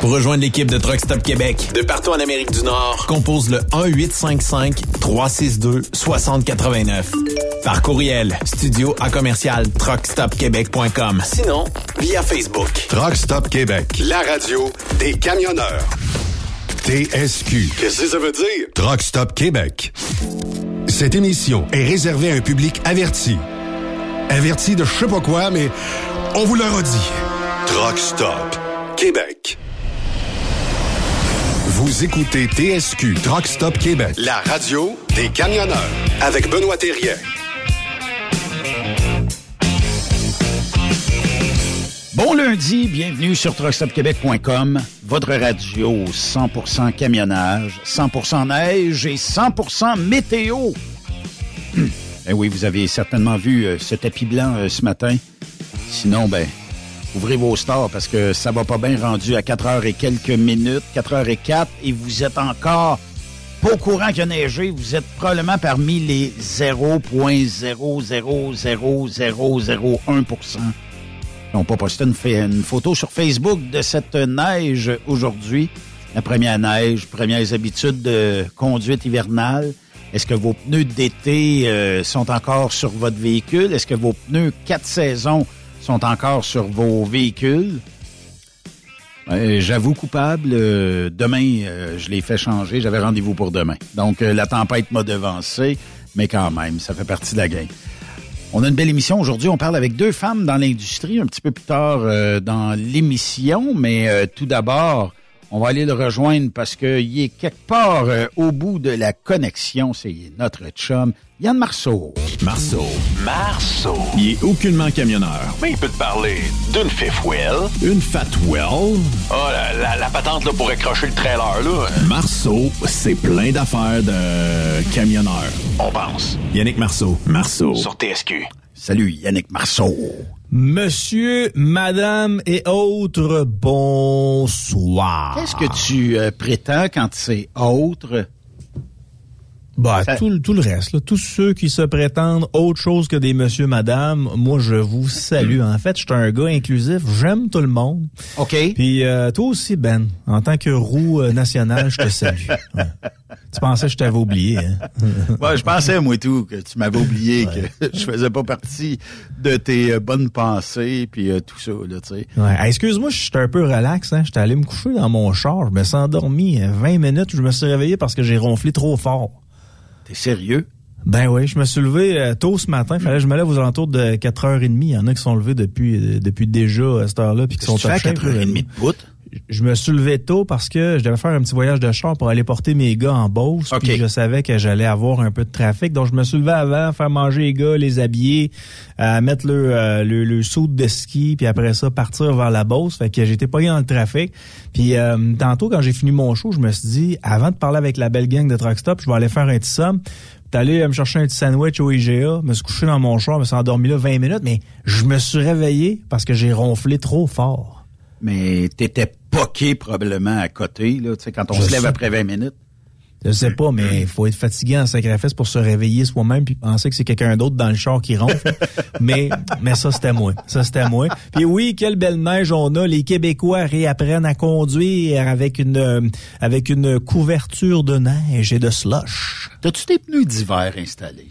Pour rejoindre l'équipe de Truck Stop Québec, de partout en Amérique du Nord, compose le 1-855-362-6089. Par courriel, studio à commercial truckstopquebec.com. Sinon, via Facebook. Truck Stop Québec, la radio des camionneurs. TSQ. Qu'est-ce que ça veut dire? Truck Stop Québec. Cette émission est réservée à un public averti. Averti de je sais pas quoi, mais on vous le redit. Truck Stop Québec. Vous écoutez TSQ Truck Stop Québec, la radio des camionneurs avec Benoît Thérien. Bon lundi, bienvenue sur truckstopquebec.com, votre radio 100% camionnage, 100% neige et 100% météo. Eh oui, vous avez certainement vu euh, ce tapis blanc euh, ce matin. Sinon, ben, ouvrez vos stores parce que ça va pas bien rendu à 4 heures et quelques minutes, 4 heures et 4, et vous êtes encore pas au courant qu'il a neigé. Vous êtes probablement parmi les 0.0000001% ils n'ont pas posté une, une, photo sur Facebook de cette neige aujourd'hui. La première neige, premières habitudes de conduite hivernale. Est-ce que vos pneus d'été euh, sont encore sur votre véhicule? Est-ce que vos pneus quatre saisons sont encore sur vos véhicules? Euh, J'avoue coupable. Euh, demain, euh, je l'ai fait changer. J'avais rendez-vous pour demain. Donc, la tempête m'a devancé, mais quand même, ça fait partie de la game. On a une belle émission aujourd'hui. On parle avec deux femmes dans l'industrie un petit peu plus tard dans l'émission, mais tout d'abord, On va aller le rejoindre parce qu'il est quelque part euh, au bout de la connexion. C'est notre chum, Yann Marceau. Marceau. Marceau. Il est aucunement camionneur. Mais il peut te parler d'une fifth wheel. Une fat well. Oh, la, la, la patente là, pour accrocher le trailer. là. Marceau, c'est plein d'affaires de camionneur. On pense. Yannick Marceau. Marceau. Sur TSQ. Salut, Yannick Marceau. Monsieur, madame et autres, bonsoir. Qu'est-ce que tu euh, prétends quand c'est autre? Bah, Ça- tout, le- tout le reste, là, tous ceux qui se prétendent autre chose que des monsieur, madame, moi, je vous salue. En fait, je suis un gars inclusif, j'aime tout le monde. OK. Puis euh, toi aussi, Ben, en tant que roue euh, nationale, je te salue. Ouais. Tu pensais que je t'avais oublié, hein? Ouais, je pensais, moi, tout, que tu m'avais oublié, que je faisais pas partie de tes euh, bonnes pensées, puis euh, tout ça, là, tu sais. Ouais. Hey, Excuse-moi, je suis un peu relax. Hein? J'étais allé me coucher dans mon char. Je me suis endormi. euh, 20 minutes, je me suis réveillé parce que j'ai ronflé trop fort. T'es sérieux? Ben oui, je me suis levé euh, tôt ce matin. Fallait que je me lève aux alentours de 4h30. Il y en a qui sont levés depuis euh, depuis déjà à cette heure-là puis qui sont à touchés. 4h30 de poutre? Je me suis levé tôt parce que je devais faire un petit voyage de char pour aller porter mes gars en Beauce. OK. Puis je savais que j'allais avoir un peu de trafic. Donc je me suis levé avant, faire manger les gars, les habiller, euh, mettre le, euh, le, le soude de ski, puis après ça, partir vers la Beauce. Fait que j'étais pas dans le trafic. Puis euh, tantôt, quand j'ai fini mon show, je me suis dit, avant de parler avec la belle gang de Truck Stop, je vais aller faire un petit somme. Puis aller euh, me chercher un petit sandwich au IGA, me suis couché dans mon char, me suis endormi là 20 minutes, mais je me suis réveillé parce que j'ai ronflé trop fort. Mais t'étais poqué probablement à côté, là, tu sais, quand on Je se lève sais. après 20 minutes. Je sais pas, mais il faut être fatigué en sacrifice pour se réveiller soi-même puis penser que c'est quelqu'un d'autre dans le char qui ronfle. mais mais ça c'était moi, ça c'était moi. Puis oui, quelle belle neige on a. Les Québécois réapprennent à conduire avec une euh, avec une couverture de neige et de slush. T'as-tu des pneus d'hiver installés?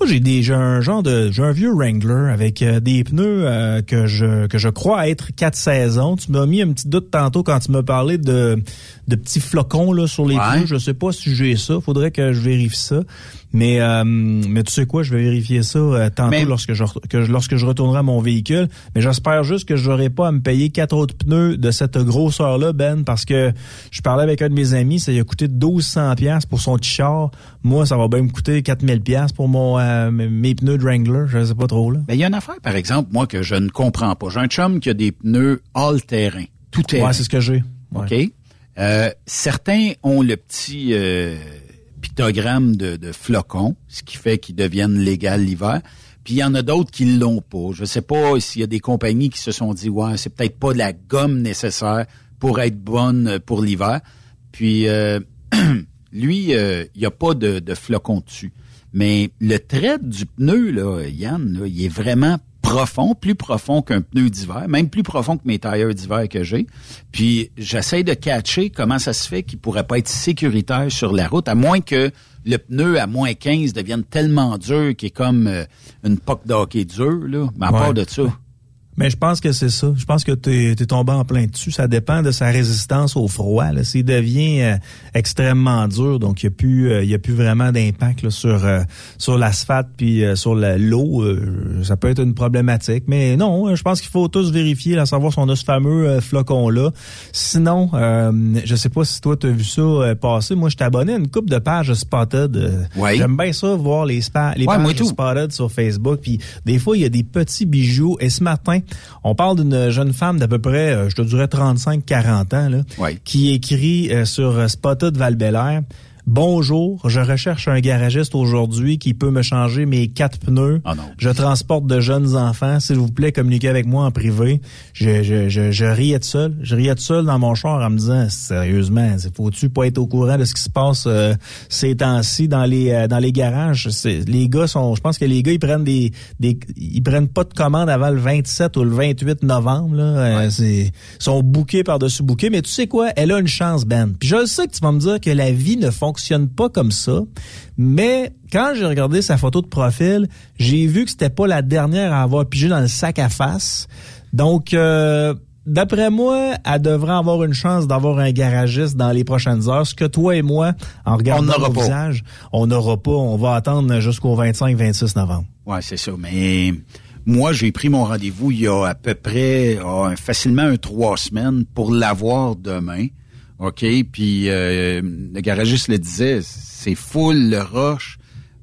Moi, j'ai des j'ai un genre de j'ai un vieux Wrangler avec euh, des pneus euh, que je que je crois être quatre saisons. Tu m'as mis un petit doute tantôt quand tu m'as parlé de de petits flocons là sur les Ouais. pneus. Je sais pas si j'ai ça. Faudrait que je vérifie ça. Mais euh, mais tu sais quoi, je vais vérifier ça euh, tantôt Mais- lorsque je que je- lorsque je retournerai à mon véhicule. Mais j'espère juste que j'aurai pas à me payer quatre autres pneus de cette grosseur là, Ben, parce que je parlais avec un de mes amis, ça lui a coûté 1200 pièces pour son petit char. Moi, ça va bien me coûter 4000 pièces pour mon euh, mes pneus de Wrangler. Je sais pas trop là. Ben, il y a une affaire, par exemple, moi, que je ne comprends pas. J'ai un chum qui a des pneus all-terrain, tout terrain. Ouais, c'est ce que j'ai. Ouais. OK? Euh, certains ont le petit euh, pictogramme de, flocons, ce qui fait qu'ils deviennent légaux l'hiver. Puis il y en a d'autres qui l'ont pas. Je sais pas s'il y a des compagnies qui se sont dit ouais, c'est peut-être pas la gomme nécessaire pour être bonne pour l'hiver. Puis euh, lui, euh, il y a pas de, de flocons dessus. Mais le trait du pneu, là, Yann, là, il est vraiment profond, plus profond qu'un pneu d'hiver, même plus profond que mes tailleurs d'hiver que j'ai. Puis j'essaie de catcher comment ça se fait qu'il pourrait pas être sécuritaire sur la route, à moins que le pneu à moins 15 devienne tellement dur qu'il est comme euh, une poque d'hockey dure, là. Mais à Ouais. part de ça. Mais je pense que c'est ça. Je pense que tu es, tombé en plein dessus. Ça dépend de sa résistance au froid. S'il devient euh, extrêmement dur, donc il n'y a plus euh, y a plus vraiment d'impact sur euh, sur l'asphalte puis euh, sur l'eau, euh, ça peut être une problématique. Mais non, je pense qu'il faut tous vérifier, à savoir si on a ce fameux euh, flocon là. Sinon, euh, je sais pas si toi tu as vu ça passer. Moi, je t'ai abonné à une coupe de pages Spotted. Ouais. J'aime bien ça voir les, spa- les Ouais, pages. Spotted sur Facebook. Puis des fois, il y a des petits bijoux. Et ce matin, on parle d'une jeune femme d'à peu près, euh, je te dirais 35-40 ans, là, qui écrit euh, sur euh, Spotted val Bonjour, je recherche un garagiste aujourd'hui qui peut me changer mes quatre pneus. Ah non. Je transporte de jeunes enfants. S'il vous plaît, communiquez avec moi en privé. Je, je, je, je riais de seul. Je riais de seul dans mon char en me disant, sérieusement, faut-tu pas être au courant de ce qui se passe euh, ces temps-ci dans les euh, dans les garages? Les gars sont, je pense que les gars ils prennent des, des ils prennent pas de commandes avant le 27 ou le 28 novembre. Là. Euh, c'est- ils sont bouqués par-dessus bouqués. Mais tu sais quoi? Elle a une chance, Ben. Puis je sais que tu vas me dire que la vie ne fonctionne pas comme ça. Mais quand j'ai regardé sa photo de profil, j'ai vu que c'était pas la dernière à avoir pigé dans le sac à face. Donc, euh, d'après moi, elle devrait avoir une chance d'avoir un garagiste dans les prochaines heures. Ce que toi et moi, en regardant nos pas. visages, on n'aura pas. On va attendre jusqu'au 25-26 novembre. Ouais, c'est ça. Mais moi, j'ai pris mon rendez-vous il y a à peu près ah, facilement un trois semaines pour l'avoir demain. OK? Puis euh, le garagiste le disait, c'est full le roche.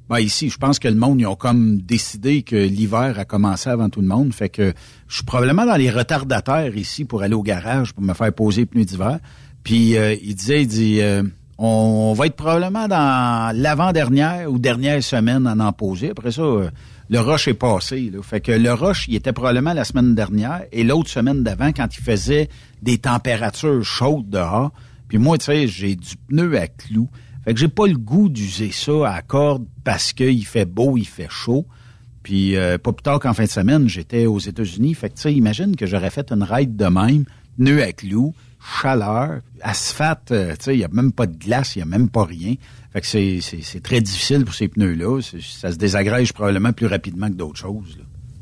Ben ici, je pense que le monde, ils ont comme décidé que l'hiver a commencé avant tout le monde. Fait que je suis probablement dans les retardataires ici pour aller au garage pour me faire poser les pneus d'hiver. Puis euh, il disait, il dit, euh, on va être probablement dans l'avant-dernière ou dernière semaine à en poser. Après ça, euh, le rush est passé. Là. Fait que le rush, il était probablement la semaine dernière et l'autre semaine d'avant quand il faisait des températures chaudes dehors. Puis moi, tu sais, j'ai du pneu à clous. Fait que j'ai pas le goût d'user ça à corde parce qu'il fait beau, il fait chaud. Puis euh, pas plus tard qu'en fin de semaine, j'étais aux États-Unis. Fait que tu sais, imagine que j'aurais fait une ride de même, pneu à clous, chaleur, asphalte, euh, tu sais, il n'y a même pas de glace, il a même pas rien. Fait que c'est, c'est, très difficile pour ces pneus-là. ça se désagrège probablement plus rapidement que d'autres choses.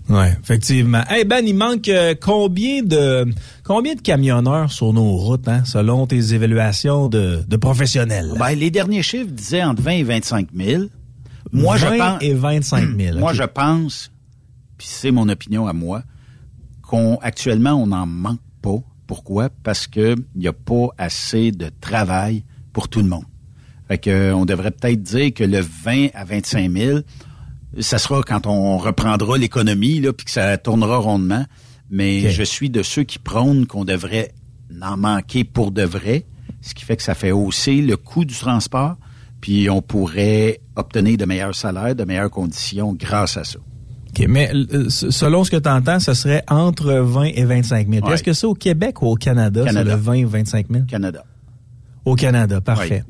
Oui, effectivement. Eh Ben, il manque euh, combien de combien de camionneurs sur nos routes, hein, selon tes évaluations de, de professionnels? Ben, les derniers chiffres disaient entre 20 et 25 000. Moi, 20 je pense, et 25 000. Moi, ok. je pense, puis c'est mon opinion à moi, qu'on actuellement on n'en manque pas. Pourquoi? Parce que il n'y a pas assez de travail pour tout le monde. Fait que on devrait peut-être dire que le 20 à 25 000, ça sera quand on reprendra l'économie là, puis que ça tournera rondement. Mais je suis de ceux qui prônent qu'on devrait en manquer pour de vrai, ce qui fait que ça fait hausser le coût du transport, puis on pourrait obtenir de meilleurs salaires, de meilleures conditions grâce à ça. OK, mais euh, selon ce que tu entends, ce serait entre 20 et 25 000. Puis Ouais. Est-ce que c'est au Québec ou au Canada, Canada. le 20 et 25 000? Canada. Au Canada, parfait.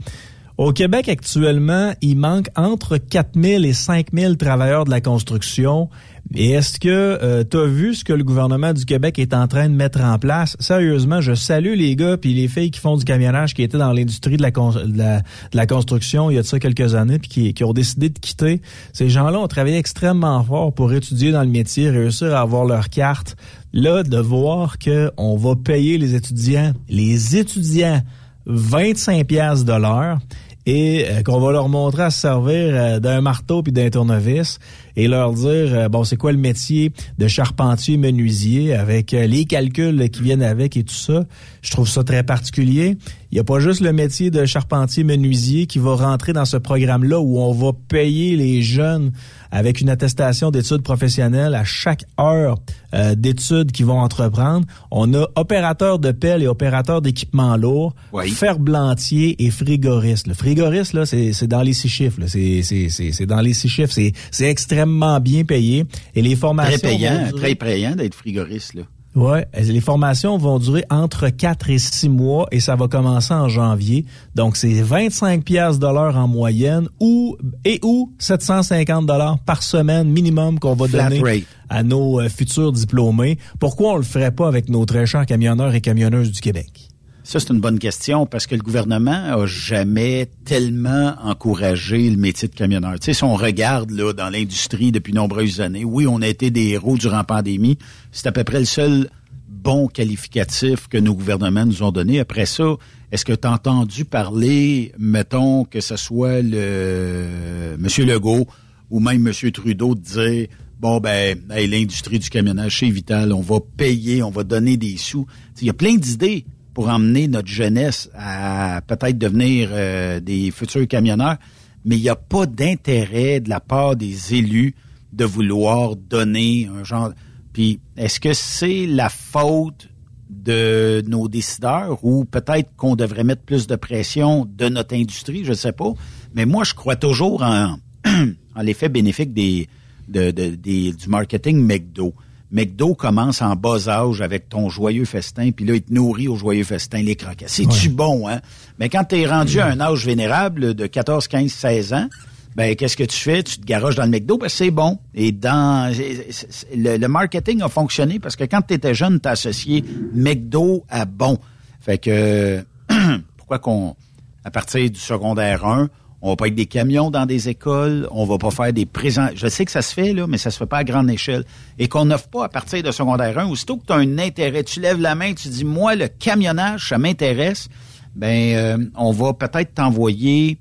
Au Québec, actuellement, il manque entre 4 000 et 5 000 travailleurs de la construction. Et est-ce que tu as vu ce que le gouvernement du Québec est en train de mettre en place? Sérieusement, je salue les gars puis les filles qui font du camionnage, qui étaient dans l'industrie de la, de la, de la construction il y a de ça quelques années, puis qui, qui ont décidé de quitter. Ces gens-là ont travaillé extrêmement fort pour étudier dans le métier, réussir à avoir leur carte. Là, de voir que on va payer les étudiants, les étudiants 25 pièces de l'heure et euh, qu'on va leur montrer à se servir euh, d'un marteau puis d'un tournevis et leur dire euh, bon c'est quoi le métier de charpentier menuisier avec les calculs qui viennent avec et tout ça. Je trouve ça très particulier. Il n'y a pas juste le métier de charpentier menuisier qui va rentrer dans ce programme là où on va payer les jeunes avec une attestation d'études professionnelles à chaque heure euh, d'études qu'ils vont entreprendre. On a opérateur de pelle et opérateur d'équipement lourd, Oui. ferblantier et frigoriste. Le frigoriste, là, c'est c'est dans les six chiffres. là. C'est c'est- c'est- c'est dans les six chiffres. C'est c'est extrêmement bien payé. Et les formations... Très payant, très payant d'être frigoriste, là. Ouais, les formations vont durer entre 4 et 6 mois et ça va commencer en janvier. Donc c'est 25 pièces de l'heure en moyenne ou et ou 750 dollars par semaine minimum qu'on va Flat donner rate. à nos euh, futurs diplômés. Pourquoi on le ferait pas avec nos très chers camionneurs et camionneuses du Québec? Ça, c'est une bonne question parce que le gouvernement a jamais tellement encouragé le métier de camionneur. Tu sais, si on regarde là dans l'industrie depuis nombreuses années, oui, on a été des héros durant la pandémie. C'est à peu près le seul bon qualificatif que nos gouvernements nous ont donné. Après ça, est-ce que tu as entendu parler, mettons, que ce soit le Monsieur Legault ou même Monsieur Trudeau de dire bon ben hey, l'industrie du camionnage c'est vital, on va payer, on va donner des sous. Il y a plein d'idées pour emmener notre jeunesse à peut-être devenir euh, des futurs camionneurs, mais il n'y a pas d'intérêt de la part des élus de vouloir donner un genre. Puis est-ce que c'est la faute de nos décideurs ou peut-être qu'on devrait mettre plus de pression de notre industrie, je ne sais pas. Mais moi, je crois toujours en, l'effet bénéfique des, de, de- des- du marketing McDo. McDo commence en bas âge avec ton joyeux festin, puis là, il te nourrit au joyeux festin, les croquettes. C'est-tu bon, hein? Mais quand tu es rendu à un âge vénérable de 14, 15, 16 ans, ben qu'est-ce que tu fais? Tu te garoches dans le McDo, ben c'est bon. Et dans le, le marketing a fonctionné parce que quand tu étais jeune, tu associé McDo à bon. Fait que pourquoi qu'on à partir du secondaire 1, on va pas être des camions dans des écoles, on va pas faire des présents. Je sais que ça se fait là, mais ça se fait pas à grande échelle et qu'on n'offre pas à partir de secondaire 1 aussitôt que tu as un intérêt, tu lèves la main, tu dis moi le camionnage ça m'intéresse, ben euh, on va peut-être t'envoyer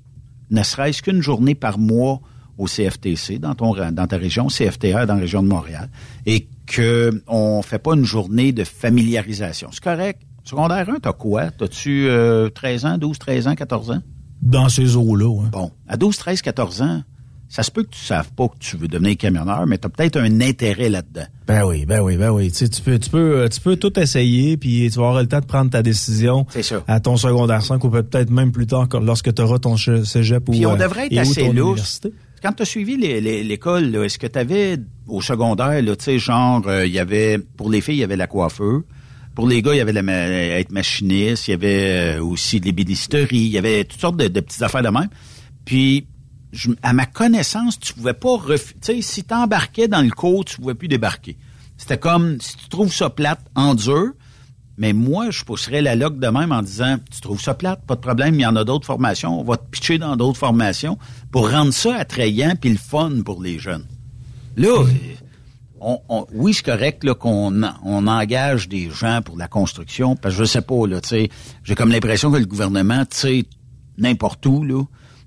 ne serait-ce qu'une journée par mois au CFTC dans ton dans ta région, CFTA dans la région de Montréal, et que on fait pas une journée de familiarisation. C'est correct, Secondaire 1, t'as quoi? T'as-tu euh, 13 ans, 12, 13 ans, 14 ans? Dans ces eaux-là, hein. Bon, à 12, 13, 14 ans, ça se peut que tu ne saves pas que tu veux devenir camionneur, mais tu as peut-être un intérêt là-dedans. Ben oui, ben oui, ben oui. Tu, sais, tu peux, tu peux, tu peux tout essayer, puis tu vas avoir le temps de prendre ta décision à ton secondaire 5 ou peut-être même plus tard que- lorsque tu auras ton cégep ou Puis on euh, devrait être assez lousse. Quand tu as suivi l'école, est-ce que tu avais au secondaire, tu sais, genre, euh, il y avait, pour les filles, il y avait la coiffeur. Pour les gars, il y avait la, ma- être machiniste, il y avait euh, aussi de l'ébénisterie, il y avait toutes sortes de, de petites affaires de même. Puis, je- à ma connaissance, tu pouvais pas refuser. Tu sais, si t'embarquais dans le cours, tu pouvais plus débarquer. C'était comme, si tu trouves ça plate, endure. Mais moi, je pousserais la loque de même en disant, tu trouves ça plate, pas de problème, il y en a d'autres formations, on va te pitcher dans d'autres formations pour rendre ça attrayant puis le fun pour les jeunes. Là, oui, c'est correct qu'on en- on engage des gens pour la construction, parce que je sais pas, là, tu sais, j'ai comme l'impression que le gouvernement, tu sais, n'importe où, là,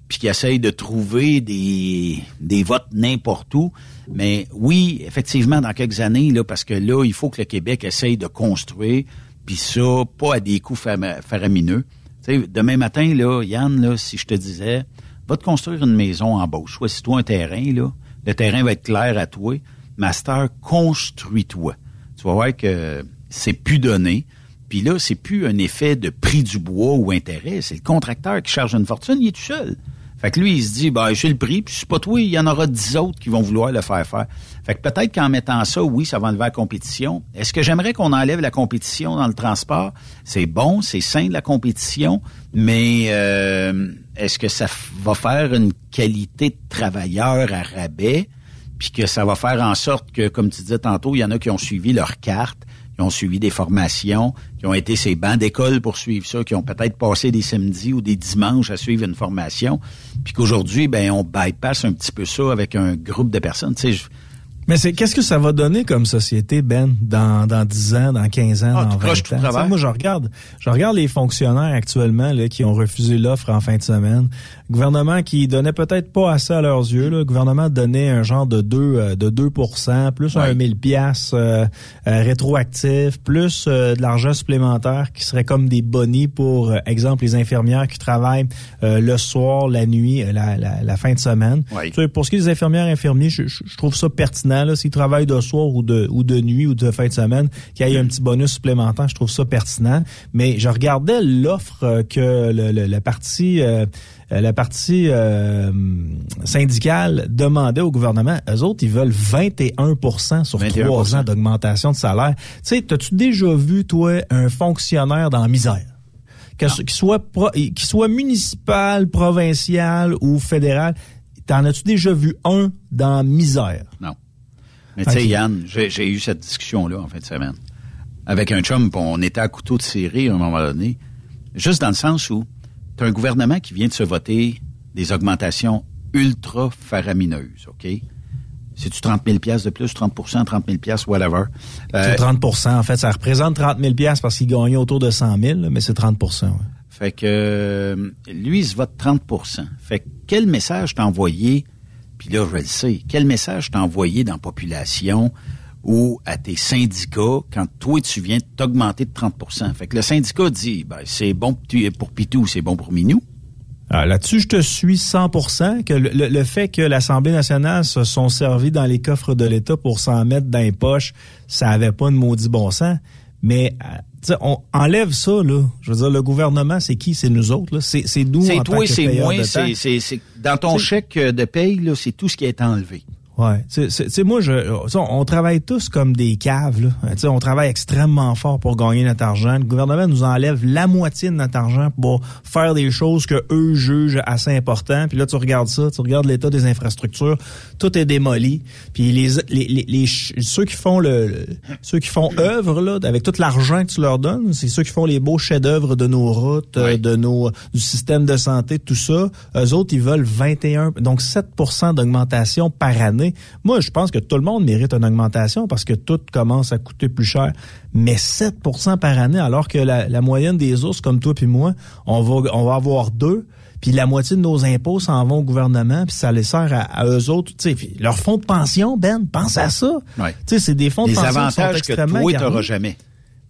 puis qu'il essaye de trouver des, votes n'importe où. Mais oui, effectivement, dans quelques années, là, parce que là, il faut que le Québec essaye de construire, puis ça, pas à des coûts faramineux. Tu sais, demain matin, là, Yann, là, si je te disais, va te construire une maison en Beauce, choisis-toi un terrain, là, le terrain va être clair à toi, master, construis-toi. Tu vas voir que c'est plus donné. Puis là, c'est plus un effet de prix du bois ou intérêt. C'est le contracteur qui charge une fortune, il est tout seul. Fait que lui, il se dit, ben, j'ai le prix, puis c'est pas toi, il y en aura dix autres qui vont vouloir le faire faire. Fait que peut-être qu'en mettant ça, oui, ça va enlever la compétition. Est-ce que j'aimerais qu'on enlève la compétition dans le transport? C'est bon, c'est sain de la compétition, mais euh, est-ce que ça va faire une qualité de travailleur à rabais? Puis que ça va faire en sorte que, comme tu disais tantôt, il y en a qui ont suivi leur carte, qui ont suivi des formations, qui ont été ces bancs d'école pour suivre ça, qui ont peut-être passé des samedis ou des dimanches à suivre une formation, puis qu'aujourd'hui, ben, on bypass un petit peu ça avec un groupe de personnes. Tu sais, Mais c'est qu'est-ce que ça va donner comme société, Ben, dans, dans 10 ans, dans 15 ans, Ah, dans tu 20 croches ans? sais, Moi, je regarde, je regarde les fonctionnaires actuellement là, qui ont refusé l'offre en fin de semaine. Gouvernement qui donnait peut-être pas assez à leurs yeux. Le gouvernement donnait un genre de 2 euh, de 2% plus un 1000 pièces euh, rétroactif, plus euh, de l'argent supplémentaire qui serait comme des bonnies pour, euh, exemple, les infirmières qui travaillent euh, le soir, la nuit, euh, la, la, la fin de semaine. Tu sais, pour ce qui est des infirmières infirmiers, je, je- je trouve ça pertinent. Là, S'ils travaillent de soir ou de, ou de nuit ou de fin de semaine, qu'il y ait un petit bonus supplémentaire, je trouve ça pertinent. Mais je regardais l'offre euh, que le, le, le parti... euh, euh, la partie euh, syndicale demandait au gouvernement, eux autres, ils veulent 21 sur 21%. trois ans d'augmentation de salaire. Tu sais, t'as-tu déjà vu, toi, un fonctionnaire dans la misère? Qu'il soit, soit municipal, provincial ou fédéral, t'en as-tu déjà vu un dans la misère? non. Mais tu sais. Yann, j'ai eu cette discussion-là en fin de semaine. Avec un chum, on était à couteau de serré à un moment donné. Juste dans le sens où tu as un gouvernement qui vient de se voter des augmentations ultra faramineuses, OK? C'est-tu 30 000 de plus, 30 30 000 whatever? Euh, C'est 30% en fait. Ça représente 30 000 parce qu'il gagnait autour de 100 000, là, mais c'est 30 ouais. Fait que euh, lui, il se vote 30% Fait que quel message t'as envoyé, puis là, je le sais, quel message t'as envoyé dans la population ou à tes syndicats quand toi, tu viens t'augmenter de 30% Fait que le syndicat dit, ben, c'est bon pour Pitou, c'est bon pour Minou. Ah, Là-dessus, je te suis 100 que le, fait que l'Assemblée nationale se sont servis dans les coffres de l'État pour s'en mettre dans les poches, ça avait pas de maudit bon sens. Mais euh, tu sais, on enlève ça, là. Je veux dire, le gouvernement, c'est qui? C'est nous autres, là. C'est c'est nous C'est en tant toi, que c'est moi, c'est, taxes. c'est, c'est- dans ton chèque de paye, là, c'est tout ce qui est enlevé. Ouais, tu sais, moi, je, on, on travaille tous comme des caves. Là. Tu sais, on travaille extrêmement fort pour gagner notre argent. Le gouvernement nous enlève la moitié de notre argent pour faire des choses que eux jugent assez importantes. Puis là, tu regardes ça, tu regardes l'état des infrastructures, tout est démoli. Puis les, les, les, les ceux qui font le, le- ceux qui font œuvre là, avec tout l'argent que tu leur donnes, c'est ceux qui font les beaux chefs-d'œuvre de nos routes, euh, de nos du système de santé, tout ça. Eux autres, ils veulent 21, donc 7% d'augmentation par année. Moi, je pense que tout le monde mérite une augmentation parce que tout commence à coûter plus cher. Mais 7% par année, alors que la, la moyenne des ours comme toi puis moi, on va, on va avoir deux. Puis la moitié de nos impôts s'en vont au gouvernement, puis ça les sert à, à eux autres. Puis leur fonds de pension, Ben, pense à ça. Ouais. C'est des fonds de Les pension qui sont que extrêmement toi, t'auras jamais.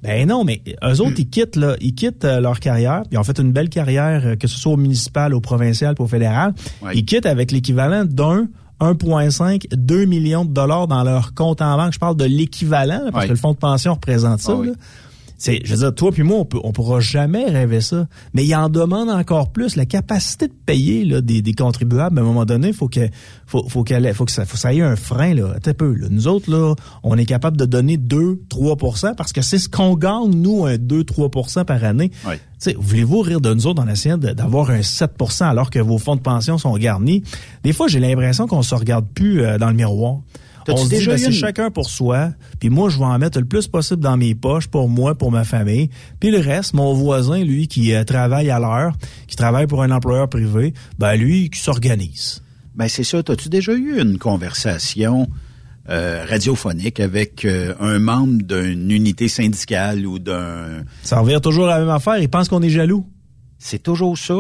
Ben non, mais eux autres, ils quittent là, ils quittent euh, leur carrière. Ils ont fait une belle carrière, euh, que ce soit au municipal, au provincial, au fédéral. Ouais. Ils quittent avec l'équivalent d'un 1,5, 2 millions de dollars dans leur compte en banque. Je parle de l'équivalent, parce que le fonds de pension représente ça. Ah oui. C'est, je veux dire, toi puis moi, on peut, on pourra jamais rêver ça. Mais il en demande encore plus. La capacité de payer là, des, des contribuables, à un moment donné, faut que, faut, faut qu'elle, faut que ça, faut que ça ait un frein là, un peu. Là. Nous autres là, on est capable de donner 2-3% parce que c'est ce qu'on gagne nous, un 2-3% par année. Oui. Voulez-vous rire de nous autres en essayant d'avoir un 7% alors que vos fonds de pension sont garnis? Des fois, j'ai l'impression qu'on se regarde plus euh, dans le miroir. On se dit, déjà ben, une- chacun pour soi, puis moi, je vais en mettre le plus possible dans mes poches pour moi, pour ma famille. Puis le reste, mon voisin, lui, qui euh, travaille à l'heure, qui travaille pour un employeur privé, ben lui, qui s'organise. Ben c'est ça. T'as-tu déjà eu une conversation euh, radiophonique avec euh, un membre d'une unité syndicale ou d'un... Ça revient toujours à la même affaire. Ils pensent qu'on est jaloux. C'est toujours ça?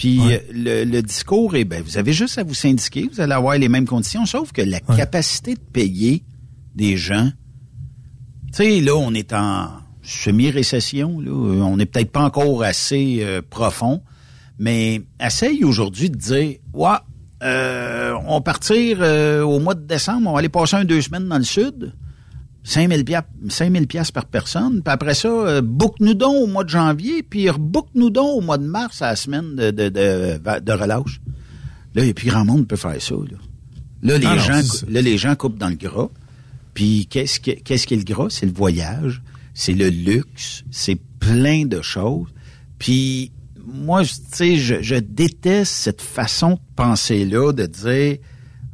Puis Ouais. le, le discours est, ben, vous avez juste à vous syndiquer, vous allez avoir les mêmes conditions, sauf que la Ouais. capacité de payer des gens, tu sais, là, on est en semi-récession, là, Euh, on n'est peut-être pas encore assez euh, profond, mais essaye aujourd'hui de dire, ouais, euh, on va partir euh, au mois de décembre, on va aller passer un deux semaines dans le sud, 5000 piastres, 5000 piastres par personne, puis après ça, euh, book-nous donc au mois de janvier, puis book-nous donc au mois de mars à la semaine de, de, de, de relâche. Là, il n'y a plus grand monde qui peut faire ça. Là, là les, Ah gens, là les gens coupent dans le gras. Puis qu'est-ce que, qu'est-ce qui est le gras? C'est le voyage, c'est le luxe, c'est plein de choses. Puis moi, je- tu sais, je, je déteste cette façon de penser-là, de dire,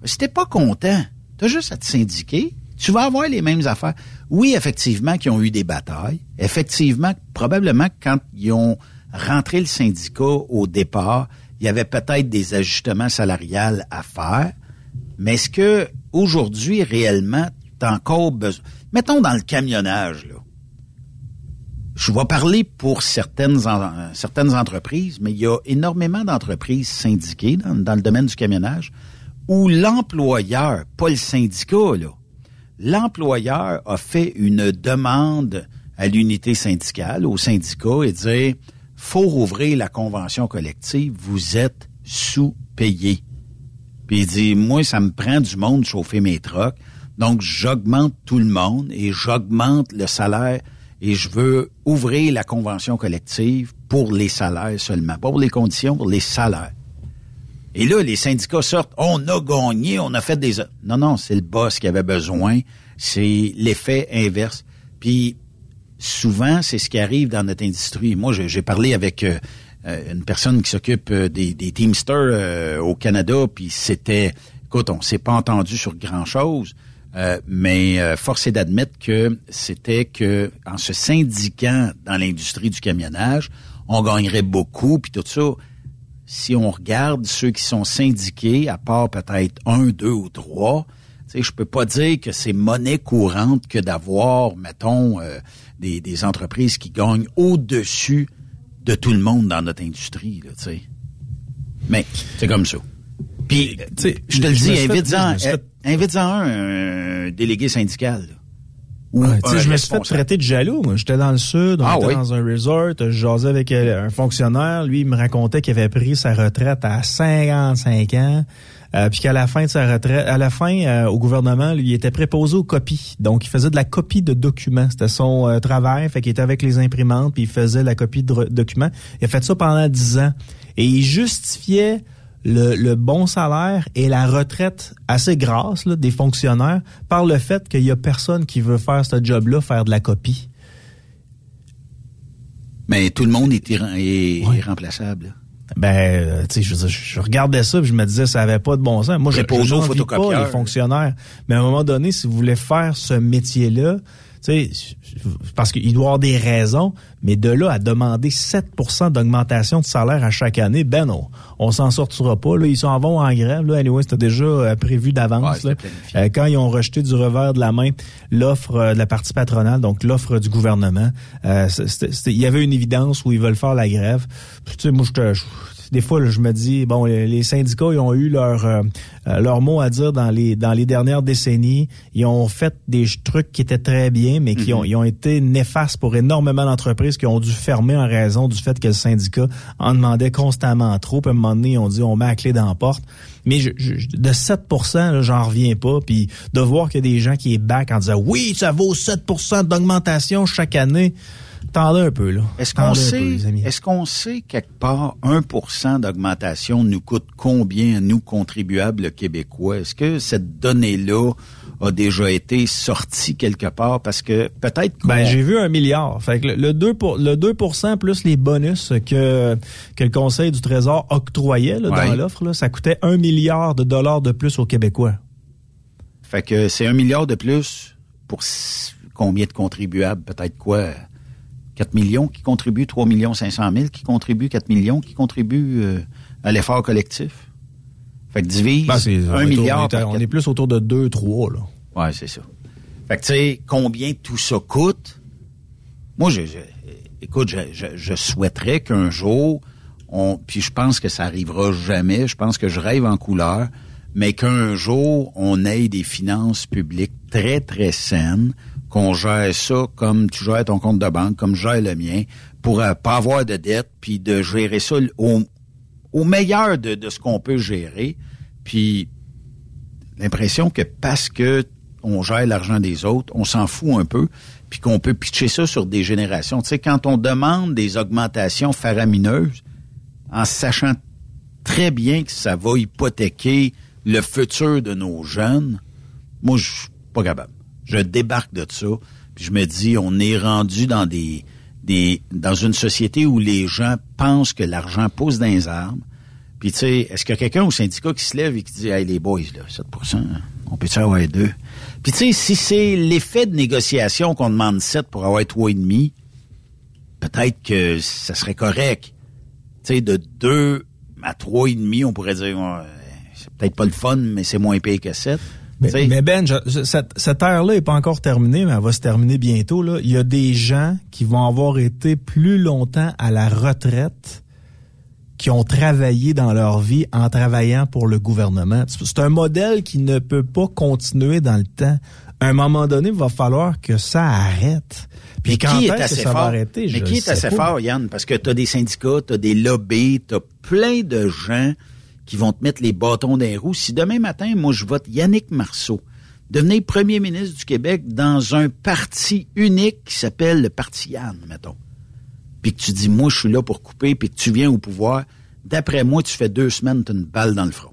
si t'es pas content, t'as juste à te syndiquer, tu vas avoir les mêmes affaires. Oui, effectivement, qu'ils ont eu des batailles. Effectivement, probablement, quand ils ont rentré le syndicat au départ, il y avait peut-être des ajustements salariales à faire. Mais est-ce que aujourd'hui, réellement, t'as encore besoin... Mettons dans le camionnage, là. Je vais parler pour certaines, certaines entreprises, mais il y a énormément d'entreprises syndiquées dans, dans le domaine du camionnage où l'employeur, pas le syndicat, là, l'employeur a fait une demande à l'unité syndicale, au syndicat, et dire faut rouvrir la convention collective, vous êtes sous-payé. Puis il dit, moi, ça me prend du monde de chauffer mes trocs. Donc, j'augmente tout le monde et j'augmente le salaire et je veux ouvrir la convention collective pour les salaires seulement. Pas pour les conditions, pour les salaires. Et là, les syndicats sortent, on a gagné, on a fait des... Non, non, c'est le boss qui avait besoin. C'est l'effet inverse. Puis, souvent, c'est ce qui arrive dans notre industrie. Moi, j'ai parlé avec euh, euh, une personne qui s'occupe euh, des, Teamsters au Canada, puis c'était... Écoute, on s'est pas entendu sur grand-chose, mais force est d'admettre que c'était que en se syndiquant dans l'industrie du camionnage, on gagnerait beaucoup, puis tout ça si on regarde ceux qui sont syndiqués, à part peut-être un, deux ou trois, tu sais, je peux pas dire que c'est monnaie courante que d'avoir, mettons, euh, des, des entreprises qui gagnent au-dessus de tout le monde dans notre industrie, là, tu sais. Mais c'est comme ça. Puis, Tu sais, je te le dis, invite-en eh, invite-en un, un délégué syndical. là. Ou Ouais, tu sais, un je me suis fait traiter de jaloux. Moi, j'étais dans le sud, on Ah était oui? dans un resort, je jasais avec euh, un fonctionnaire. Lui, il me racontait qu'il avait pris sa retraite à 55 ans. euh, puis qu'à la fin de sa retraite, à la fin, euh, au gouvernement, lui, il était préposé aux copies. Donc, il faisait de la copie de documents. C'était son euh, travail. Fait qu'il était avec les imprimantes, puis il faisait la copie de documents. Il a fait ça pendant 10 ans. Et il justifiait le, le bon salaire et la retraite assez grasse là, des fonctionnaires par le fait qu'il y a personne qui veut faire ce job-là, faire de la copie. Mais tout le monde est, est Ouais. Ben, euh, tu sais, je, regardais ça puis je me disais, ça avait pas de bon sens. Moi, je, pas les fonctionnaires. Mais à un moment donné, si vous voulez faire ce métier-là, sais, parce qu'il doit avoir des raisons, mais de là à demander 7% d'augmentation de salaire à chaque année, ben non, on s'en sortira pas. Là, ils s'en vont en grève. Là, anyway, c'était déjà euh, prévu d'avance. Euh, quand ils ont rejeté du revers de la main l'offre euh, de la partie patronale, donc l'offre du gouvernement, euh, il y avait une évidence où ils veulent faire la grève. Puis, tu sais, moi, je- des fois, là, je me dis, bon, les, syndicats, ils ont eu leur euh, euh, leur mot à dire dans les dans les dernières décennies. Ils ont fait des trucs qui étaient très bien, mais qui ont ils ont été néfastes pour énormément d'entreprises qui ont dû fermer en raison du fait que le syndicat en demandait constamment trop. Puis à un moment donné, ils ont dit, on met la clé dans la porte. Mais je, je- de 7% là, j'en reviens pas. Puis de voir qu'il y a des gens qui est back en disant, oui, ça vaut 7% d'augmentation chaque année. Tendez un peu, là. Est-ce qu'on sait, est-ce qu'on sait quelque part 1% d'augmentation nous coûte combien à nous contribuables québécois? Est-ce que cette donnée-là a déjà été sortie quelque part? Parce que peut-être. Ben, j'ai vu un milliard. Fait que le, le 2 pour, le 2 plus les bonus que, que le Conseil du Trésor octroyait là, Ouais. dans l'offre, ça coûtait un milliard de dollars de plus aux Québécois. Fait que c'est un milliard de plus pour combien de contribuables? Peut-être quoi? 4 millions qui contribuent, 3 millions 500 000 qui contribuent, 4 millions qui contribuent euh, à l'effort collectif. Fait que divise Ben, c'est- on un est au- milliard on est, on est plus autour de 2, 3, là. Ouais, c'est ça. Fait que tu sais, combien tout ça coûte? Moi, je, je- écoute, je, je, je souhaiterais qu'un jour, on, puis je pense que ça arrivera jamais, je pense que je rêve en couleur, mais qu'un jour, on ait des finances publiques très, très saines, qu'on gère ça comme tu gères ton compte de banque, comme je gère le mien, pour euh, pas avoir de dette, puis de gérer ça au, meilleur de, de ce qu'on peut gérer. Puis l'impression que parce que on gère l'argent des autres, on s'en fout un peu, puis qu'on peut pitcher ça sur des générations. Tu sais, quand on demande des augmentations faramineuses, en sachant très bien que ça va hypothéquer le futur de nos jeunes, moi, je suis pas capable. Je débarque de ça, puis je me dis, on est rendu dans des, des, dans une société où les gens pensent que l'argent pousse dans les arbres. Puis, tu sais, est-ce qu'il y a quelqu'un au syndicat qui se lève et qui dit, hey, les boys, là, 7% hein, on peut-tu avoir deux? Puis, tu sais, si c'est l'effet de négociation qu'on demande 7 pour avoir 3,5, peut-être que ça serait correct. Tu sais, de 2 à 3,5, on pourrait dire, c'est peut-être pas le fun, mais c'est moins payé que 7. Mais, Ben, je- cette, cette ère-là est pas encore terminée, mais elle va se terminer bientôt. Là. Il y a des gens qui vont avoir été plus longtemps à la retraite qui ont travaillé dans leur vie en travaillant pour le gouvernement. C'est un modèle qui ne peut pas continuer dans le temps. À un moment donné, il va falloir que ça arrête. Puis Mais quand qui est est-ce que assez ça fort? va arrêter? Mais Je qui est assez pas. fort, Yann? Parce que tu as des syndicats, tu as des lobbies, tu as plein de gens qui vont te mettre les bâtons dans les roues. Si demain matin, moi, je vote Yannick Marceau, devenir premier ministre du Québec dans un parti unique qui s'appelle le Parti Yann, mettons, puis que tu dis, moi, je suis là pour couper, puis que tu viens au pouvoir, d'après moi, tu fais deux semaines, tu as une balle dans le front.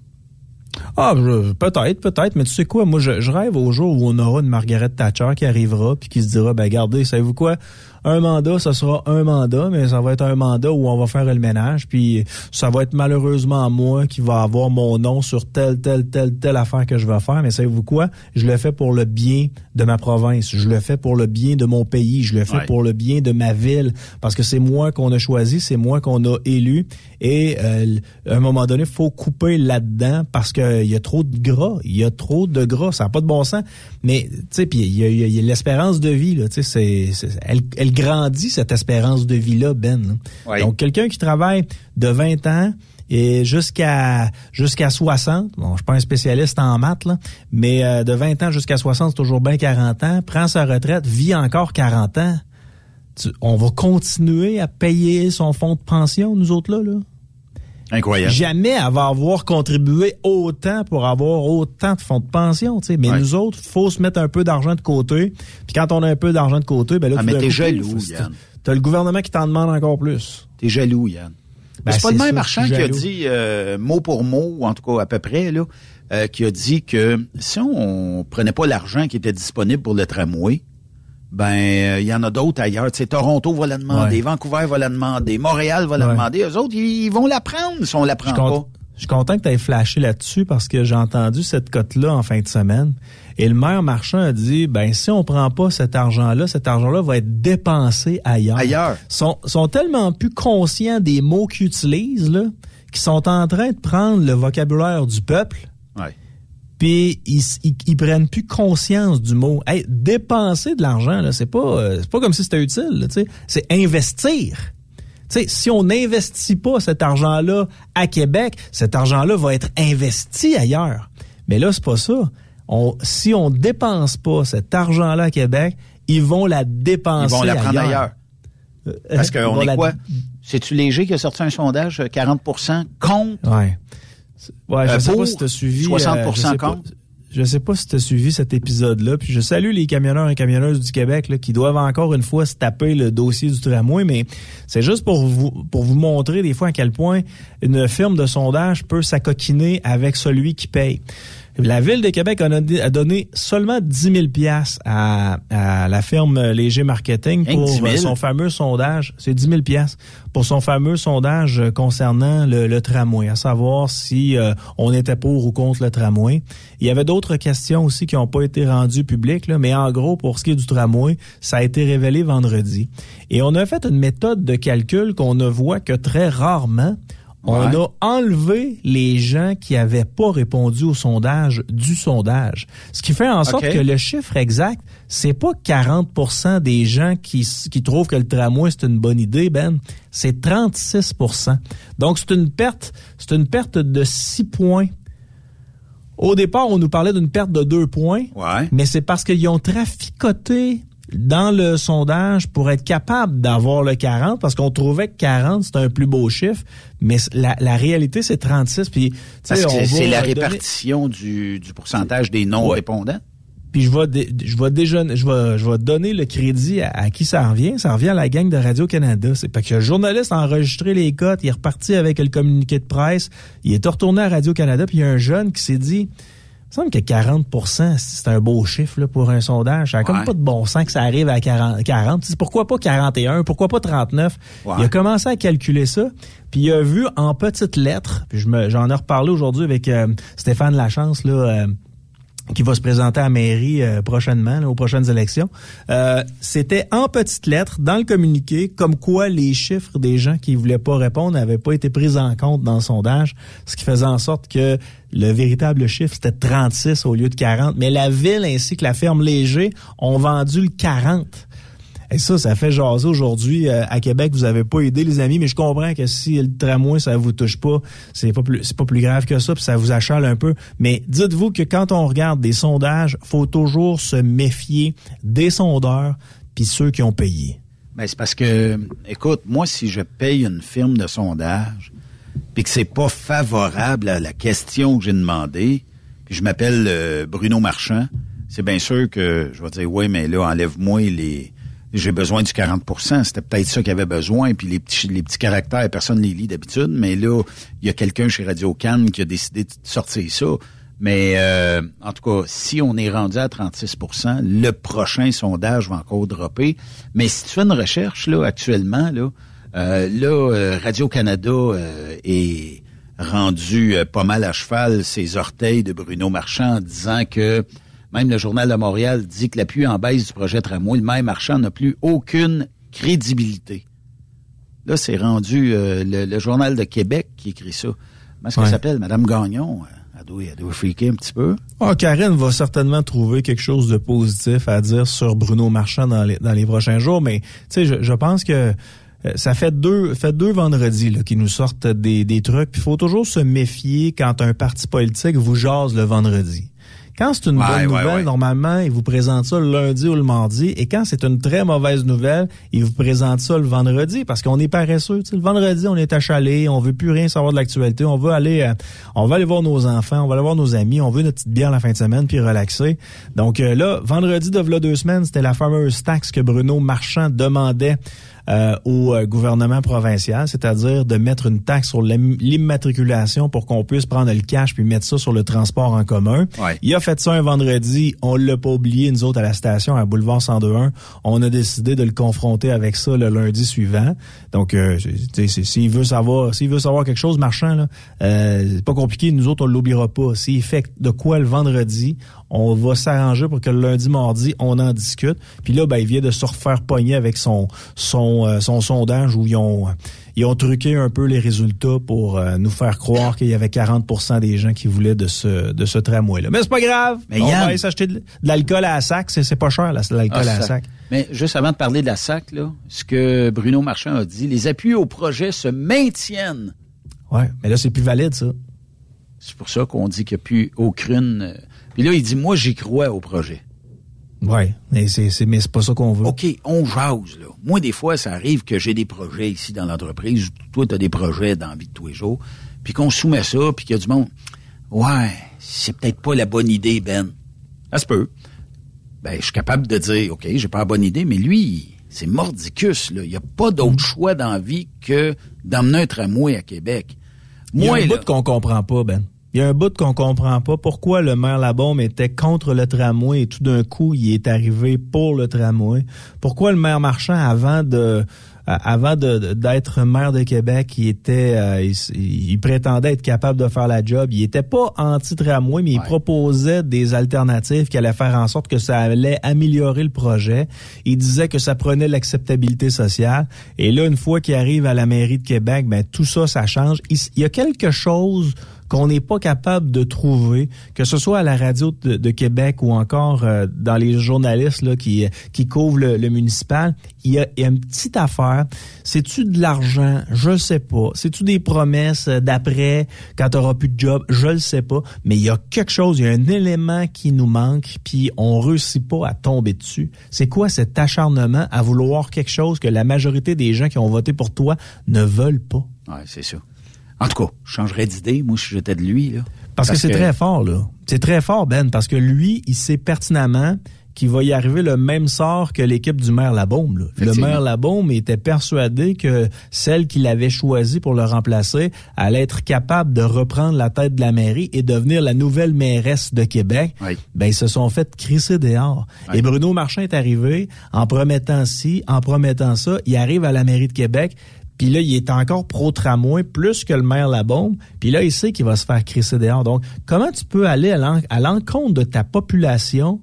Ah, peut-être, peut-être, mais tu sais quoi, moi, je, je rêve au jour où on aura une Margaret Thatcher qui arrivera puis qui se dira, ben, regardez, savez-vous quoi, un mandat, ça sera un mandat, mais ça va être un mandat où on va faire le ménage, puis ça va être malheureusement moi qui va avoir mon nom sur telle, telle, telle, telle affaire que je vais faire, mais savez-vous quoi, je le fais pour le bien de ma province, je le fais pour le bien de mon pays, je le fais Ouais. pour le bien de ma ville, parce que c'est moi qu'on a choisi, c'est moi qu'on a élu, et euh, à un moment donné, faut couper là-dedans parce qu'il y a trop de gras, il y a trop de gras, ça n'a pas de bon sens. Mais tu sais, puis il y a, a- a l'espérance de vie là, tu sais, c'est, c'est- elle, elle grandit cette espérance de vie là, Ben. Donc quelqu'un qui travaille de 20 ans et jusqu'à jusqu'à 60, bon, je suis pas un spécialiste en maths là, mais euh, de 20 ans jusqu'à 60, c'est toujours bien 40 ans, prend sa retraite, vit encore 40 ans. Tu- on va continuer à payer son fonds de pension, nous autres là, là? Incroyable. Jamais elle va avoir contribué autant pour avoir autant de fonds de pension, tu sais. Mais Ouais. nous autres, faut se mettre un peu d'argent de côté. Puis quand on a un peu d'argent de côté, ben là, Ah, tout mais t'es jaloux, c'est- Yann. T'as le gouvernement qui t'en demande encore plus. T'es jaloux, Yann. Ben, c'est pas le même marchand qui a dit euh, mot pour mot, ou en tout cas à peu près, là, euh, qui a dit que si on prenait pas l'argent qui était disponible pour le tramway, ben euh, il y en a d'autres ailleurs. Tu sais, Toronto va la demander, Ouais. Vancouver va la demander, Montréal va la Ouais. demander. Eux autres, ils, ils vont la prendre si on la prend pas. je suis content que tu aies flashé là-dessus parce que j'ai entendu cette cote-là en fin de semaine. Et le maire marchand a dit, ben si on prend pas cet argent-là, cet argent-là va être dépensé ailleurs. Ailleurs. Sont, sont tellement plus conscients des mots qu'ils utilisent, là, qu'ils sont en train de prendre le vocabulaire du peuple Ouais. Puis ils, ils, ils prennent plus conscience du mot. Hey, dépenser de l'argent, là, c'est pas, euh, c'est pas comme si c'était utile, là, tu sais. C'est investir. Tu sais, si on n'investit pas cet argent-là à Québec, cet argent-là va être investi ailleurs. Mais là, c'est pas ça. On, si on dépense pas cet argent-là à Québec, ils vont la dépenser Ils vont la prendre ailleurs. Euh, Parce qu'on est la- quoi? C'est-tu léger qui a sorti un sondage, euh, 40 contre? Ouais. Ouais, je Euh, sais pas si tu as suivi. 60% euh, je sais pas- contre. Je sais pas si tu as suivi cet épisode-là. Puis je salue les camionneurs et camionneuses du Québec là, qui doivent encore une fois se taper le dossier du tramway, mais c'est juste pour vous pour vous montrer des fois à quel point une firme de sondage peut s'acoquiner avec celui qui paye. La ville de Québec a donné, seulement 10 000 piastres à, à la firme Léger Marketing que pour 10 000? euh, son fameux sondage. C'est 10 000 piastres pour son fameux sondage euh, concernant le, le tramway, à savoir si euh, on était pour ou contre le tramway. Il y avait d'autres questions aussi qui n'ont pas été rendues publiques, là, mais en gros, pour ce qui est du tramway, ça a été révélé vendredi. Et on a fait une méthode de calcul qu'on ne voit que très rarement. On Ouais. a enlevé les gens qui avaient pas répondu au sondage du sondage. Ce qui fait en sorte que le chiffre exact, c'est pas 40% des gens qui, trouvent que le tramway c'est une bonne idée, Ben. C'est 36% Donc c'est une perte, c'est une perte de 6 points. Au départ, on nous parlait d'une perte de 2 points. Ouais. Mais c'est parce qu'ils ont traficoté dans le sondage pour être capable d'avoir le 40, parce qu'on trouvait que 40, c'était un plus beau chiffre, mais la, la réalité, c'est 36. Puis, c'est la donner- répartition du, du pourcentage des non-répondants. Puis je vais, dé- je vais déjà, je vais, je vais donner le crédit à, à qui ça revient. Ça revient à la gang de Radio-Canada. C'est parce que le journaliste a enregistré les cotes, il est reparti avec le communiqué de presse, il est retourné à Radio-Canada, puis il y a un jeune qui s'est dit, il me semble que 40% c'est un beau chiffre là, pour un sondage. Ça n'a comme pas de bon sens que ça arrive à 40. 40. C'est Pourquoi pas 41? Pourquoi pas 39? Ouais. Il a commencé à calculer ça, puis il a vu en petites lettres, puis je me- j'en ai reparlé aujourd'hui avec euh, Stéphane Lachance, là, euh, qui va se présenter à mairie euh, prochainement, aux prochaines élections. Euh, C'était en petites lettres dans le communiqué, comme quoi les chiffres des gens qui voulaient pas répondre n'avaient pas été pris en compte dans le sondage, ce qui faisait en sorte que le véritable chiffre c'était 36 au lieu de 40. Mais la ville ainsi que la ferme Léger ont vendu le 40. Ça, ça fait jaser aujourd'hui euh, à Québec. Vous avez pas aidé les amis, mais je comprends que si le tramway ça vous touche pas, c'est pas plus c'est pas plus grave que ça, puis ça vous achale un peu. Mais dites-vous que quand on regarde des sondages, faut toujours se méfier des sondeurs puis ceux qui ont payé. Ben, c'est parce que, écoute, moi, si je paye une firme de sondage, puis que c'est pas favorable à la question que j'ai demandée, puis je m'appelle euh, Bruno Marchand, c'est bien sûr que je vais dire, oui, mais là, enlève-moi les... J'ai besoin du 40% C'était peut-être ça qu'il avait besoin, puis les petits, les petits caractères, personne ne les lit d'habitude, mais là, il y a quelqu'un chez Radio Cannes qui a décidé de sortir ça. Mais euh, en tout cas, si on est rendu à 36% le prochain sondage va encore dropper. Mais si tu fais une recherche là actuellement, là, euh, là euh, Radio-Canada euh, est rendu euh, pas mal à cheval ses orteils de Bruno Marchand en disant que même le Journal de Montréal dit que l'appui en baisse du projet Tramway, le même Marchand n'a plus aucune crédibilité. Là, c'est rendu euh, le, le Journal de Québec qui écrit ça. Comment est-ce qu'elle s'appelle? Madame Gagnon. euh, Elle doit, elle doit freaker un petit peu. Ah, Karine va certainement trouver quelque chose de positif à dire sur Bruno Marchand dans les, dans les prochains jours, mais tu sais, je, je pense que euh, ça fait deux, fait deux vendredis là, qui nous sortent des, des trucs. Il faut toujours se méfier quand un parti politique vous jase le vendredi. Quand c'est une Ouais, bonne nouvelle, ouais. normalement, il vous présente ça le lundi ou le mardi. Et quand c'est une très mauvaise nouvelle, il vous présente ça le vendredi parce qu'on est paresseux. Le vendredi, on est achalé, on veut plus rien savoir de l'actualité. On veut aller, euh, on va aller voir nos enfants, on va aller voir nos amis, on veut notre petite bière la fin de semaine puis relaxer. Donc euh, là, vendredi de v'là deux semaines, c'était la fameuse taxe que Bruno Marchand demandait euh, au euh, gouvernement provincial, c'est-à-dire de mettre une taxe sur l'im- l'immatriculation pour qu'on puisse prendre le cash puis mettre ça sur le transport en commun. Ouais. Il a fait ça un vendredi, on l'a pas oublié, nous autres à la station, à Boulevard 102.1. On a décidé de le confronter avec ça le lundi suivant. Donc, euh, s'il veut savoir, s'il veut savoir quelque chose, marchand, là, euh, c'est pas compliqué, nous autres, on l'oubliera pas. S'il fait de quoi le vendredi, on va s'arranger pour que le lundi, mardi, on en discute. Puis là, ben, il vient de se refaire pogner avec son, son, euh, son sondage où ils ont, ils ont truqué un peu les résultats pour euh, nous faire croire qu'il y avait 40% des gens qui voulaient de ce, de ce tramway-là. Mais c'est pas grave. Mais on Yann- va aller s'acheter de, de l'alcool à la sac. C'est, c'est pas cher, l'alcool Ah, à la ça- sac. Mais juste avant de parler de la SAC, là, ce que Bruno Marchand a dit, les appuis au projet se maintiennent. Ouais, mais là, c'est plus valide, ça. C'est pour ça qu'on dit qu'il n'y a plus aucune. Puis là, il dit, moi, j'y crois au projet. Ouais, mais c'est, mais c'est pas ça qu'on veut. OK, on jase, là. Moi, des fois, ça arrive que j'ai des projets ici dans l'entreprise. Toi, tu as des projets dans la vie de tous les jours. Puis qu'on soumet ça, puis qu'il y a du monde. Ouais, c'est peut-être pas la bonne idée, Ben. Ça se peut. Ben, je suis capable de dire, OK, j'ai pas la bonne idée, mais lui, c'est mordicus, là. Il n'y a pas d'autre choix dans la vie que d'emmener un tramway à Québec. Il y a Moi, un là, bout qu'on comprend pas, Ben. Il y a un bout qu'on comprend pas pourquoi le maire Labaume était contre le tramway et tout d'un coup, il est arrivé pour le tramway. Pourquoi le maire Marchand, avant de avant d'être maire de Québec, il était euh, il, prétendait être capable de faire la job. Il était pas anti-tramway, mais il Ouais. proposait des alternatives qui allaient faire en sorte que ça allait améliorer le projet. Il disait que ça prenait l'acceptabilité sociale. Et là, une fois qu'il arrive à la mairie de Québec, ben tout ça, ça change. Il y a quelque chose qu'on n'est pas capable de trouver, que ce soit à la radio de, Québec ou encore euh, dans les journalistes là, qui, couvrent le, municipal, il y, a, une petite affaire. C'est-tu de l'argent? Je sais pas. C'est-tu des promesses d'après quand tu n'auras plus de job? Je le sais pas. Mais il y a quelque chose, il y a un élément qui nous manque, puis on réussit pas à tomber dessus. C'est quoi cet acharnement à vouloir quelque chose que la majorité des gens qui ont voté pour toi ne veulent pas? Ouais, c'est ça. En tout cas, je changerais d'idée, moi, si j'étais de lui, là. Parce, que c'est très fort, là. C'est très fort, Ben, parce que lui, il sait pertinemment qu'il va y arriver le même sort que l'équipe du maire Labaume. Là. Le maire Labaume était persuadé que celle qu'il avait choisie pour le remplacer allait être capable de reprendre la tête de la mairie et devenir la nouvelle mairesse de Québec. Oui. Ben, ils se sont fait crisser dehors. Oui. Et Bruno Marchand est arrivé en promettant ci, en promettant ça. Il arrive à la mairie de Québec. Puis là, il est encore pro-tramway plus que le maire Labaume. Puis là, il sait qu'il va se faire crisser dehors. Donc, comment tu peux aller à l'en- à l'encontre de ta population?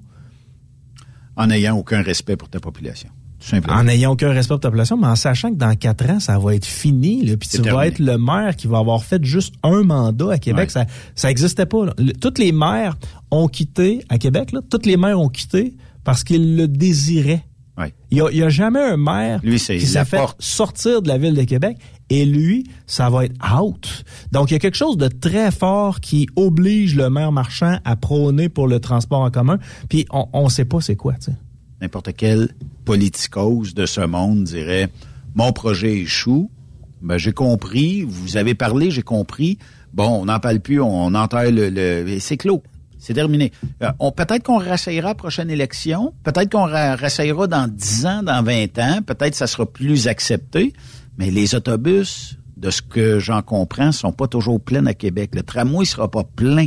En n'ayant aucun respect pour ta population. Tout simplement. en n'ayant aucun respect pour ta population, mais en sachant que dans quatre ans, ça va être fini. Là, puis tu vas être le maire qui va avoir fait juste un mandat à Québec. Ouais. Ça ça n'existait pas. là. Le- toutes les maires ont quitté à Québec. Là, toutes les maires ont quitté parce qu'ils le désiraient. Il y a, jamais un maire Lui, qui s'est fait porte. sortir de la ville de Québec. Et lui, ça va être out. Donc, il y a quelque chose de très fort qui oblige le maire marchand à prôner pour le transport en commun. Puis, on ne sait pas c'est quoi. N'importe quel politicos de ce monde dirait Mon projet échoue. Ben, j'ai compris. Vous avez parlé, j'ai compris. Bon, on n'en parle plus, on enterre le. le c'est clos. C'est terminé. Euh, on, peut-être qu'on rassayera la prochaine élection. Peut-être qu'on ra- rassayera dans 10 ans, dans 20 ans. Peut-être que ça sera plus accepté. Mais les autobus, de ce que j'en comprends, sont pas toujours pleins à Québec. Le tramway sera pas plein.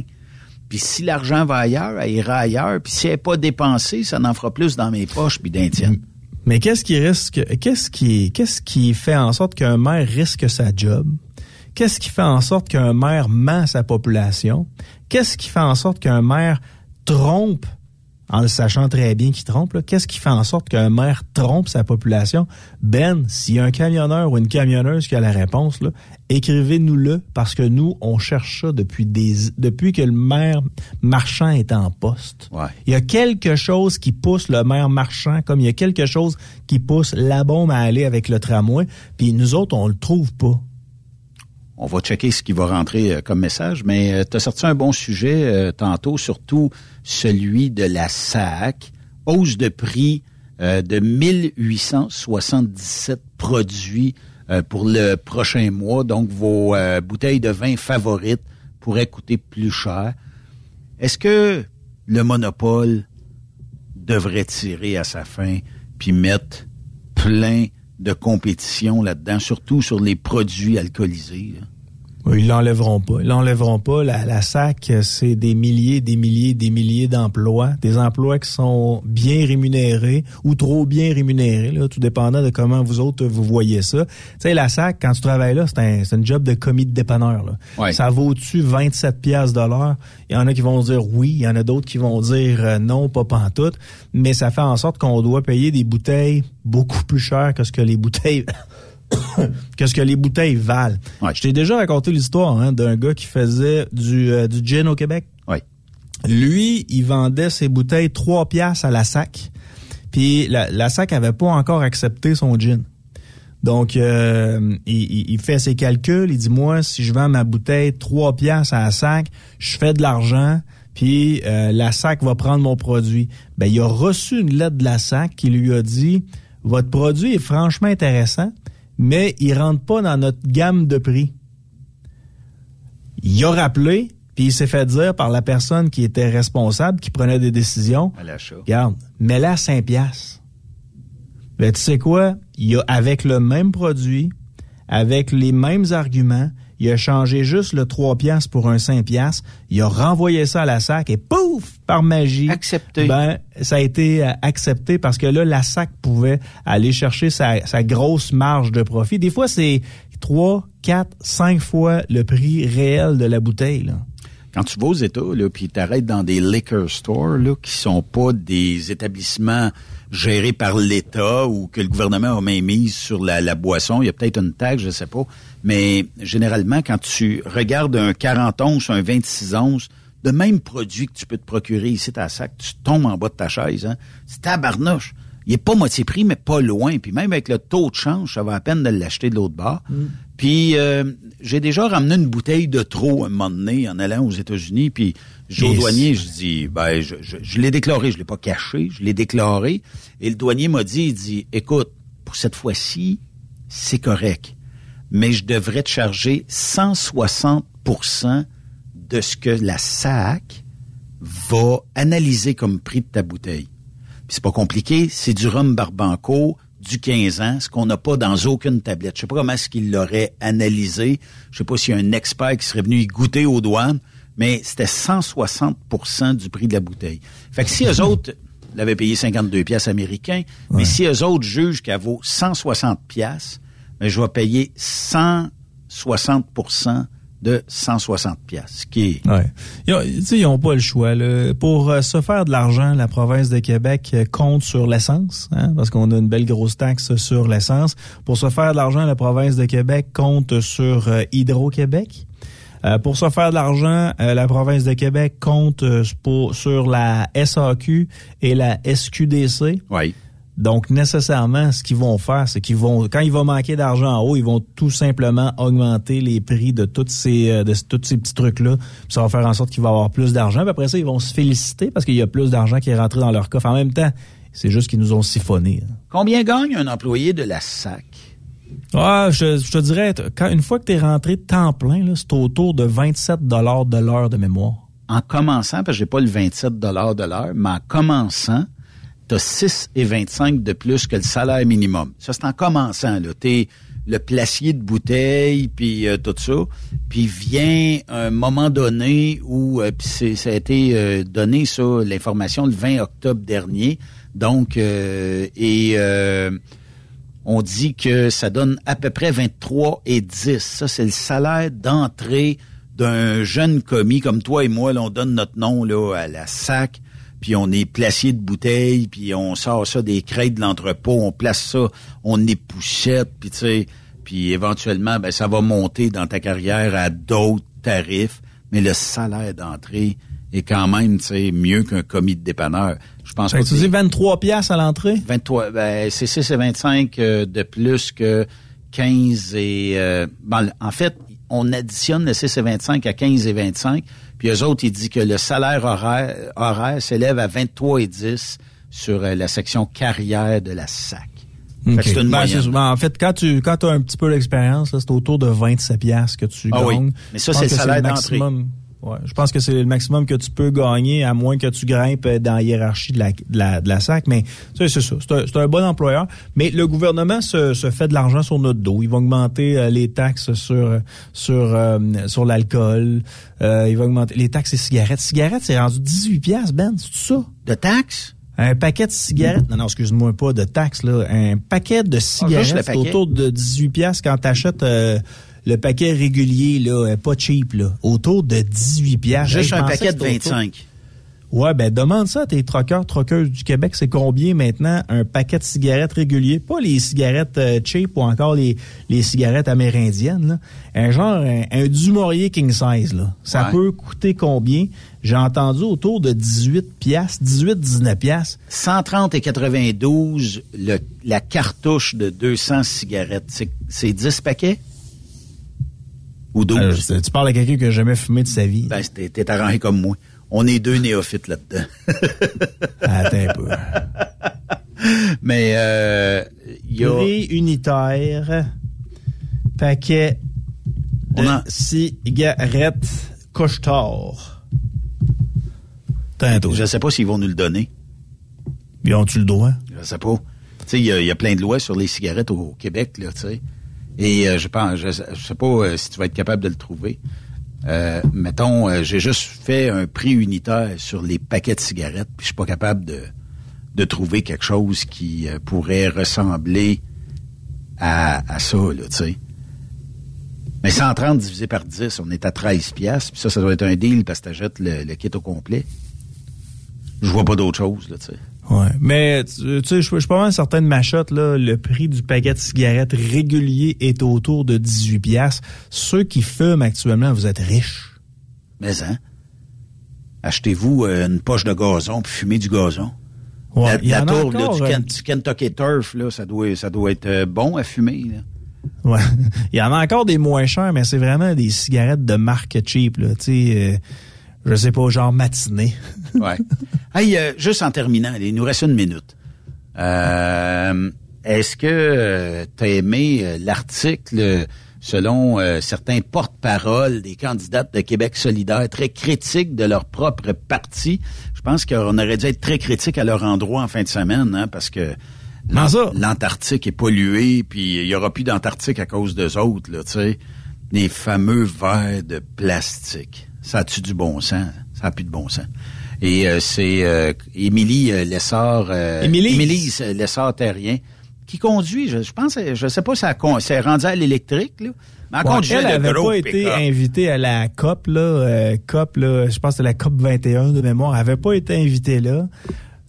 Puis si l'argent va ailleurs, elle ira ailleurs. Puis si elle n'est pas dépensée, ça n'en fera plus dans mes poches puis d'un tienne. Mais qu'est-ce qui risque, qu'est-ce qui, qu'est-ce qui fait en sorte qu'un maire risque sa job? Qu'est-ce qui fait en sorte qu'un maire ment sa population? Qu'est-ce qui fait en sorte qu'un maire trompe, en le sachant très bien qu'il trompe, qu'est-ce qui fait en sorte qu'un maire trompe sa population? Ben, s'il y a un camionneur ou une camionneuse qui a la réponse, écrivez-nous-le parce que nous, on cherche ça depuis des, depuis que le maire marchand est en poste. Ouais. Il y a quelque chose qui pousse le maire marchand, comme il y a quelque chose qui pousse la bombe à aller avec le tramway, puis nous autres, on le trouve pas. On va checker ce qui va rentrer euh, comme message, mais tu as sorti un bon sujet euh, tantôt, surtout celui de la SAC. Hausse de prix euh, de 1877 produits euh, pour le prochain mois. Donc, vos euh, bouteilles de vin favorites pourraient coûter plus cher. Est-ce que le monopole devrait tirer à sa fin puis mettre plein de compétition là-dedans, surtout sur les produits alcoolisés? Oui, Ils l'enlèveront pas. Ils l'enlèveront pas. La, la SAC, c'est des milliers, des milliers, des milliers d'emplois. Des emplois qui sont bien rémunérés ou trop bien rémunérés, là, tout dépendant de comment vous autres vous voyez ça. Tu sais, la SAC, quand tu travailles là, c'est un, c'est un job de commis de dépanneur. Là. Ouais. Ça vaut-tu 27 piastres de l'heure? Il y en a qui vont dire oui, il y en a d'autres qui vont dire euh, non, pas pantoute. Mais ça fait en sorte qu'on doit payer des bouteilles beaucoup plus chères que ce que les bouteilles que ce que les bouteilles valent. Ouais. Je t'ai déjà raconté l'histoire hein, d'un gars qui faisait du, euh, du gin au Québec. Oui. Lui, il vendait ses bouteilles 3 piastres à la sac. puis la, la SAC avait pas encore accepté son gin. Donc, euh, il, il fait ses calculs. Il dit, moi, si je vends ma bouteille 3 piastres à la SAC, je fais de l'argent, puis euh, la SAC va prendre mon produit. Ben, il a reçu une lettre de la SAC qui lui a dit, votre produit est franchement intéressant, mais il rentre pas dans notre gamme de prix. Il a rappelé, puis il s'est fait dire par la personne qui était responsable, qui prenait des décisions, À regarde, mets-la à 5 piastres. Ben, tu sais quoi? Il a, avec le même produit, avec les mêmes arguments, il a changé juste le 3 piastres pour un 5 piastres. Il a renvoyé ça à la SAC et pouf! Par magie. Accepté. Ben, ça a été euh, accepté parce que là, la SAC pouvait aller chercher sa, sa grosse marge de profit. Des fois, c'est 3, 4, 5 fois le prix réel de la bouteille, là. Quand tu vas aux États, là, puis t'arrêtes dans des liquor stores, là, qui sont pas des établissements gérés par l'État ou que le gouvernement a main mise sur la, la boisson, il y a peut-être une taxe, je sais pas. Mais généralement, quand tu regardes un 40 onces, un 26 onces, de même produit que tu peux te procurer ici à sac, tu tombes en bas de ta chaise, hein. C'est tabarnouche. Il est pas moitié prix, mais pas loin. Puis même avec le taux de change, ça va à peine de l'acheter de l'autre bord. Puis euh, j'ai déjà ramené une bouteille de trop un moment donné en allant aux États-Unis. Puis j'ai au douanier, je dis, ben je, je, je l'ai déclaré, je l'ai pas caché, je l'ai déclaré. Et le douanier m'a dit, il dit, écoute, pour cette fois-ci, c'est correct, mais je devrais te charger 160% de ce que la SAC va analyser comme prix de ta bouteille. Puis c'est pas compliqué, c'est du rhum barbanco du 15 ans, ce qu'on n'a pas dans aucune tablette. Je sais pas comment est-ce qu'il l'aurait analysé. Je sais pas s'il y a un expert qui serait venu y goûter aux douanes, mais c'était 160% du prix de la bouteille. Fait que si eux autres l'avaient payé 52 pièces américains, mais si eux autres jugent qu'elle vaut 160 pièces, mais je vais payer 160% de 160 pièces, qui est Ouais. Ils n'ont pas le choix. là. Pour euh, se faire de l'argent, la province de Québec euh, compte sur l'essence, hein, parce qu'on a une belle grosse taxe sur l'essence. Pour se faire de l'argent, la province de Québec compte sur euh, Hydro-Québec. Euh, pour se faire de l'argent, la province de Québec compte pour- sur la SAQ et la SQDC. oui. Donc, nécessairement, ce qu'ils vont faire, c'est qu'ils vont, quand il va manquer d'argent en haut, ils vont tout simplement augmenter les prix de toutes ces, euh, de tous ces petits trucs-là. Puis Ça va faire en sorte qu'il va y avoir plus d'argent. Puis après ça, ils vont se féliciter parce qu'il y a plus d'argent qui est rentré dans leur coffre. En même temps, c'est juste qu'ils nous ont siphonné. hein. Combien gagne un employé de la SAC? Ah, je, je te dirais, quand, une fois que tu es rentré temps plein, c'est autour de 27 de l'heure de mémoire. En commençant, parce que j'ai pas le 27 de l'heure, mais en commençant, tu as 6,25 de plus que le salaire minimum. Ça, c'est en commençant. Tu es le placier de bouteille, puis euh, tout ça. Puis vient un moment donné où, euh, puis c'est- ça a été euh, donné, ça, l'information, le 20 octobre dernier. Donc, euh, et... on dit que ça donne à peu près 23 et 10. Ça, c'est le salaire d'entrée d'un jeune commis comme toi et moi. Là, on donne notre nom là, à la SAC, puis on est placier de bouteilles, puis on sort ça des crêtes de l'entrepôt, on place ça, on épouchette, puis tu sais, puis éventuellement, ben, ça va monter dans ta carrière à d'autres tarifs, mais le salaire d'entrée est quand même, tu sais, mieux qu'un commis de dépanneur. Je pense que tu dis 23 piastres à l'entrée? 23, ben, c'est 6 et 25 euh, de plus que 15 et... euh, bon, en fait, on additionne le 6 et 25 à 15 et 25, puis eux autres, ils disent que le salaire horaire, horaire s'élève à 23 et 10 sur euh, la section carrière de la SAC. C'est une Ben, en fait, quand tu quand as un petit peu d'expérience, c'est autour de 27 piastres que tu Ah oui. gagnes. Mais ça, c'est le salaire maximum. Ouais, je pense que c'est le maximum que tu peux gagner, à moins que tu grimpes dans la hiérarchie de la, de la, de la SAC. Mais c'est ça. C'est un, bon employeur. Mais le gouvernement se, se fait de l'argent sur notre dos. Il va augmenter euh, les taxes sur sur euh, sur l'alcool. Euh, il va augmenter les taxes et cigarettes. Cigarettes, c'est rendu 18 piastres, Ben. C'est tout ça? De taxes? Un paquet de cigarettes, non, non, excuse-moi pas, de taxes, là. Un paquet de cigarettes, Ah, le c'est paquet? autour de 18 pièces quand t'achètes euh, le paquet régulier, là, euh, pas cheap, là. Autour de 18 pièces. Juste un paquet de 25. Ouais, ben demande ça à tes troqueurs, troqueuses du Québec. C'est combien maintenant un paquet de cigarettes régulier? Pas les cigarettes euh, cheap ou encore les, les cigarettes amérindiennes. Là. Un genre, un, un King Size. Là. Ça Ouais. peut coûter combien? J'ai entendu autour de 18 piastres, 18-19 piastres. 130 et 92, le, la cartouche de 200 cigarettes. C'est 10 paquets? Ou 12? Euh, tu parles à quelqu'un qui a jamais fumé de sa vie. Ben, t'es arrangé comme moi. On est deux néophytes là-dedans. Attends un peu. Mais euh, il y a... Prix unitaire, paquet de cigarettes Couche-Tard. Tantôt. Je sais pas s'ils vont nous le donner. Ils ont-tu le droit? Je sais pas. Tu sais, il y, a- il y a plein de lois sur les cigarettes au, au Québec, là, tu sais. Et euh, je pense, je, sais pas euh, si tu vas être capable de le trouver. Euh, mettons, euh, j'ai juste fait un prix unitaire sur les paquets de cigarettes, puis je suis pas capable de, de trouver quelque chose qui euh, pourrait ressembler à, à ça, là, tu sais. Mais 130 divisé par 10, on est à 13 piastres, puis ça, ça doit être un deal parce que t'achètes le, le kit au complet. Je vois pas d'autre chose, là, tu sais. Ouais. Mais tu sais, je suis pas mal certain de ma shot, là, le prix du paquet de cigarettes régulier est autour de 18 piastres. Ceux qui fument actuellement, vous êtes riches. Mais hein, achetez-vous euh, une poche de gazon puis fumez du gazon. Ouais, la il y la tour là, encore, du, euh, du Kentucky Turf, là, ça doit, ça doit être euh, bon à fumer. Là. Ouais. Il y en a encore des moins chers, mais c'est vraiment des cigarettes de marque cheap, là. Tu sais, euh, je sais pas, genre matinée. Ouais. hey, euh, juste en terminant, il nous reste une minute. Euh, Est-ce que tu as aimé euh, l'article euh, selon euh, certains porte-paroles des candidates de Québec solidaire très critiques de leur propre parti? Je pense qu'on aurait dû être très critique à leur endroit en fin de semaine, hein, parce que l'Antarctique est pollué, puis il y aura plus d'Antarctique à cause d'eux autres, là, tu sais. Les fameux verres de plastique. Ça a-tu du bon sens? Ça a plus de bon sens. Et euh, c'est euh, Émilie euh, Lessard... Euh, Émilie. Émilie euh, Lessard-Terrien qui conduit, je, je pense, je sais pas si elle con- c'est rendu à l'électrique, là. Mais Ouais, conduisait elle de avait gros pas été invitée à la COP, là, euh, COP, là, je pense que la COP 21 de mémoire. Elle avait pas été invitée là.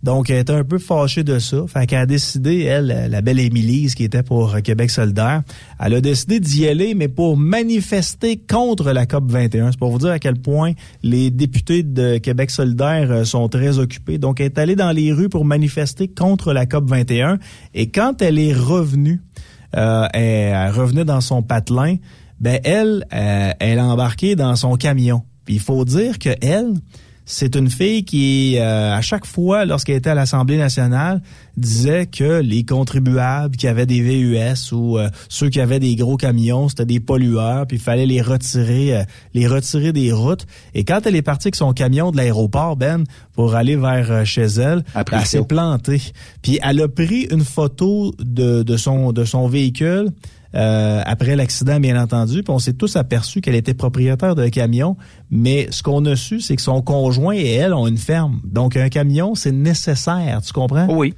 Donc, elle était un peu fâchée de ça. Fait qu'elle a décidé, elle, la belle Émilise, qui était pour Québec solidaire, elle a décidé d'y aller, mais pour manifester contre la COP 21. C'est pour vous dire à quel point les députés de Québec solidaire euh, sont très occupés. Donc, elle est allée dans les rues pour manifester contre la COP 21. Et quand elle est revenue, euh, elle, elle revenait dans son patelin, ben elle, euh, elle a embarqué dans son camion. Puis il faut dire que elle, c'est une fille qui, euh, à chaque fois, lorsqu'elle était à l'Assemblée nationale, disait que les contribuables qui avaient des VUS ou euh, ceux qui avaient des gros camions, c'était des pollueurs, puis il fallait les retirer, euh, les retirer des routes. Et quand elle est partie avec son camion de l'aéroport, Ben, pour aller vers chez elle, Après ben, le elle s'est plantée. Puis elle a pris une photo de, de son de son véhicule. Euh, après l'accident, bien entendu, puis on s'est tous aperçus qu'elle était propriétaire d'un camion, mais ce qu'on a su, c'est que son conjoint et elle ont une ferme. Donc, un camion, c'est nécessaire, tu comprends? Oui.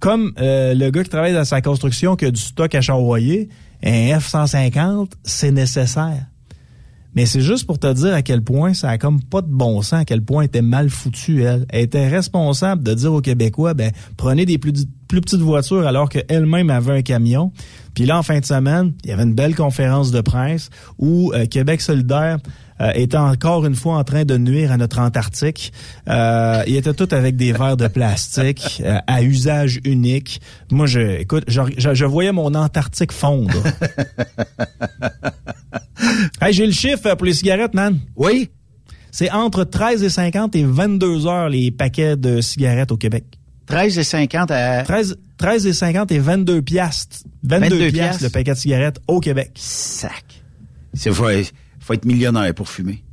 Comme euh, le gars qui travaille dans sa construction qui a du stock à charroyer, un F-150, c'est nécessaire. Mais c'est juste pour te dire à quel point ça a comme pas de bon sens, à quel point elle était mal foutue, elle. Elle était responsable de dire aux Québécois, ben, prenez des plus, plus petites voitures alors qu'elle-même avait un camion. Puis là, en fin de semaine, il y avait une belle conférence de presse où euh, Québec solidaire euh, était encore une fois en train de nuire à notre Antarctique. Euh, il était tout avec des verres de plastique euh, à usage unique. Moi, je, écoute, je, je- je voyais mon Antarctique fondre. hey, j'ai le chiffre pour les cigarettes, man. Oui? C'est entre 13 et 50 et 22 heures les paquets de cigarettes au Québec. 13 et 50 à... 13, 13 et 50 et 22 piastres. 22, 22 piastres piastres. le paquet de cigarettes au Québec. Sac. Il faut, faut être millionnaire pour fumer.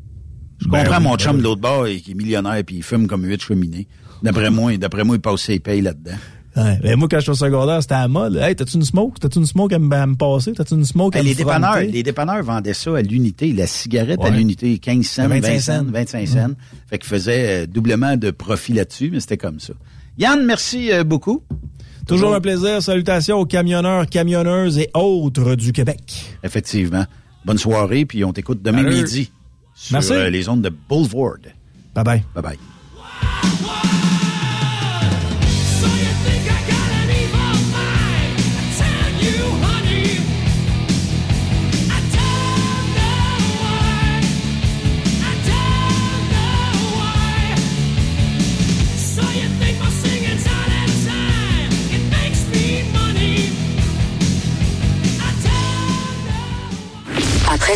Je Ben comprends oui, mon ben chum de l'autre bord qui est millionnaire puis il fume comme huit cheminées. D'après moi, d'après moi, il passe ses payes là-dedans. Ouais. Ben, moi, quand j'étais au secondaire, c'était à la mode. Hey, t'as-tu une smoke? T'as-tu une smoke à me, à passer? T'as-tu une smoke à me les dépanneurs, les dépanneurs vendaient ça à l'unité, la cigarette à l'unité, 15 cents, 25 20 cents, cents. 25 cents. Fait qu'ils faisaient euh, doublement de profit là-dessus, mais c'était comme ça. Yann, merci euh, beaucoup. Toujours un plaisir. Salutations aux camionneurs, camionneuses et autres du Québec. Effectivement. Bonne soirée, puis on t'écoute demain midi sur Merci. euh, les ondes de Boulevard. Bye bye. Bye bye.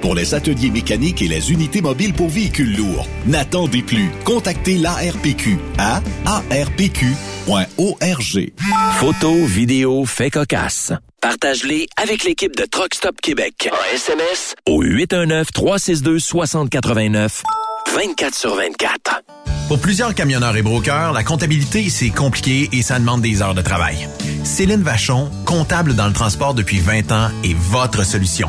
pour les ateliers mécaniques et les unités mobiles pour véhicules lourds. N'attendez plus. Contactez l'ARPQ à arpq.org. Photos, vidéos, faits cocasse. Partage-les avec l'équipe de Truck Stop Québec. En SMS Au 819-362-6089. 24 sur 24. Pour plusieurs camionneurs et brokers, la comptabilité, c'est compliqué et ça demande des heures de travail. Céline Vachon, comptable dans le transport depuis 20 ans, est votre solution.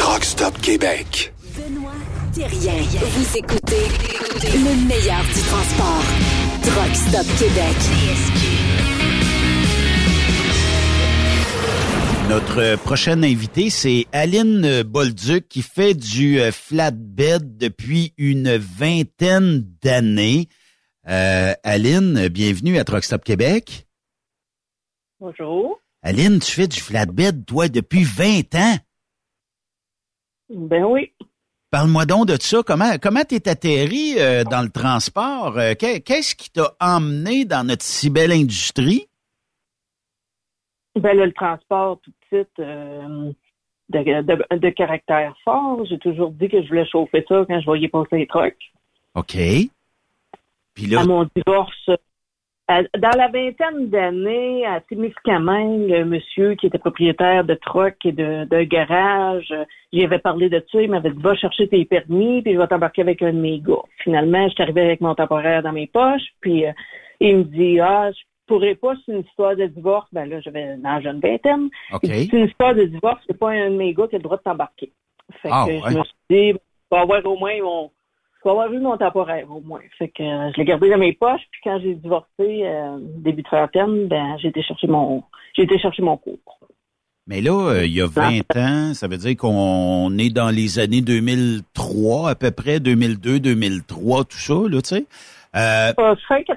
Truck Stop Québec. Benoît Thérien. Vous écoutez le meilleur du transport. Truck Stop Québec. Notre prochaine invitée, c'est Aline Bolduc qui fait du euh, flatbed depuis une vingtaine d'années. Euh, Aline, bienvenue à Truck Stop Québec. Bonjour. Aline, tu fais du flatbed, toi, depuis 20 ans? Ben oui. Parle-moi donc de ça. Comment comment t'es atterri euh, dans le transport? Euh, qu'est- Qu'est-ce qui t'a emmené dans notre si belle industrie? Ben là, le transport, tout de suite, euh, de, de, de caractère fort. J'ai toujours dit que je voulais chauffer ça quand je voyais passer les trucks. OK. Puis là, À mon divorce, dans la vingtaine d'années, à Témiscamingue, le monsieur qui était propriétaire de trucks et de, de garage, euh, j'y avais parlé de ça. Il m'avait dit, va chercher tes permis, puis je vais t'embarquer avec un de mes gars. Finalement, je suis arrivé avec mon temporaire dans mes poches, puis euh, il me dit, ah, je pourrais pas, c'est une histoire de divorce. Ben là, j'avais dans la jeune vingtaine. OK. Il dit, c'est une histoire de divorce, c'est pas un de mes gars qui a le droit de t'embarquer. Fait Ah, que ouais. je me suis dit, vais avoir au moins mon, je vais avoir vu mon temporaire au moins. Fait que euh, je l'ai gardé dans mes poches, puis quand j'ai divorcé, euh, début de trentaine, ben j'ai été chercher mon, j'ai été chercher mon cours. mais là, euh, il y a 20 ans, ça veut dire qu'on est dans les années 2003 à peu près, 2002, 2003, tout ça, là, tu sais. Euh, fin 80,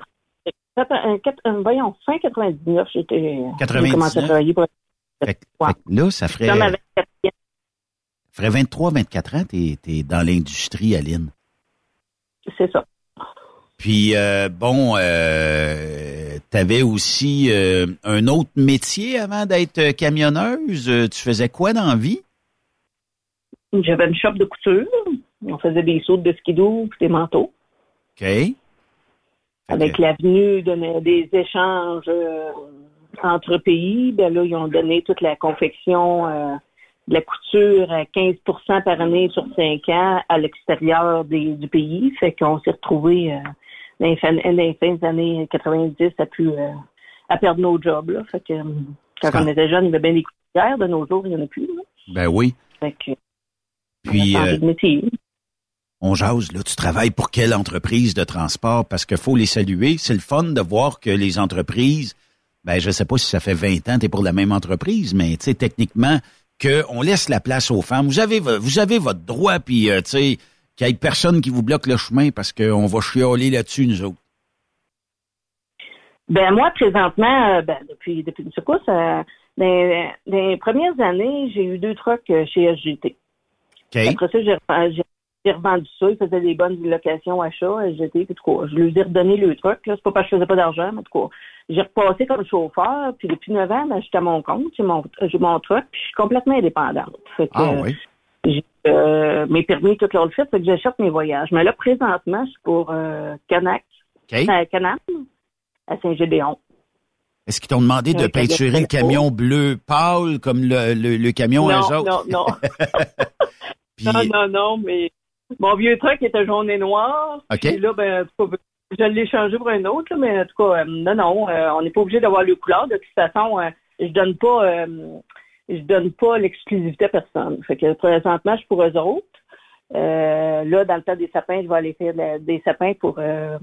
un- quatre- un- voyons, fin 99, j'étais, j'ai 99. commencé à travailler pour fait, là, ça ferait, 24e. ferait 23, 24 ans, t'es es dans l'industrie, Aline. C'est ça. Puis euh, bon, euh, t'avais aussi euh, un autre métier avant d'être camionneuse. Euh, Tu faisais quoi dans la vie? J'avais une shop de couture. On faisait des sauts de skidoo, puis des manteaux. OK. avec l'avenue de- des échanges entre pays, ben là, ils ont donné toute la confection de la couture à 15% par année sur 5 ans à l'extérieur du pays. Fait qu'on s'est retrouvés euh, dans, les fin, dans les fins des années 90 à, plus, euh, à perdre nos jobs. Là. Fait que, euh, quand Ah. on était jeunes, il y avait bien des couturières. De nos jours, il n'y en a plus. Là. Ben oui. Fait que, Puis, euh, on jase, là, tu travailles pour quelle entreprise de transport? Parce qu'il faut les saluer. C'est le fun de voir que les entreprises, ben, je sais pas si ça fait 20 ans que tu es pour la même entreprise, mais, tu sais, techniquement, qu'on laisse la place aux femmes. Vous avez, vo- vous avez votre droit, puis, euh, tu sais, qu'il y ait personne qui vous bloque le chemin parce qu'on va chialer là-dessus, nous autres. Ben moi, présentement, euh, ben, depuis depuis une secousse, euh, dans, dans les premières années, j'ai eu deux trucks chez SGT. OK? Après ça, j'ai reven- j'ai- j'ai revendu ça. Ils faisaient des bonnes locations achats, SGT, puis. Je lui ai redonné le truck. Là. C'est pas parce que je faisais pas d'argent, mais en tout cas. J'ai repassé comme chauffeur, puis depuis 9 ans, ben, j'étais à mon compte, j'ai mon, j'ai mon truck, puis je suis complètement indépendante. Fait que, Ah euh, oui. j'ai euh, mes permis, tout le fait, fait que j'achète mes voyages. Mais là, présentement, je suis pour euh, Canac, à Canam, à Saint-Gédéon. Est-ce qu'ils t'ont demandé de Euh, peinturer le camion bleu pâle comme le, le, le camion à eux non, autres? non, non. Puis- non, non, non, mais mon vieux truck était jaune et noir. OK. Puis là, ben, je l'ai changé pour un autre, là, mais en tout cas, euh, non, non, euh, on n'est pas obligé d'avoir le couleur. De toute façon, euh, je donne pas je donne pas l'exclusivité à personne. Fait que présentement, je suis pour eux autres. Euh, là, dans le temps des sapins, je vais aller faire la- des sapins pour euh,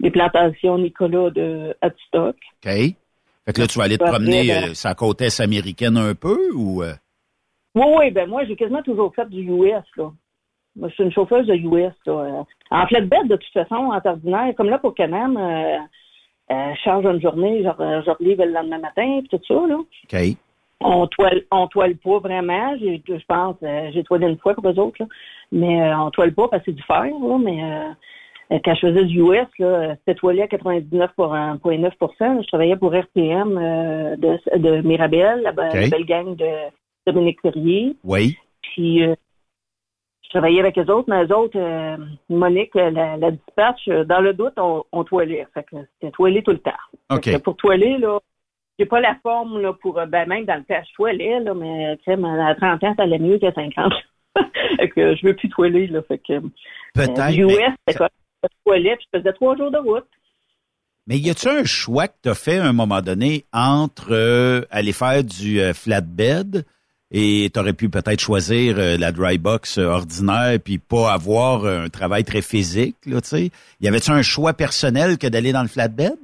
les plantations Nicolas de Hadstock. OK. Fait que là, tu vas aller te promener euh, sa côte est américaine un peu ou... Oui, oui, ben moi, j'ai quasiment toujours fait du US, là. Moi, je suis une chauffeuse de US, là. Euh, En flatbed, de toute façon, en ordinaire, comme là pour Canam, euh, euh, je change une journée, genre, je relive le lendemain matin, puis tout ça, là. OK. On toile, on toile pas vraiment. Je pense, euh, j'ai toilé une fois pour eux autres, là. Mais on toile pas parce que c'est du fer, là. Mais quand je faisais du US, c'était toilé à 99,9% Je travaillais pour RPM de, de Mirabel, la, belle gang de Dominique Ferrier. Oui. Puis travaillais avec eux autres, mais eux autres, euh, Monique, la, la dispatch, euh, dans le doute, on, on toilait. Fait que c'était toilé tout le temps. Pour toiler, là, j'ai pas la forme là, pour euh, ben même dans le temps, je toilais, là, mais crème, à 30 ans, ça allait mieux qu'à 50. fait que je veux plus toiler, là. Fait que Peut-être, euh, US, mais- c'était quoi? Je toilais, puis je faisais trois jours de route. Mais y a-tu un choix que tu as fait à un moment donné entre euh, aller faire du flatbed et tu aurais pu peut-être choisir euh, la dry box euh, ordinaire puis pas avoir euh, un travail très physique, là, tu sais? Y avait-tu un choix personnel que d'aller dans le flatbed?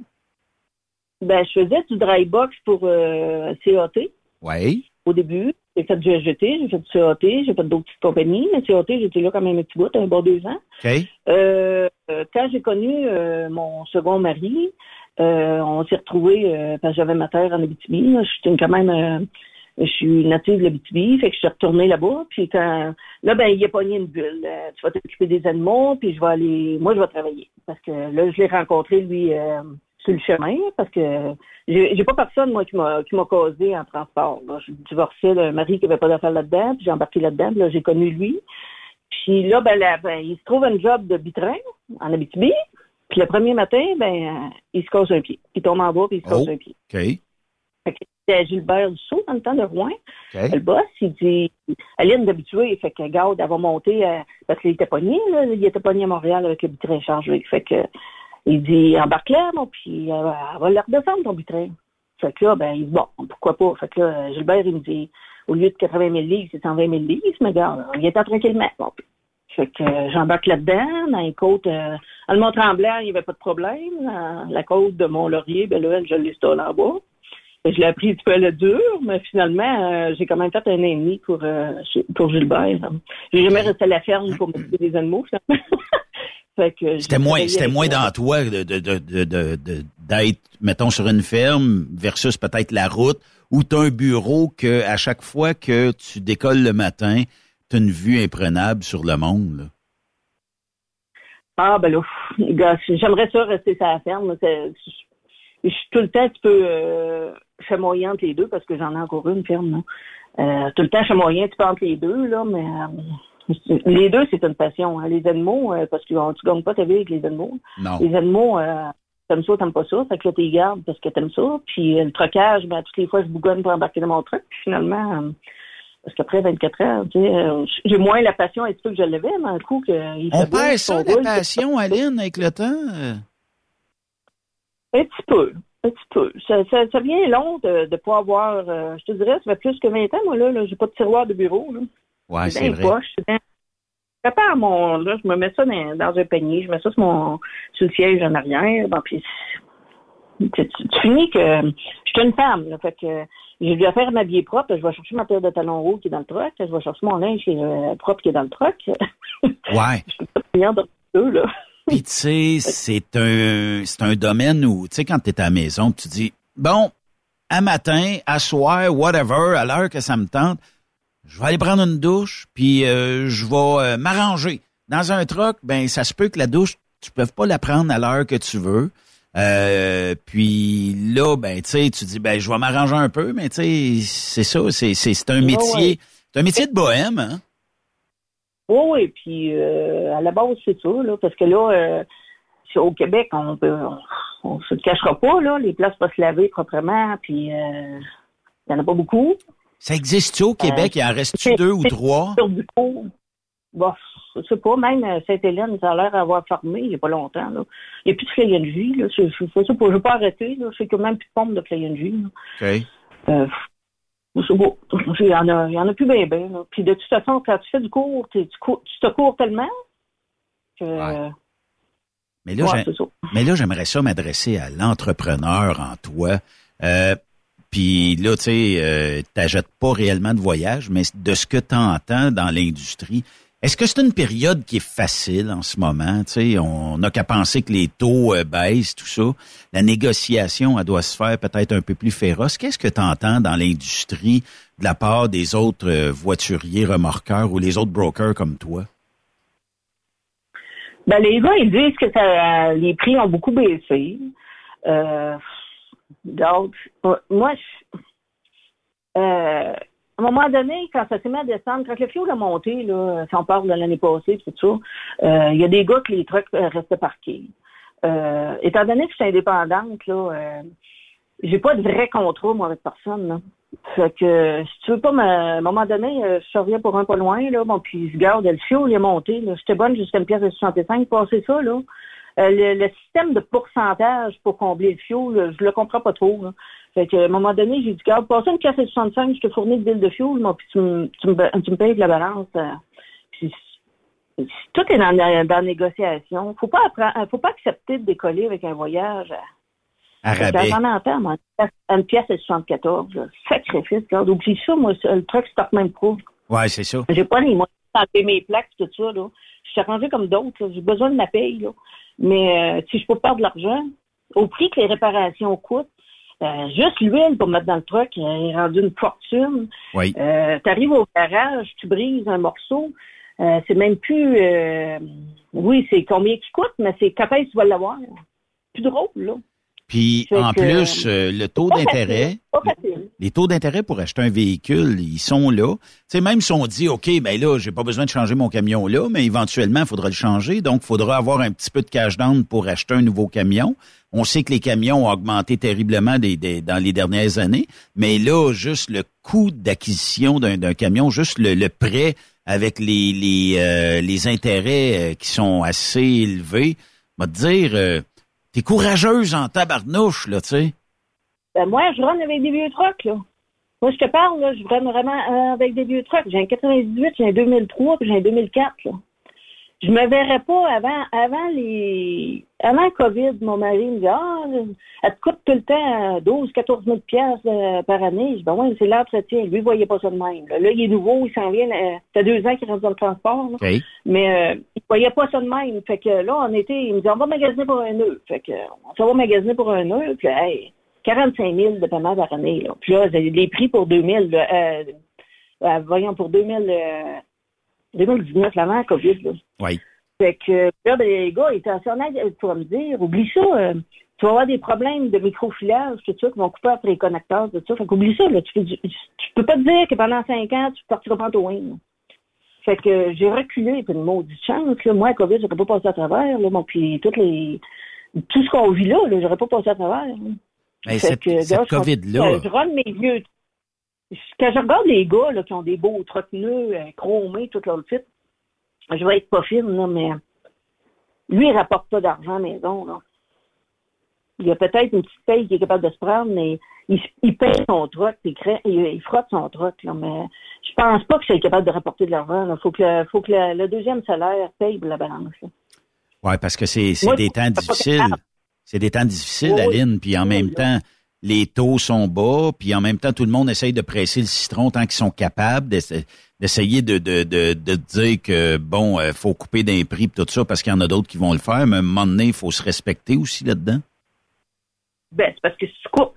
Ben, je faisais du dry box pour euh, CAT. Oui. au début. J'ai fait du SGT, j'ai fait du CAT, j'ai fait d'autres petites compagnies, mais CAT, j'étais là quand même un petit bout, un bon deux ans. OK. Euh, euh, quand j'ai connu euh, mon second mari, euh, on s'est retrouvés, parce que j'avais ma terre en Abitibi. Je suis quand même, je suis native de l'Abitibi, fait que je suis retournée là-bas. Puis quand, là, ben, il a pogné une bulle. Euh, tu vas t'occuper des animaux, puis je vais aller, moi, je vais travailler. Parce que là, je l'ai rencontré, lui, euh, sur le chemin, parce que j'ai pas personne, moi, qui m'a qui m'a causé en transport. Là. Je divorçais d'un mari qui avait pas d'affaires là-dedans, puis j'ai embarqué là-dedans, puis là, j'ai connu lui. Puis là, ben, là, ben, il se trouve un job de bitrin en Abitibi. Puis le premier matin, ben, il se casse un pied. Il tombe en bas, puis il se casse Oh. un pied. OK. C'était Gilbert Dussault, dans le temps de Rouen. OK. Le boss, il dit, Aline d'habitué, fait que, garde, elle va monter, euh, parce qu'il était pogné, là, il était pogné à Montréal avec le bitrin chargé. Fait que, il dit, embarque là, mon, puis euh, elle va le redescendre, ton bitrin. Fait que là, ben, il dit, bon, pourquoi pas? Fait que là, Gilbert, il me dit, au lieu de 80 000 livres, c'est 120 000 livres, mais regarde, il était tranquillement. Bon, fait que euh, j'embarque là-dedans, dans les côtes, euh, le Mont-Tremblant, il n'y avait pas de problème. La côte de Mont-Laurier, ben là, je l'ai installée en bas. Que Je l'ai appris un petit peu à la dure, mais finalement, euh, j'ai quand même fait un an et demi pour, euh, pour Gilbert. J'ai jamais resté à la ferme pour m'occuper des animaux, finalement. C'était moins, c'était moins dans toi de, de, de, de, d'être, mettons, sur une ferme versus peut-être la route où tu as un bureau que à chaque fois que tu décolles le matin, tu as une vue imprenable sur le monde. là. Ah, ben là, j'aimerais ça rester sur la ferme. Je suis tout le temps un petit peu euh, chamoyante les deux parce que j'en ai encore une ferme. là. Euh, tout le temps chamoyant, tu peux entre les deux, là, mais euh, les deux, c'est une passion. hein. Les animaux, euh, parce que tu gagnes pas ta vie avec les animaux. Non. Les animaux, t'aimes ça, t'aimes pas ça. Fait que là, t'es gardes parce que t'aimes ça. Puis le trocage, ben, toutes les fois, je bougonne pour embarquer dans mon truck. Puis finalement, parce qu'après 24 heures, tu sais, j'ai moins la passion un petit peu que je l'avais, mais un coup que... il On perd ça, la passion, Aline, avec le temps? Un petit peu. Un petit peu. Ça, ça, ça vient long de ne pas avoir... euh, je te dirais, ça fait plus que 20 ans, moi, là. là j'ai pas de tiroir de bureau, là. Ouais, c'est vrai. poche, bien- Je prépare mon... Là, je me mets ça dans, dans un panier. Je mets ça sur, mon, sur le siège en arrière. Bon, puis... Tu, tu- tu finis que... Je suis une femme, là. Fait que... J'ai dû faire m'habiller propre. Je vais chercher ma paire de talons hauts qui est dans le truck. Je vais chercher mon linge qui est euh, propre qui est dans le truck. Ouais. Je suis pas de deux, là. Puis tu sais, c'est un c'est un domaine où tu sais quand tu es à la maison, tu dis bon, à matin, à soir, whatever, à l'heure que ça me tente, je vais aller prendre une douche, puis euh, je vais euh, m'arranger. Dans un truck, ben ça se peut que la douche, tu peux pas la prendre à l'heure que tu veux. Euh, puis là, ben tu sais, tu dis ben je vais m'arranger un peu, mais tu sais, c'est ça, c'est c'est c'est un métier, c'est un métier de bohème, hein. Oui, oui, puis euh, à la base, c'est ça, là, parce que là, euh, au Québec, on peut, on, on se le cachera pas, là, les places peuvent se laver proprement, puis euh, il y en a pas beaucoup. Ça existe au Québec, il en reste-tu c'est- deux ou trois? Sur du coup, bon, je sais pas, même euh, Sainte-Hélène, ça a l'air d'avoir fermé il y a pas longtemps, là. Il n'y a plus de Vie, là, je, je, je sais pas, je pas arrêter, là, je sais que même plus de pompe de là. OK. Euh, Il y en a, il y en a plus bien, bien. là. Puis de toute façon, quand tu fais du cours, tu, cours- tu te cours tellement que. Mais là, Ouais, mais là, j'aimerais ça m'adresser à l'entrepreneur en toi. Euh, Puis là, tu sais, euh, t'achètes pas réellement de voyage, mais de ce que tu entends dans l'industrie, est-ce que c'est une période qui est facile en ce moment? Tu sais, on n'a qu'à penser que les taux euh, baissent, tout ça. La négociation, elle doit se faire peut-être un peu plus féroce. Qu'est-ce que tu entends dans l'industrie de la part des autres euh, voituriers, remorqueurs ou les autres brokers comme toi? Ben, les gars, ils disent que ça, les prix ont beaucoup baissé. Euh, donc, moi, je, euh, à un moment donné, quand ça s'est mis à descendre, quand le fioul a monté, là, si on parle de l'année passée, tout ça, euh, il y a des gars que les trucks euh, restaient parqués. Euh, étant donné que je suis indépendante, là, euh, j'ai pas de vrai contrat, moi, avec personne, là. Fait que, si tu veux pas, à un moment donné, euh, je reviens pour un pas loin, là, bon, puis je garde, le fioul il est monté. J'étais bonne jusqu'à une pièce de 65, passer ça, là. Euh, le, le système de pourcentage pour combler le fioul, je le comprends pas trop, là. Fait que, à un moment donné, j'ai dit, garde, passe une pièce de 65, je te fournis de bill de fioul, moi, puis tu me, tu me, tu me payes de la balance. euh. Puis, tout est dans, la- dans la négociation. Faut pas apprendre, faut pas accepter de décoller avec un voyage à, À rabais. J'en entends, moi. Une pièce de 74, là. Sacrifice, regarde. Oublie ça, moi, ça, le truck stop même pas. Ouais, c'est ça. J'ai pas les moyens de mes plaques, tout ça, là. Je suis arrangée comme d'autres. J'ai besoin de ma paye, là. Mais, euh, si je peux perdre de l'argent, au prix que les réparations coûtent, euh, juste l'huile pour mettre dans le truck est rendue une fortune. Oui. Euh, t'arrives au garage, tu brises un morceau, euh, c'est même plus, euh, oui, c'est combien qui coûte, mais c'est que tu vas l'avoir? Plus drôle, là. Puis en que, plus, euh, le taux d'intérêt, les taux d'intérêt pour acheter un véhicule, ils sont là. Tu sais, même si on dit, OK, ben là, j'ai pas besoin de changer mon camion là, mais éventuellement, il faudra le changer. Donc, il faudra avoir un petit peu de cash down pour acheter un nouveau camion. On sait que les camions ont augmenté terriblement des, des- dans les dernières années, mais là, juste le coût d'acquisition d'un camion, juste le, le prêt avec les, les, euh, les intérêts euh, qui sont assez élevés, va te dire, euh, t'es courageuse en tabarnouche, là, tu sais. Ben, moi, je rentre avec des vieux trucks, là. Moi, je te parle, là, je rentre vraiment euh, avec des vieux trucks. J'ai un 98, j'ai un 2003, puis j'ai un 2004, là. Je me verrais pas avant, avant les, avant COVID, mon mari me dit, ah, elle te coûte tout le temps 12, 14 000 piastres euh, par année. Je dis, ben ouais, c'est l'entretien. Lui, il voyait pas ça de même. Là, il est nouveau, il s'en vient, euh, ça fait deux ans qu'il rentre dans le transport, là. Mais euh, il voyait pas ça de même. Fait que là, on était, il me dit, on va magasiner pour un nœud. Fait que, on s'en va magasiner pour un nœud. Puis, hey, 45 000 de paiement par année. Là. Puis là, les prix pour 2000, là, euh, euh, voyons, pour 2000, euh, 2019, l'avant COVID. Là. Oui. Fait que là, ben, les gars, ils étaient assez honnêtes pour me dire, oublie ça, euh, tu vas avoir des problèmes de microfilage, tout ça, qui vont couper après les connecteurs, tout ça. Fait qu'oublie ça, là, tu, peux, tu peux pas te dire que pendant cinq ans, tu partiras pas en wing. Fait que j'ai reculé, puis une maudite chance. Là. Moi, la COVID, j'ai pas passé à travers. Là, bon, puis toutes les tout ce qu'on vit là, là j'aurais pas passé à travers. Fait cette, que, cette COVID-là, Je run mes vieux. Quand je regarde les gars là, qui ont des beaux nœuds, euh, chromés, tout leur fit, je vais être pas fine, là, mais lui, il rapporte pas d'argent à la maison. Là. Il y a peut-être une petite paye qui est capable de se prendre, mais il, il paye son troc, il, il, il frotte son troc. Là, mais je pense pas que c'est capable de rapporter de l'argent. Il faut que, le, faut que le, le deuxième salaire paye pour la balance. ouais, parce que c'est des temps difficiles. C'est des temps difficiles, Oui, oui. Aline, puis en même temps, les taux sont bas, puis en même temps, tout le monde essaye de presser le citron tant qu'ils sont capables d'essa- d'essayer de, de, de, de dire que, bon, euh, faut couper d'un prix tout ça, parce qu'il y en a d'autres qui vont le faire, mais à un moment donné, il faut se respecter aussi là-dedans. Ben, c'est parce que si tu coupes,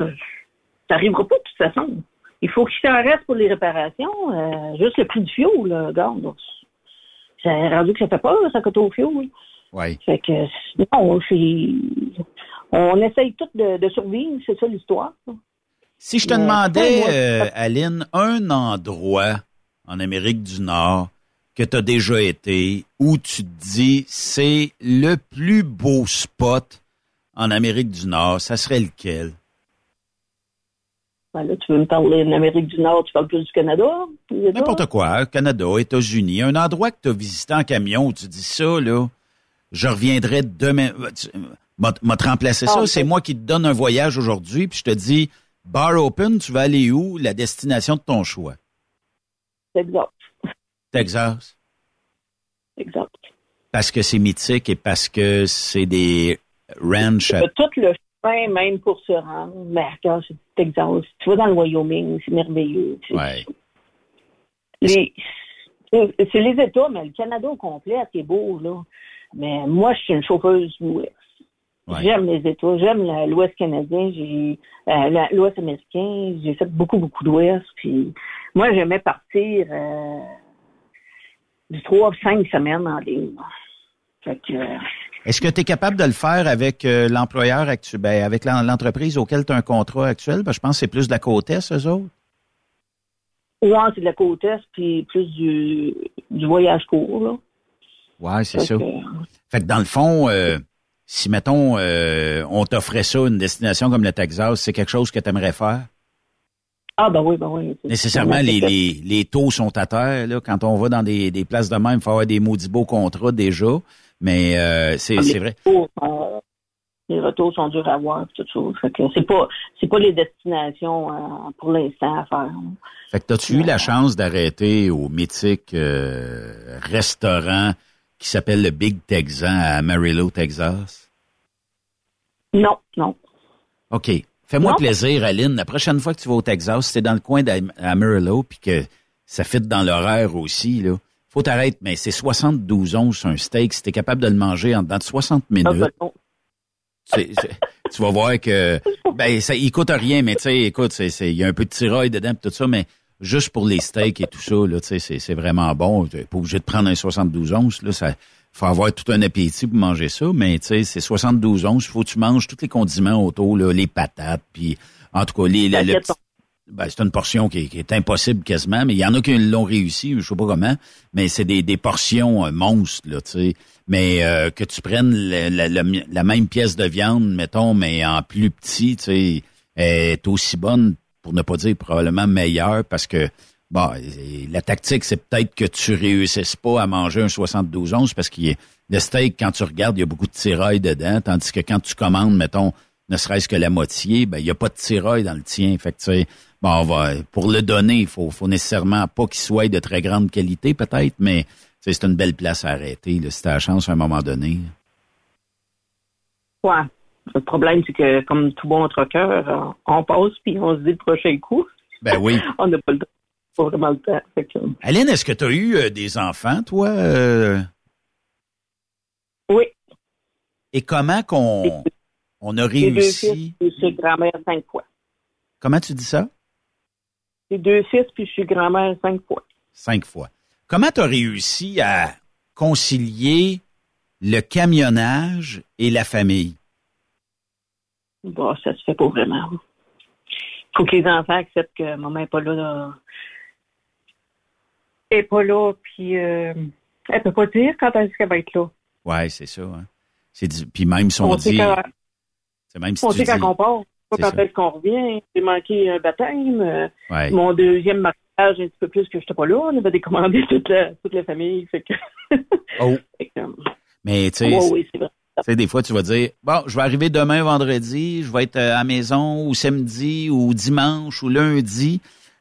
ça n'arrivera pas de toute façon. Il faut qu'il t'en reste pour les réparations. euh, juste le prix du fioul, là, regarde. C'est rendu que ça fait peur, ça coûte au fioul. Oui. Fait que, non, c'est... On essaye tout de, de survivre, c'est ça l'histoire. Si je te Mais, demandais, euh, Aline, un endroit en Amérique du Nord que tu as déjà été où tu te dis c'est le plus beau spot en Amérique du Nord, ça serait lequel? Ben là, tu veux me parler de l'Amérique du Nord, tu parles plus du Canada? N'importe quoi, Canada, États-Unis, un endroit que tu as visité en camion où tu dis ça, là, je reviendrai demain. M'a te remplacé ça, Ah, c'est moi qui te donne un voyage aujourd'hui, puis je te dis, bar open, tu vas aller où? La destination de ton choix. Exact. Texas. Exact. Parce que c'est mythique et parce que c'est des ranchs. à- tout le chemin, même pour se rendre. Mais regarde, c'est Texas. Tu vas dans le Wyoming, c'est merveilleux. Ouais. Les- C'est c'est les États, mais le Canada au complet, c'est beau, là. Mais moi, je suis une chauffeuse ouest. Ouais. J'aime les États, j'aime l'Ouest canadien, j'ai euh, l'Ouest américain, j'ai fait beaucoup, beaucoup d'Ouest. Puis moi, j'aimais partir euh, du 3 5 semaines en ligne. Fait que, euh, Est-ce que tu es capable de le faire avec l'employeur actuel, ben, avec l'en- l'entreprise auquel tu as un contrat actuel? Ben, je pense que c'est plus de la côte est, eux autres. ouais, c'est de la côte Est, puis plus du, du voyage court, là. Ouais, c'est ça. que, Fait que dans le fond, si, mettons, euh, on t'offrait ça, une destination comme le Texas, c'est quelque chose que tu aimerais faire? ah, ben oui, ben oui. Nécessairement, les, les, les taux sont à terre. Là. Quand on va dans des, des places de même, il faut avoir des maudits beaux contrats déjà. Mais euh, c'est c'est vrai. sont- Les retours sont durs à voir, tout ça. Fait que c'est pas, c'est pas les destinations euh, pour l'instant à faire. Fait que t'as-tu eu la chance d'arrêter au mythique euh, restaurant qui s'appelle le Big Texan à Amarillo, Texas? Non, non. OK. Fais-moi plaisir, Aline. La prochaine fois que tu vas au Texas, si t'es dans le coin d'Amarillo, puis que ça fit dans l'horaire aussi, là, faut t'arrêter. Mais c'est 72 onces un steak. Si t'es capable de le manger en dedans de 60 Ah, minutes, ben tu vas voir que ben ça il coûte rien mais tu sais écoute il y a un peu de tirail dedans pis tout ça mais juste pour les steaks et tout ça là tu sais c'est c'est vraiment bon t'es pas obligé de prendre un 72 onces là ça faut avoir tout un appétit pour manger ça mais tu sais c'est 72 onces faut que tu manges tous les condiments autour là les patates puis en tout cas les le- le petit- ben, c'est une portion qui est, qui est impossible quasiment, mais il y en a qui l'ont réussi, je sais pas comment, mais c'est des, des portions euh, monstres, là, tu sais. Mais euh, que tu prennes la, la- la même pièce de viande, mettons, mais en plus petit, tu sais, est aussi bonne, pour ne pas dire probablement meilleure, parce que bon, et la tactique, c'est peut-être que tu réussisses pas à manger un 72 onces, parce qu'il le steak, quand tu regardes, il y a beaucoup de tirail dedans, tandis que quand tu commandes, mettons, ne serait-ce que la moitié, ben il y a pas de tirail dans le tien. Fait que tu bon, on va pour le donner, il faut, faut nécessairement pas qu'il soit de très grande qualité peut-être, mais tu c'est une belle place à arrêter là, si t'as la chance à un moment donné. Ouais. Le problème, c'est que, comme tout bon troqueur, on passe puis on se dit le prochain coup. Ben oui. on n'a pas le temps. Pas vraiment le temps. Que, Aline, est-ce que tu as eu euh, des enfants, toi? euh? oui. Et comment qu'on on a J'ai deux réussi? fils, puis je suis grand-mère cinq fois. Comment tu dis ça? J'ai deux fils, puis je suis grand-mère cinq fois. Cinq fois. Comment tu as réussi à concilier le camionnage et la famille? Bon, ça se fait pas vraiment. faut que les enfants acceptent que maman n'est pas là. là. Elle est pas là, puis euh, elle peut pas dire quand est-ce qu'elle va être là. Ouais, c'est ça. Hein? C'est Puis même si on, dit... quand- C'est même si On tu sait quand dis- on part, pas quand est-ce qu'on revient. J'ai manqué un baptême. euh, Ouais. Mon deuxième mariage, un petit peu plus que je n'étais pas là. On avait décommandé toute la, toute la famille. Fait que, Oh. fait que, Mais tu sais, ouais, oui, c'est vrai. Tu sais, des fois, tu vas dire, bon, je vais arriver demain vendredi, je vais être euh, à la maison ou samedi ou dimanche ou lundi,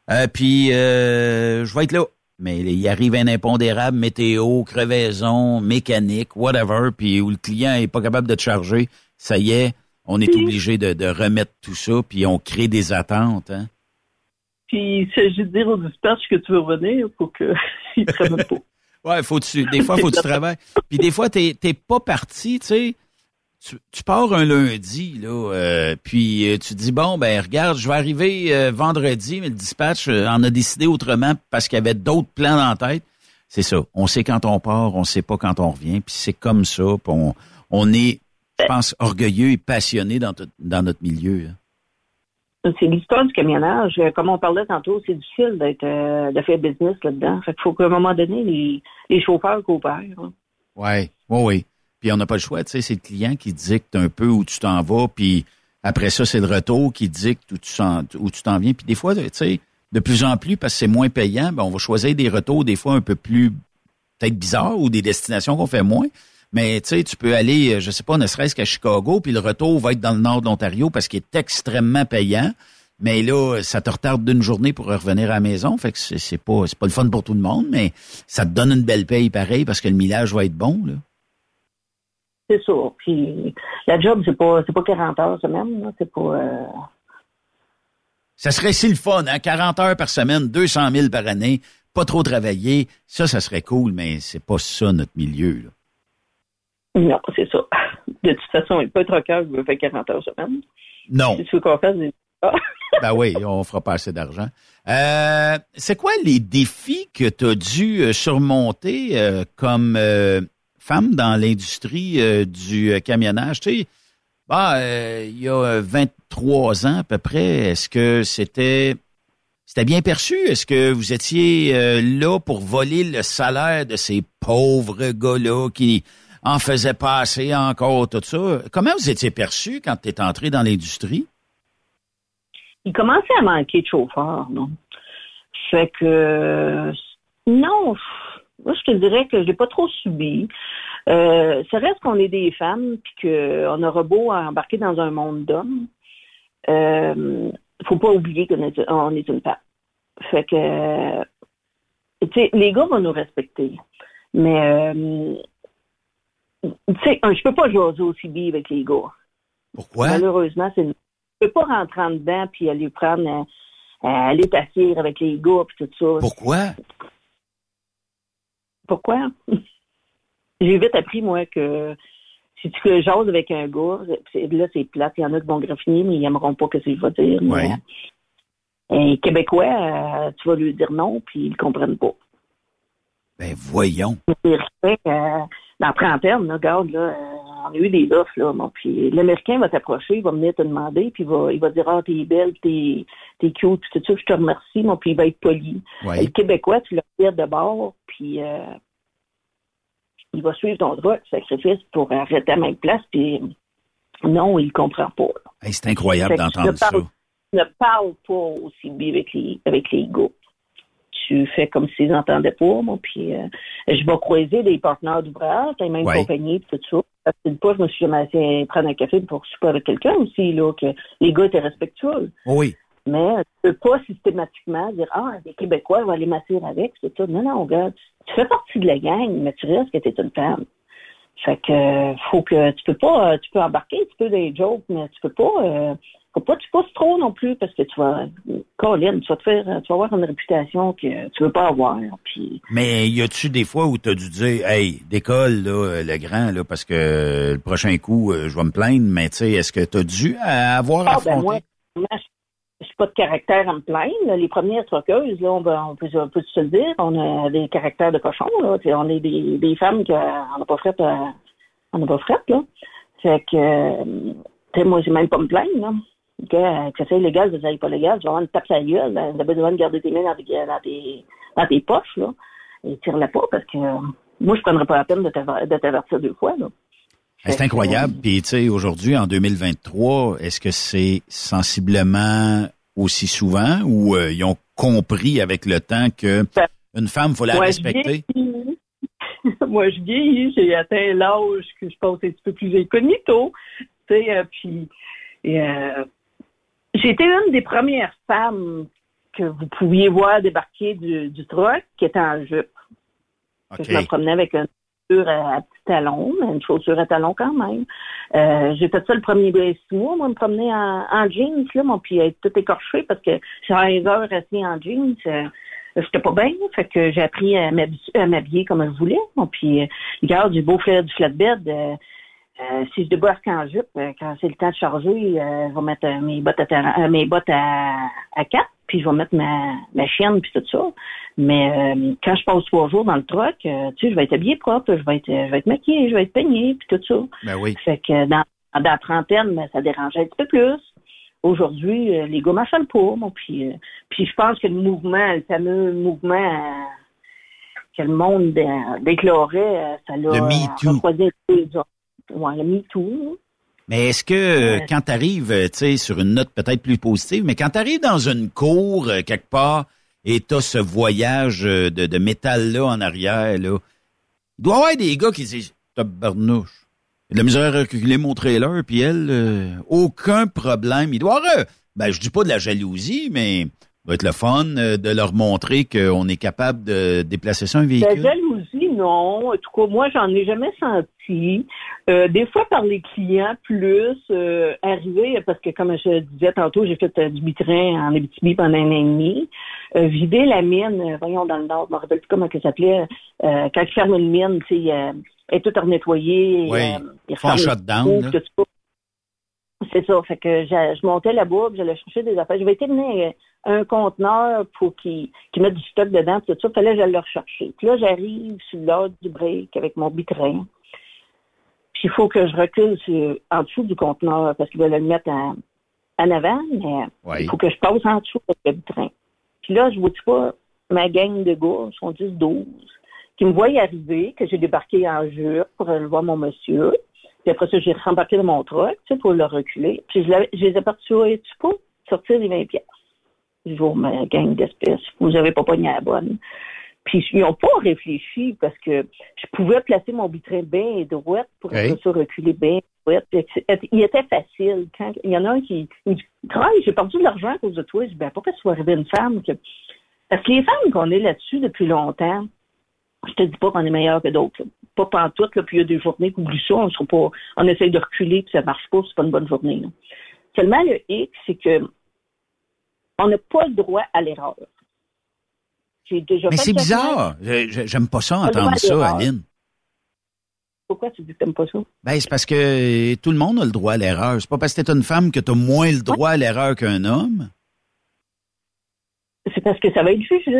euh, puis euh, je vais être là. Mais il arrive un impondérable, météo, crevaison, mécanique, whatever, puis où le client est pas capable de te charger, ça y est, on est obligé de, de remettre tout ça, puis on crée des attentes. Hein? Puis, il s'agit de dire au dispatch que tu veux revenir pour qu'il ne te ramène pas. Ouais, faut tu, des fois, faut que tu travailles. Puis des fois, t'es, pas parti, tu sais. Tu, tu pars un lundi, là, euh, puis euh, tu dis, bon, ben regarde, je vais arriver euh, vendredi, mais le dispatch euh, en a décidé autrement parce qu'il y avait d'autres plans la tête. C'est ça. On sait quand on part, on sait pas quand on revient, puis c'est comme ça. On, on est, je pense, orgueilleux et passionné dans, dans notre milieu. hein. C'est l'histoire du camionnage. Euh, Comme on parlait tantôt, c'est difficile d'être euh, de faire business là-dedans. Fait qu'il faut qu'à un moment donné, les, chauffeurs coopèrent. Ouais, oui, oui. Puis on n'a pas le choix, tu sais, c'est le client qui dicte un peu où tu t'en vas, puis après ça, c'est le retour qui dicte où tu s'en- où tu t'en viens. Puis des fois, tu sais, de plus en plus, parce que c'est moins payant, ben on va choisir des retours des fois un peu plus peut-être bizarres ou des destinations qu'on fait moins. Mais tu sais, tu peux aller, euh, je sais pas, ne serait-ce qu'à Chicago, puis le retour va être dans le nord de l'Ontario parce qu'il est extrêmement payant. Mais là, ça te retarde d'une journée pour revenir à la maison. Fait que c'est pas, c'est pas le fun pour tout le monde, mais ça te donne une belle paye pareil parce que le millage va être bon, là. C'est ça. Puis la job, c'est pas c'est pas 40 heures semaine. là. C'est pas euh, Ça serait si le fun, hein? 40 heures par semaine, 200 000 par année, pas trop travailler. Ça, ça serait cool, mais c'est pas ça notre milieu. Là. Non, c'est ça. De toute façon, il peut être rocker qui veut faire 40 heures semaine. Non. Si tu veux qu'on fasse des... Ah. Ben oui, on fera pas assez d'argent. Euh, c'est quoi les défis que tu as dû euh, surmonter euh, comme euh, femme dans l'industrie du camionnage? Tu sais, bah, il y a euh, 23 ans à peu près, est-ce que c'était c'était bien perçu? Est-ce que vous étiez euh, là pour voler le salaire de ces pauvres gars-là qui en faisaient passer encore tout ça? Comment vous étiez perçu quand tu es entré dans l'industrie? Il commençait à manquer de chauffeurs, non? Fait que non, moi je te dirais que je l'ai pas trop subi. Euh, ça reste qu'on est des femmes puis qu'on aura beau embarquer dans un monde d'hommes. Euh, faut pas oublier qu'on est, on est une femme. Fait que tu sais, les gars vont nous respecter. Mais euh, tu sais, je peux pas jaser aussi bien avec les gars. Pourquoi? Malheureusement, c'est je peux pas rentrer en dedans puis aller prendre euh, euh, aller t'asseoir avec les gars puis tout ça. Pourquoi? Pourquoi? J'ai vite appris, moi, que si tu jases avec un gars, c'est- là, c'est plate. Il y en a qui vont graffiner, mais ils n'aimeront pas ce que je vais dire. mais, Ouais. euh, un Québécois, euh, tu vas lui dire non, puis ils ne comprennent pas. Ben voyons. Euh, dans la trentaine, là, regarde, là, euh, on a eu des offres, là, bon, puis l'Américain va t'approcher, il va venir te demander, puis il va, il va dire, ah, t'es belle, t'es, t'es cute, puis tout ça, je te remercie, mon, puis il va être poli. Ouais. Le Québécois, tu le regardes de bord, puis euh, il va suivre ton droit de sacrifice pour arrêter à même place, puis non, il comprend pas. Hey, c'est incroyable d'entendre ne ça. Tu ne parles pas aussi bien avec les, avec les gars. Tu fais comme s'ils n'entendaient pas, moi, puis euh, je vais croiser des partenaires d'ouvrage, les mêmes Ouais. compagnies, puis tout ça. Parce que fois, je me suis jamais assez prendre un café pour souper avec quelqu'un aussi, là, que les gars étaient respectueux. Oui. Mais tu peux pas systématiquement dire Ah, des Québécois, on va aller m'assurer avec, c'est ça. Non, non, gars, tu fais partie de la gang, mais tu restes que t'es une femme. Fait que euh, faut que tu peux pas, euh, tu peux embarquer, tu peux des jokes, mais tu peux pas, euh, faut pas que tu pousses trop non plus parce que tu vas, Colin, tu vas te faire, tu vas avoir une réputation que tu veux pas avoir. Puis Mais y a-tu des fois où t'as dû dire, hey, décolle, là, euh, le grand, là, parce que euh, le prochain coup, euh, je vais me plaindre, mais tu sais, est-ce que t'as dû euh, avoir Ah, affronté? ben moi, moi, je suis pas de caractère à me plaindre. Les premières truckeuses, là, on, va- on peut, on peut se le dire, on a des caractères de cochon. Là. Tu On est des, des femmes qu'on n'a pas euh, on n'a pas fait, là. Fait que, euh, tu sais, moi, j'ai même pas me plaindre, là. Que, euh, que c'est légal, que ça n'est pas légal, tu vas avoir une tape la gueule, là. t'as besoin de garder tes mains dans tes, dans tes, dans tes poches, là. Et tire-la pas, parce que euh, moi, je prendrais pas la peine de t'aver- de t'avertir deux fois, là. C'est incroyable. Puis, tu sais, aujourd'hui, en 2023, est-ce que c'est sensiblement aussi souvent ou euh, ils ont compris avec le temps que Ben, une femme, faut la Moi, respecter? Moi, je vieillis. J'ai atteint l'âge que je pense un petit peu plus incognito. Tu sais, euh, puis euh, été une des premières femmes que vous pouviez voir débarquer du, du truck qui était en jupe. Que Je me promenais avec une chaussure à, à petits talons, mais une chaussure à talons quand même. Euh, j'ai fait ça le premier six mois, moi, me promener en, en jeans, là, mon, puis être tout écorché parce que j'ai 15 heures assis en jeans. euh, J'étais pas bien, fait que j'ai appris à m'habi- à m'habiller comme je voulais. Bon, puis, euh, regarde, j'ai beau faire du flatbed. Euh, euh, si je débarque en jupe, euh, quand c'est le temps de charger, euh, je vais mettre euh, mes bottes à terrain- euh, mes bottes à, à quatre, puis je vais mettre ma, ma chienne puis tout ça. Mais euh, quand je passe trois jours dans le truck, euh, tu sais, je vais être habillée propre, je vais être, je vais être maquillée, je vais être peignée puis tout ça. Ben oui. Fait que dans, dans la trentaine, ben, ça dérangeait un petit peu plus. Aujourd'hui, euh, les gars m'achètent pas, moi, puis, euh, puis je pense que le mouvement, le fameux mouvement euh, que le monde déclarait, ça l'a refroidi un peu les autres. Ouais, le. Mais est-ce que euh, quand tu arrives, tu sais, sur une note peut-être plus positive, mais quand tu arrives dans une cour euh, quelque part et tu ce voyage euh, de, de métal-là en arrière, là, il doit y avoir des gars qui disent Tabarnouche. La misère à reculer mon trailer, puis elle, euh, aucun problème. Il doit y avoir, euh, ben, je dis pas de la jalousie, mais doit être le fun euh, de leur montrer qu'on est capable de déplacer ça un La véhicule. jalousie, non. En tout cas, moi, j'en ai jamais senti. Euh, des fois, par les clients, plus euh, arrivé, parce que comme je disais tantôt, j'ai fait euh, du bitrin en Abitibi pendant un an et demi. Euh, vider la mine, voyons, dans le nord, je me rappelle plus comment ça s'appelait. Quand tu fermes une mine, tu sais, elle est toute renettoyée. Oui. ils Font un shutdown. C'est ça. Fait que je montais là-bas, j'allais chercher des affaires. Je vais tenir un conteneur pour qu'il qu'il mette du stock dedans, tout ça. Fallait que j'aille le rechercher. Puis là, j'arrive sur l'heure du break avec mon bitrin. Puis il faut que je recule sur- en dessous du conteneur parce qu'il va le mettre en, en avant, mais il faut que je passe en dessous avec le bitrin. Puis là, je vois pas ma gang de gars, ils sont 10-12, qui me voient arriver, que j'ai débarqué en jupe pour aller voir mon monsieur. Puis après ça, j'ai rembarqué dans mon truck, tu sais, pour le reculer. Puis je, les ai partis, tu peux sortir les 20 pièces. Je vois ma gang d'espèces, vous avez pas pogné la bonne. Puis ils n'ont pas réfléchi parce que je pouvais placer mon bitrin bien droite pour après ça reculer bien droite. Il était facile. Quand il y en a un qui il me dit Travaille, j'ai perdu de l'argent à cause de toi. Je dis ben pourquoi tu vas arriver une femme que... Parce que les femmes qu'on est là-dessus depuis longtemps, je te dis pas qu'on est meilleur que d'autres. Pas pantoute, là, puis il y a des journées qui oublient ça, on sera pas. On essaye de reculer, puis ça marche pas, c'est pas une bonne journée. là. Seulement le hic, c'est que on n'a pas le droit à l'erreur. J'ai déjà Mais c'est bizarre. J'aime pas ça entendre ça. Aline. Pourquoi tu dis que t'aimes pas ça? Ben, c'est parce que tout le monde a le droit à l'erreur. C'est pas parce que t'es une femme que t'as moins le droit à l'erreur qu'un homme. C'est parce que ça va être jugé.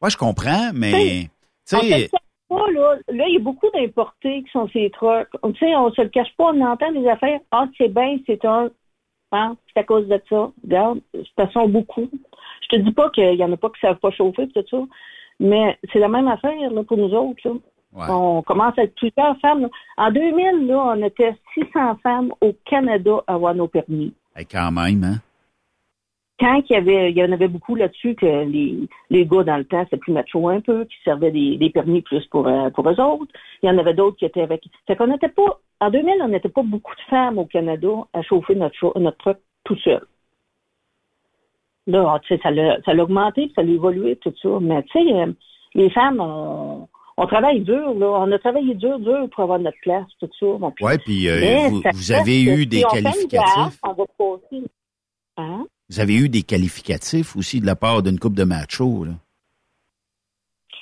Moi, je comprends, mais, tu sais, pas, là, là, il y a beaucoup d'importés qui sont ces trucks. Tu sais, on se le cache pas, on entend des affaires. Ah, c'est bien, c'est un. Hein, c'est à cause de ça. Regarde, de toute façon, beaucoup. Je te dis pas qu'il y en a pas qui savent pas chauffer, tout ça. Mais c'est la même affaire, là, pour nous autres, là. On commence à être plusieurs femmes. là. En 2000, là, on était 600 femmes au Canada à avoir nos permis hey, quand même, hein? Quand il y avait, il y en avait beaucoup là-dessus que les, les gars dans le temps, c'était plus macho un peu, qui servaient des, des permis plus pour, euh, pour eux autres. Il y en avait d'autres qui étaient avec. Fait qu'on n'était pas, en 2000, on n'était pas beaucoup de femmes au Canada à chauffer notre, notre truck tout seul. Là, tu sais, ça l'a, ça l'a augmenté, puis ça l'a évolué, tout ça. Mais tu sais, euh, les femmes, on, on travaille dur, là. On a travaillé dur, dur pour avoir notre place, tout ça. Bon, puis- Ouais, puis euh, vous, avez eu si des on gaffe, on va passer. Hein? Vous avez eu des qualificatifs aussi de la part d'une coupe de machos, là.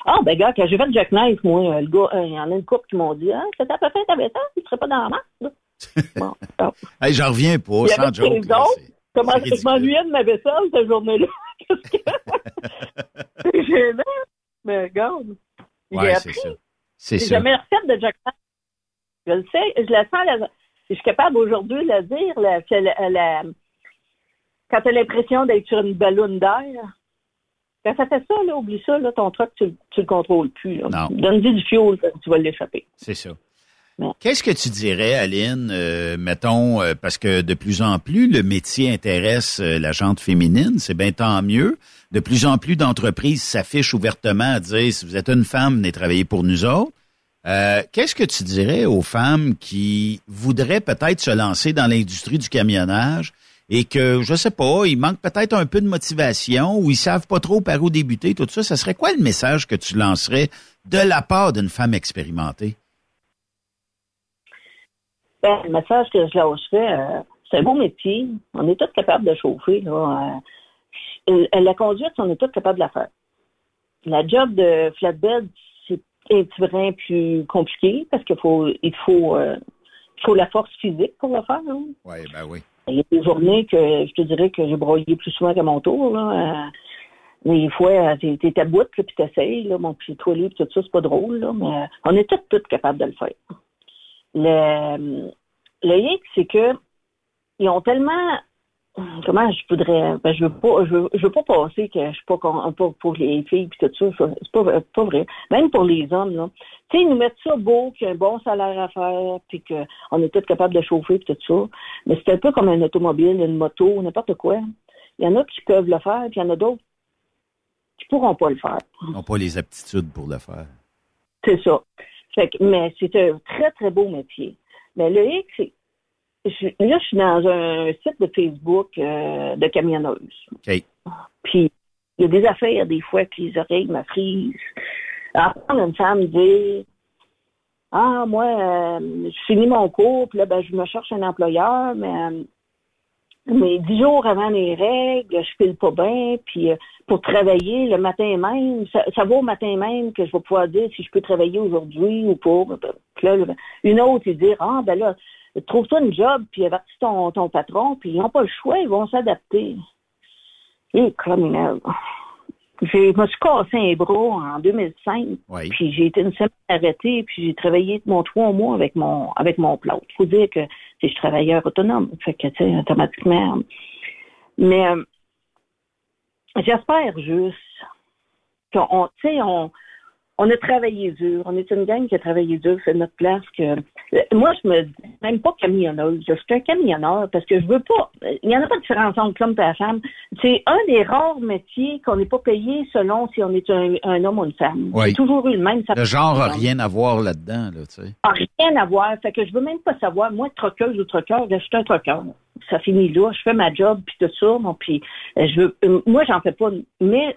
Ah, ben, gars, quand j'ai fait Jack Knife, moi, euh, le gars, euh, il y en a une couple qui m'ont dit, ah, c'était à peu près, t'avais ça, tu serais pas dans la là. Bon. Hey, j'en reviens pas, sans joke. les là, autres. Comment je m'ennuyais de ma vaisselle cette journée-là? Parce que c'est gênant. Mais regarde, Ouais, c'est ça. C'est J'ai ça. jamais refait de Jack Knife. Je le sais, je la sens, la- je suis capable aujourd'hui de la dire, la, que la- la- quand tu as l'impression d'être sur une ballonne d'air. Quand ça fait ça, là, oublie ça, là, ton truck, tu, le- tu le contrôles plus. Donne-lui du fioul, tu vas l'échapper. C'est ça. Qu'est-ce que tu dirais, Aline, euh, mettons, euh, parce que de plus en plus, le métier intéresse euh, la gente féminine, c'est bien tant mieux. De plus en plus d'entreprises s'affichent ouvertement à dire, si vous êtes une femme, venez travailler pour nous autres. Qu'est-ce que tu dirais aux femmes qui voudraient peut-être se lancer dans l'industrie du camionnage et que, je sais pas, il manque peut-être un peu de motivation ou ils savent pas trop par où débuter, tout ça, ce serait quoi le message que tu lancerais de la part d'une femme expérimentée? Ben, le message que je lâcherais, euh, c'est un beau métier. On est tous capables de chauffer. Là. Euh, la conduite, on est tous capables de la faire. La job de flatbed, c'est un petit plus compliqué parce qu'il faut, il faut, euh, faut la force physique pour le faire. Oui, ben oui. Il y a des journées que je te dirais que j'ai broyé plus souvent qu'à mon tour. Là. Euh, des fois, t'es à bout, puis t'essayes, là, mon puis toi libre, tout ça, c'est pas drôle, là, mais on est tous, tous capables de le faire. Le, le hic, c'est que ils ont tellement comment je voudrais ben, je veux pas je veux, je veux pas passer que je suis pas pour, pour les filles puis tout ça c'est pas, pas vrai. Même pour les hommes là. Tu sais ils nous mettent ça beau qu'il y a un bon salaire à faire puis qu'on est tous capables de chauffer puis tout ça. Mais c'est un peu comme un automobile une moto n'importe quoi. Il y en a qui peuvent le faire puis il y en a d'autres qui pourront pas le faire. Ils n'ont pas les aptitudes pour le faire. C'est ça. Fait que, mais c'est un très très beau métier. Mais le hic c'est là, je suis dans un site de Facebook euh, de camionneuses. OK. Puis, il y a des affaires, des fois, que les oreilles me frisent. Après, une femme dit Ah, moi, euh, je finis mon cours, puis là, ben, je me cherche un employeur, mais, euh, mais dix jours avant les règles, je file pas bien, puis pour travailler le matin même, ça, ça, va au matin même que je vais pouvoir dire si je peux travailler aujourd'hui ou pas. Puis là, une autre, il dit Ah, ben là, trouve-toi une job, puis avertis ton, ton patron, puis ils n'ont pas le choix, ils vont s'adapter. Et criminel. Je me suis cassé un bras en 2005, puis j'ai été une semaine arrêtée, puis j'ai travaillé mon trois mois avec mon avec mon plot. Il faut dire que je suis travailleur autonome, fait que tu sais, automatiquement. Mais euh, j'espère juste qu'on, tu sais, on, on a travaillé dur. On est une gang qui a travaillé dur, c'est notre place. Que moi, je me dis même pas camionneuse. Je suis un camionneur parce que je veux pas. Il n'y en a pas de différence entre l'homme et la femme. C'est un des rares métiers qu'on n'est pas payé selon si on est un, homme ou une femme. Oui. toujours eu le même. le genre n'a rien à voir là-dedans, là, tu sais. rien à voir. Fait que je veux même pas savoir. Moi, troqueuse ou troqueur, je suis un troqueur. Ça finit là. Je fais ma job puis tout ça. Bon, puis euh, je veux. Euh, moi, j'en fais pas. Mais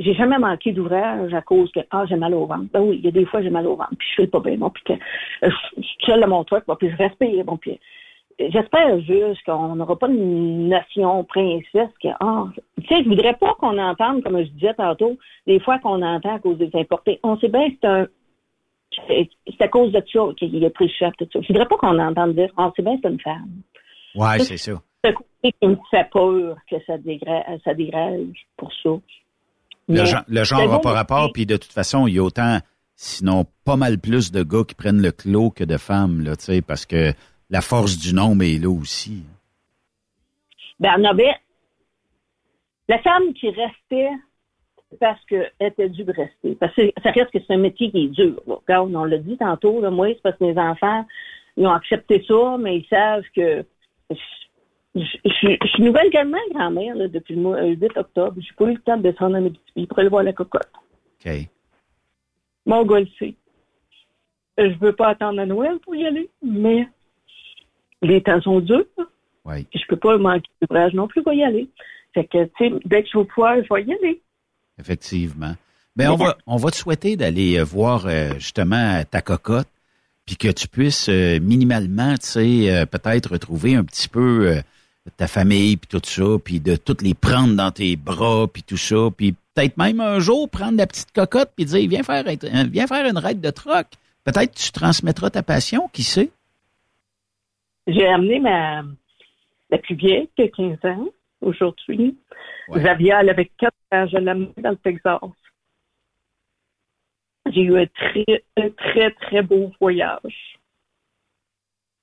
j'ai jamais manqué d'ouvrage à cause que ah j'ai mal au ventre. Ben oui, il y a des fois j'ai mal au ventre, puis je fais pas bien, bon, puis que euh, je suis seule à mon truc, bon, puis je respire, bon, puis j'espère juste qu'on n'aura pas une nation princesse que ah, tu sais, je voudrais pas qu'on entende, comme je disais tantôt, des fois qu'on entend à cause des importés. On sait bien que c'est un c'est à cause de ça qu'il a pris le chef, tout ça. Je voudrais pas qu'on entende dire, ah, c'est bien, c'est une femme. Ouais, c'est ça. C'est qui me fait peur que ça dégrade, ça dégrade pour ça. Le, genre n'a pas rapport, puis de toute façon, il y a autant, sinon pas mal plus de gars qui prennent le clos que de femmes, là, parce que la force du nombre est là aussi. Ben, avait la femme qui restait parce qu'elle était due de rester. Parce que ça reste que c'est un métier qui est dur. on l'a dit tantôt, là, moi, c'est parce que mes enfants, ils ont accepté ça, mais ils savent que je, suis nouvelle également grand-mère depuis le mois 8 euh, octobre. J'ai pas eu le temps de descendre en Abitibi pour aller voir la cocotte. OK. Mon gars le sait. Euh, je veux pas attendre à Noël pour y aller, mais les temps sont durs. Oui. Je peux pas manquer d'ouvrage non plus pour y aller. Fait que, tu sais, dès que je vais pouvoir, je vais y aller. Effectivement. Ben, on va, on va te souhaiter d'aller euh, voir justement ta cocotte, puis que tu puisses minimalement, tu sais, peut-être retrouver un petit peu ta famille, puis tout ça, puis de toutes les prendre dans tes bras, puis tout ça, puis peut-être même un jour prendre la petite cocotte, puis dire, viens faire, viens faire une raide de troc. Peut-être tu transmettras ta passion, qui sait? J'ai amené ma, la plus vieille, qui a 15 ans, aujourd'hui. Ouais. Xavier, elle avait 4 ans, je l'ai amenée dans le Texas. J'ai eu un très, un très, très beau voyage.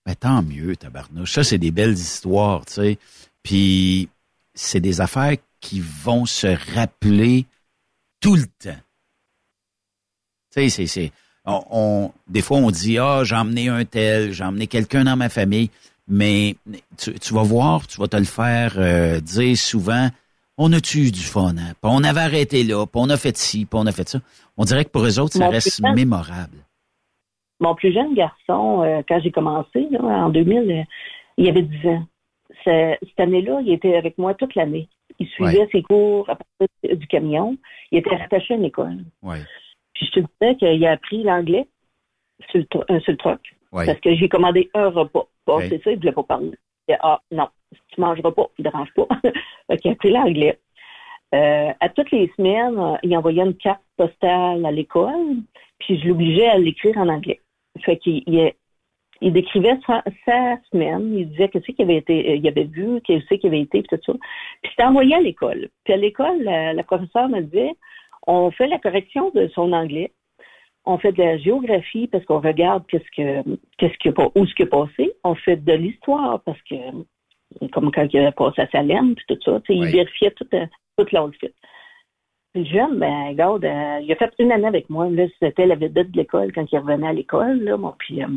Mais tant mieux, tabarnouche. Ça, c'est des belles histoires, tu sais. Puis, c'est des affaires qui vont se rappeler tout le temps. Tu sais, c'est, on, on- des fois, on dit, ah, j'ai emmené un tel, j'ai emmené quelqu'un dans ma famille. Mais tu, tu vas voir, tu vas te le faire euh, dire souvent, on a-tu eu du fun, hein? Puis on avait arrêté là, puis on a fait ci, puis on a fait ça. On dirait que pour eux autres, ça Mon reste mémorable. Mon plus jeune garçon, euh, quand j'ai commencé, là, en 2000, euh, il avait 10 ans. Ce- cette année-là, il était avec moi toute l'année. Il suivait Ouais. ses cours à partir du camion. Il était rattaché à une école. Ouais. Puis je te disais qu'il a appris l'anglais sur le, euh, sur le truck. Ouais. Parce que j'ai commandé un repas. Bon, c'est ça, il voulait pas parler. Il dit, ah, non, tu mangeras pas, il ne dérange pas. fait qu'il a appris l'anglais. Euh, à toutes les semaines, il envoyait une carte postale à l'école, puis je l'obligeais à l'écrire en anglais. Fait qu'il il, il décrivait sa, sa semaine, il disait que c'est qu'il avait été, euh, il avait vu, que c'est qu'il avait été, puis tout ça. Puis c'était envoyé à l'école. Puis à l'école, la, la professeure me disait, on fait la correction de son anglais, on fait de la géographie parce qu'on regarde qu'est-ce que qu'est-ce où ce qui a passé, on fait de l'histoire parce que comme quand il a passé à Salem puis tout ça, il vérifiait tout euh, toute l'outfit. Le jeune, ben, regarde, euh, il a fait une année avec moi. Là, c'était la vedette de l'école quand il revenait à l'école. Là, bon, puis, euh,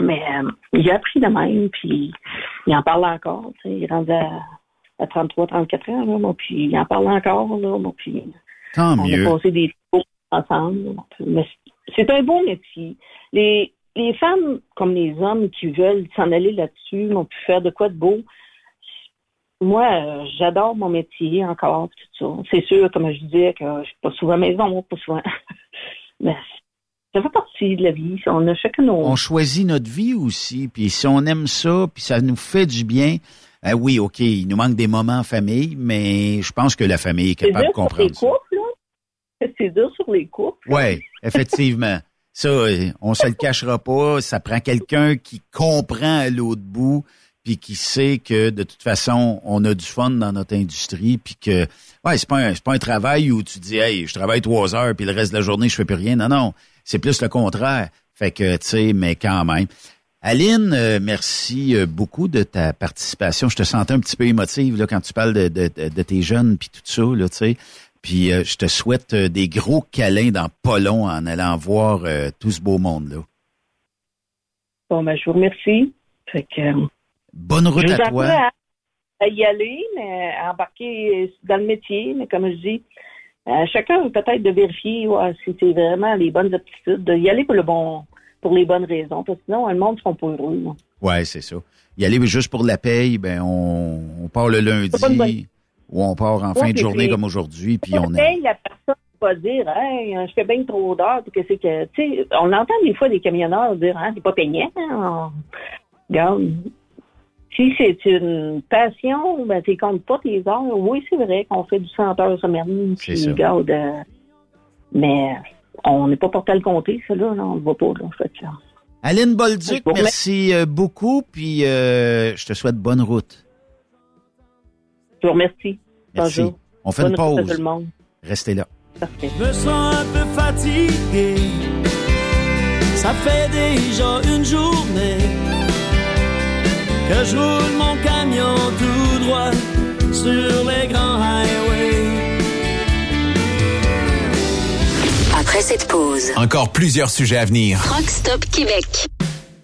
mais euh, il a appris de même, puis il en parle encore. tu sais, Il est rendu à, à 33, 34 ans, là, bon, puis il en parle encore. Là, bon, puis, Tant on mieux. a passé des cours ensemble. mais c'est un bon métier. Les, les femmes, comme les hommes qui veulent s'en aller là-dessus, ont pu faire de quoi de beau. Moi, euh, j'adore mon métier encore, tout ça. C'est sûr, comme je disais, que je suis pas souvent à la maison, pas souvent. Mais ça fait partie de la vie. On a chacun nos... On choisit notre vie aussi, puis si on aime ça, puis ça nous fait du bien, euh, oui, OK, il nous manque des moments en famille, mais je pense que la famille est C'est capable de dur sur les comprendre ça. couples, là. C'est dur sur les couples. Oui, effectivement. Ça, euh, on se le cachera pas. Ça prend quelqu'un qui comprend à l'autre bout, puis qui sait que de toute façon, on a du fun dans notre industrie, puis que ouais, c'est pas un, pas un travail où tu dis, hey, je travaille trois heures, puis le reste de la journée, je fais plus rien. Non, non, c'est plus le contraire. Fait que, tu sais, mais quand même. Aline, euh, merci euh, beaucoup de ta participation. Je te sentais un petit peu émotive là, quand tu parles de, de, de- tes jeunes puis tout ça, là, tu sais. Puis euh, je te souhaite des gros câlins dans pas long en allant voir tout ce beau monde-là. Bon, ben, je vous remercie. Fait que, Bonne route à toi. à, à y aller, mais à embarquer dans le métier, mais comme je dis, euh, chacun peut-être de vérifier ouais, si c'est vraiment les bonnes aptitudes, de y aller pour le bon pour les bonnes raisons, parce que sinon, le monde ne sera pas heureux. Ouais, c'est ça. Y aller juste pour la paye, ben on, on part le lundi ou on part en fin de journée comme aujourd'hui, puis on est. Paye, la personne va dire, hey, je fais bien trop d'heures, que c'est que, tu sais, on entend des fois des camionneurs dire, hein, c'est pas payant. hein. Regarde, si c'est une passion, ben, tu comptes pas tes heures. Oui, c'est vrai qu'on fait du 100 heures semaine, puis ça. regarde, euh, mais on n'est pas porté à le compter, ça, là, on le voit pas, là, fait que, Aline Bolduc, merci euh, beaucoup, puis euh, je te souhaite bonne route. Je vous remercie. Merci. Bonjour. On fait une Bonne route à pause. tout le monde. Restez là. Parfait. Je me sens un peu fatigué. Ça fait déjà une journée que je roule mon camion tout droit sur les grands highways. Après cette pause, Encore plusieurs sujets à venir. Truck Stop Québec.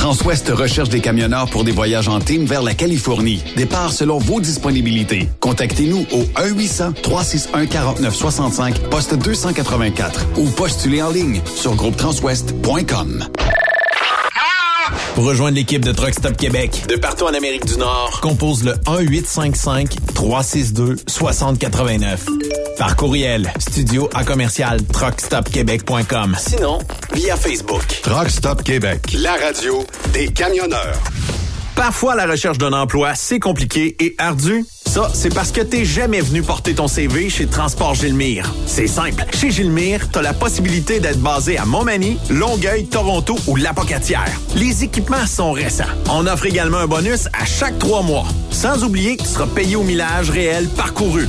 Transwest recherche des camionneurs pour des voyages en team vers la Californie. Départ selon vos disponibilités. Contactez-nous au 1-800-361-4965, poste 284 ou postulez en ligne sur groupetranswest.com. Pour rejoindre l'équipe de Truck Stop Québec, de partout en Amérique du Nord, compose le 1-855-362-6089. Par courriel, studio à commercial truckstopquebec.com. Sinon, via Facebook. Truck Stop Québec, la radio des camionneurs. Parfois, la recherche d'un emploi, c'est compliqué et ardu. Ça, c'est parce que t'es jamais venu porter ton CV chez Transport Gilmire. C'est simple. Chez Gilmire, t'as la possibilité d'être basé à Montmagny, Longueuil, Toronto ou Lapocatière. Les équipements sont récents. On offre également un bonus à chaque trois mois. Sans oublier que tu seras payé au millage réel parcouru.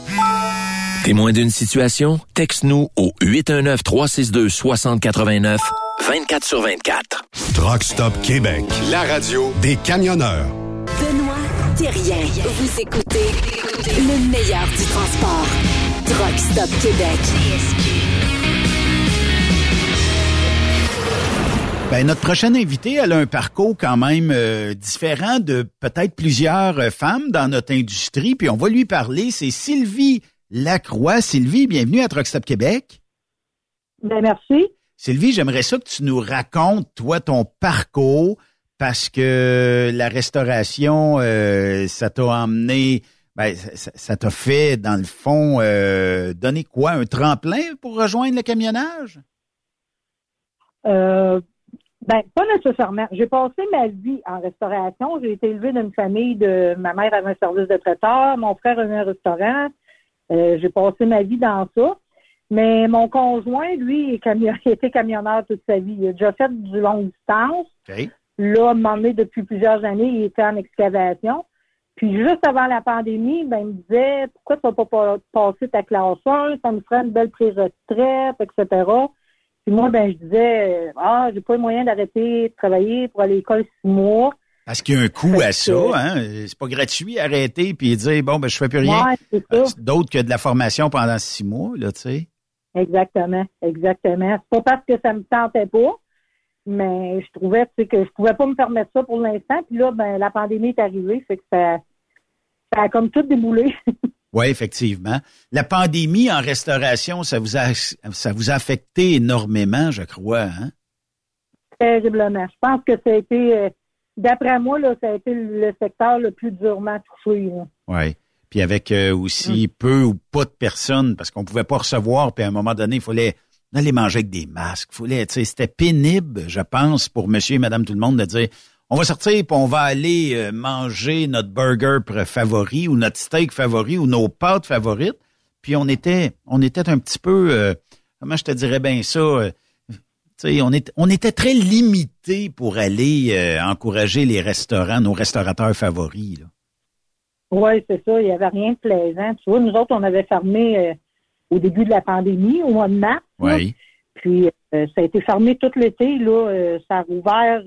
Témoin d'une situation? Texte-nous au 819-362-6089, 24 sur 24. Truck Stop Québec, la radio des camionneurs. Benoît Thérien. Vous écoutez le meilleur du transport. Truck Stop Québec. Ben, notre prochaine invitée, elle a un parcours quand même euh, différent de peut-être plusieurs euh, femmes dans notre industrie. Puis on va lui parler. C'est Sylvie Lacroix. Sylvie, bienvenue à Truck Stop Québec. Ben, merci. Sylvie, j'aimerais ça que tu nous racontes, toi, ton parcours, parce que la restauration, euh, ça t'a emmené, ben, ça ça t'a fait, dans le fond, euh, donner quoi? Un tremplin pour rejoindre le camionnage? Euh, ben, pas nécessairement. J'ai passé ma vie en restauration. J'ai été élevée d'une famille de ma mère avait un service de traiteur, mon frère avait un restaurant. Euh, j'ai passé ma vie dans ça. Mais mon conjoint, lui, est camion, il était camionneur toute sa vie. Il a déjà fait du long distance. Là, à un moment donné, depuis plusieurs années, il était en excavation. Puis juste avant la pandémie, ben, il me disait pourquoi tu vas pas pa- passer ta classe 1, ça me ferait une belle pré-retraite, etc. Puis moi, ben, je disais Ah, j'ai pas les moyens d'arrêter de travailler pour aller à l'école six mois. Parce qu'il y a un coût à ça, hein? C'est pas gratuit arrêter puis dire bon ben je fais plus rien. Ouais, Euh, ça. D'autres que de la formation pendant six mois, là, tu sais. Exactement, exactement. C'est pas parce que ça me tentait pas, mais je trouvais tu sais, que je pouvais pas me permettre ça pour l'instant. Puis là, ben la pandémie est arrivée, fait que ça, ça a comme tout déboulé. Oui, effectivement. La pandémie en restauration, ça vous a ça vous a affecté énormément, je crois, hein? Terriblement. Je pense que ça a été, euh, d'après moi, là, ça a été le secteur le plus durement touché. Oui. Puis avec euh, aussi peu ou pas de personnes, parce qu'on pouvait pas recevoir, puis à un moment donné, il fallait aller manger avec des masques. Fallait, c'était pénible, je pense, pour monsieur et madame tout le monde de dire on va sortir puis on va aller euh, manger notre burger favori ou notre steak favori ou nos pâtes favorites. Puis on était on était un petit peu euh, comment je te dirais bien ça euh, on, est, on était très limité pour aller euh, encourager les restaurants, nos restaurateurs favoris. Oui, c'est ça. Il n'y avait rien de plaisant. Tu vois, nous autres, on avait fermé euh, au début de la pandémie, au mois de mars. Oui. Puis euh, ça a été fermé tout l'été. Là, ça a rouvert,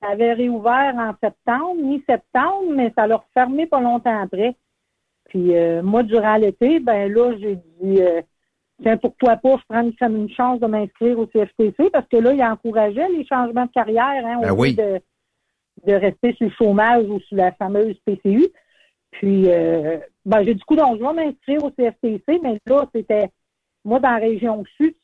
ça avait réouvert en septembre, mi-septembre, mais ça l'a refermé pas longtemps après. Puis moi, durant l'été, ben là, j'ai dit tiens, pourquoi pas, je prends une, comme une chance de m'inscrire au CFTC parce que là, il encourageait les changements de carrière, hein, au Ben lieu oui. de, de rester sur le chômage ou sur la fameuse PCU. Puis euh, ben, j'ai du coup donc je vais m'inscrire au CFTC, mais là, c'était moi dans la région sud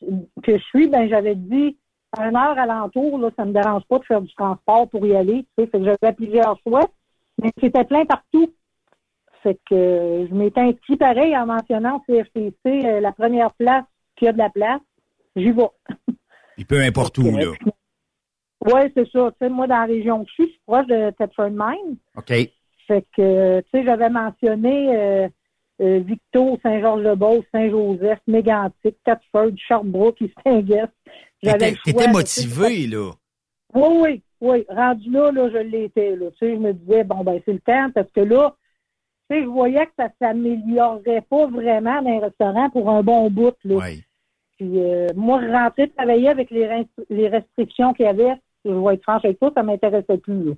que je suis, ben j'avais dit à une heure alentour, là, ça me dérange pas de faire du transport pour y aller. Tu sais, fait que j'avais plusieurs choix, mais c'était plein partout. Fait que euh, je m'étais inscrit pareil en mentionnant CFTC euh, la première place qu'il y a de la place. J'y vais. Puis peu importe où, là. Oui, c'est ça. Tu sais, moi, dans la région que je suis, je suis proche de Thetford Mine. OK. Fait que, tu sais, j'avais mentionné euh, euh, Victo, Saint-Georges-le-Beauce, Saint-Joseph, Mégantic, Thetford, Sherbrooke, Istinguest. J'avais T'étais motivé, là. Oui, oui, oui. Rendu là, là, je l'étais, là. Tu sais, je me disais, bon, ben, c'est le temps, parce que là, je voyais que ça s'améliorerait pas vraiment dans les restaurants pour un bon bout, là. Oui. Puis, euh, moi, rentrer travailler avec les, les restrictions qu'il y avait, je vais être franche avec toi, ça m'intéressait plus, là.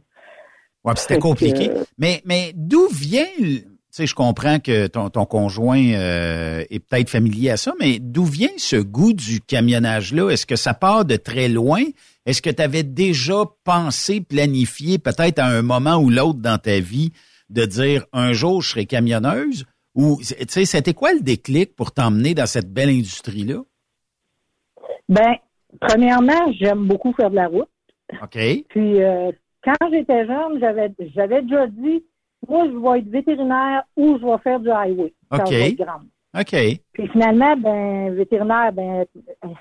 Ouais, c'était compliqué. Mais, mais d'où vient, tu sais, je comprends que ton, ton conjoint euh, est peut-être familier à ça, mais d'où vient ce goût du camionnage-là? Est-ce que ça part de très loin? Est-ce que tu avais déjà pensé, planifié, peut-être à un moment ou l'autre dans ta vie, de dire un jour je serai camionneuse? Ou, tu sais, c'était quoi le déclic pour t'emmener dans cette belle industrie-là? Ben, premièrement, j'aime beaucoup faire de la route. OK. Puis, euh, quand j'étais jeune, j'avais j'avais déjà dit, moi, je vais être vétérinaire ou je vais faire du highway. OK. OK. Puis finalement, ben, vétérinaire, ben,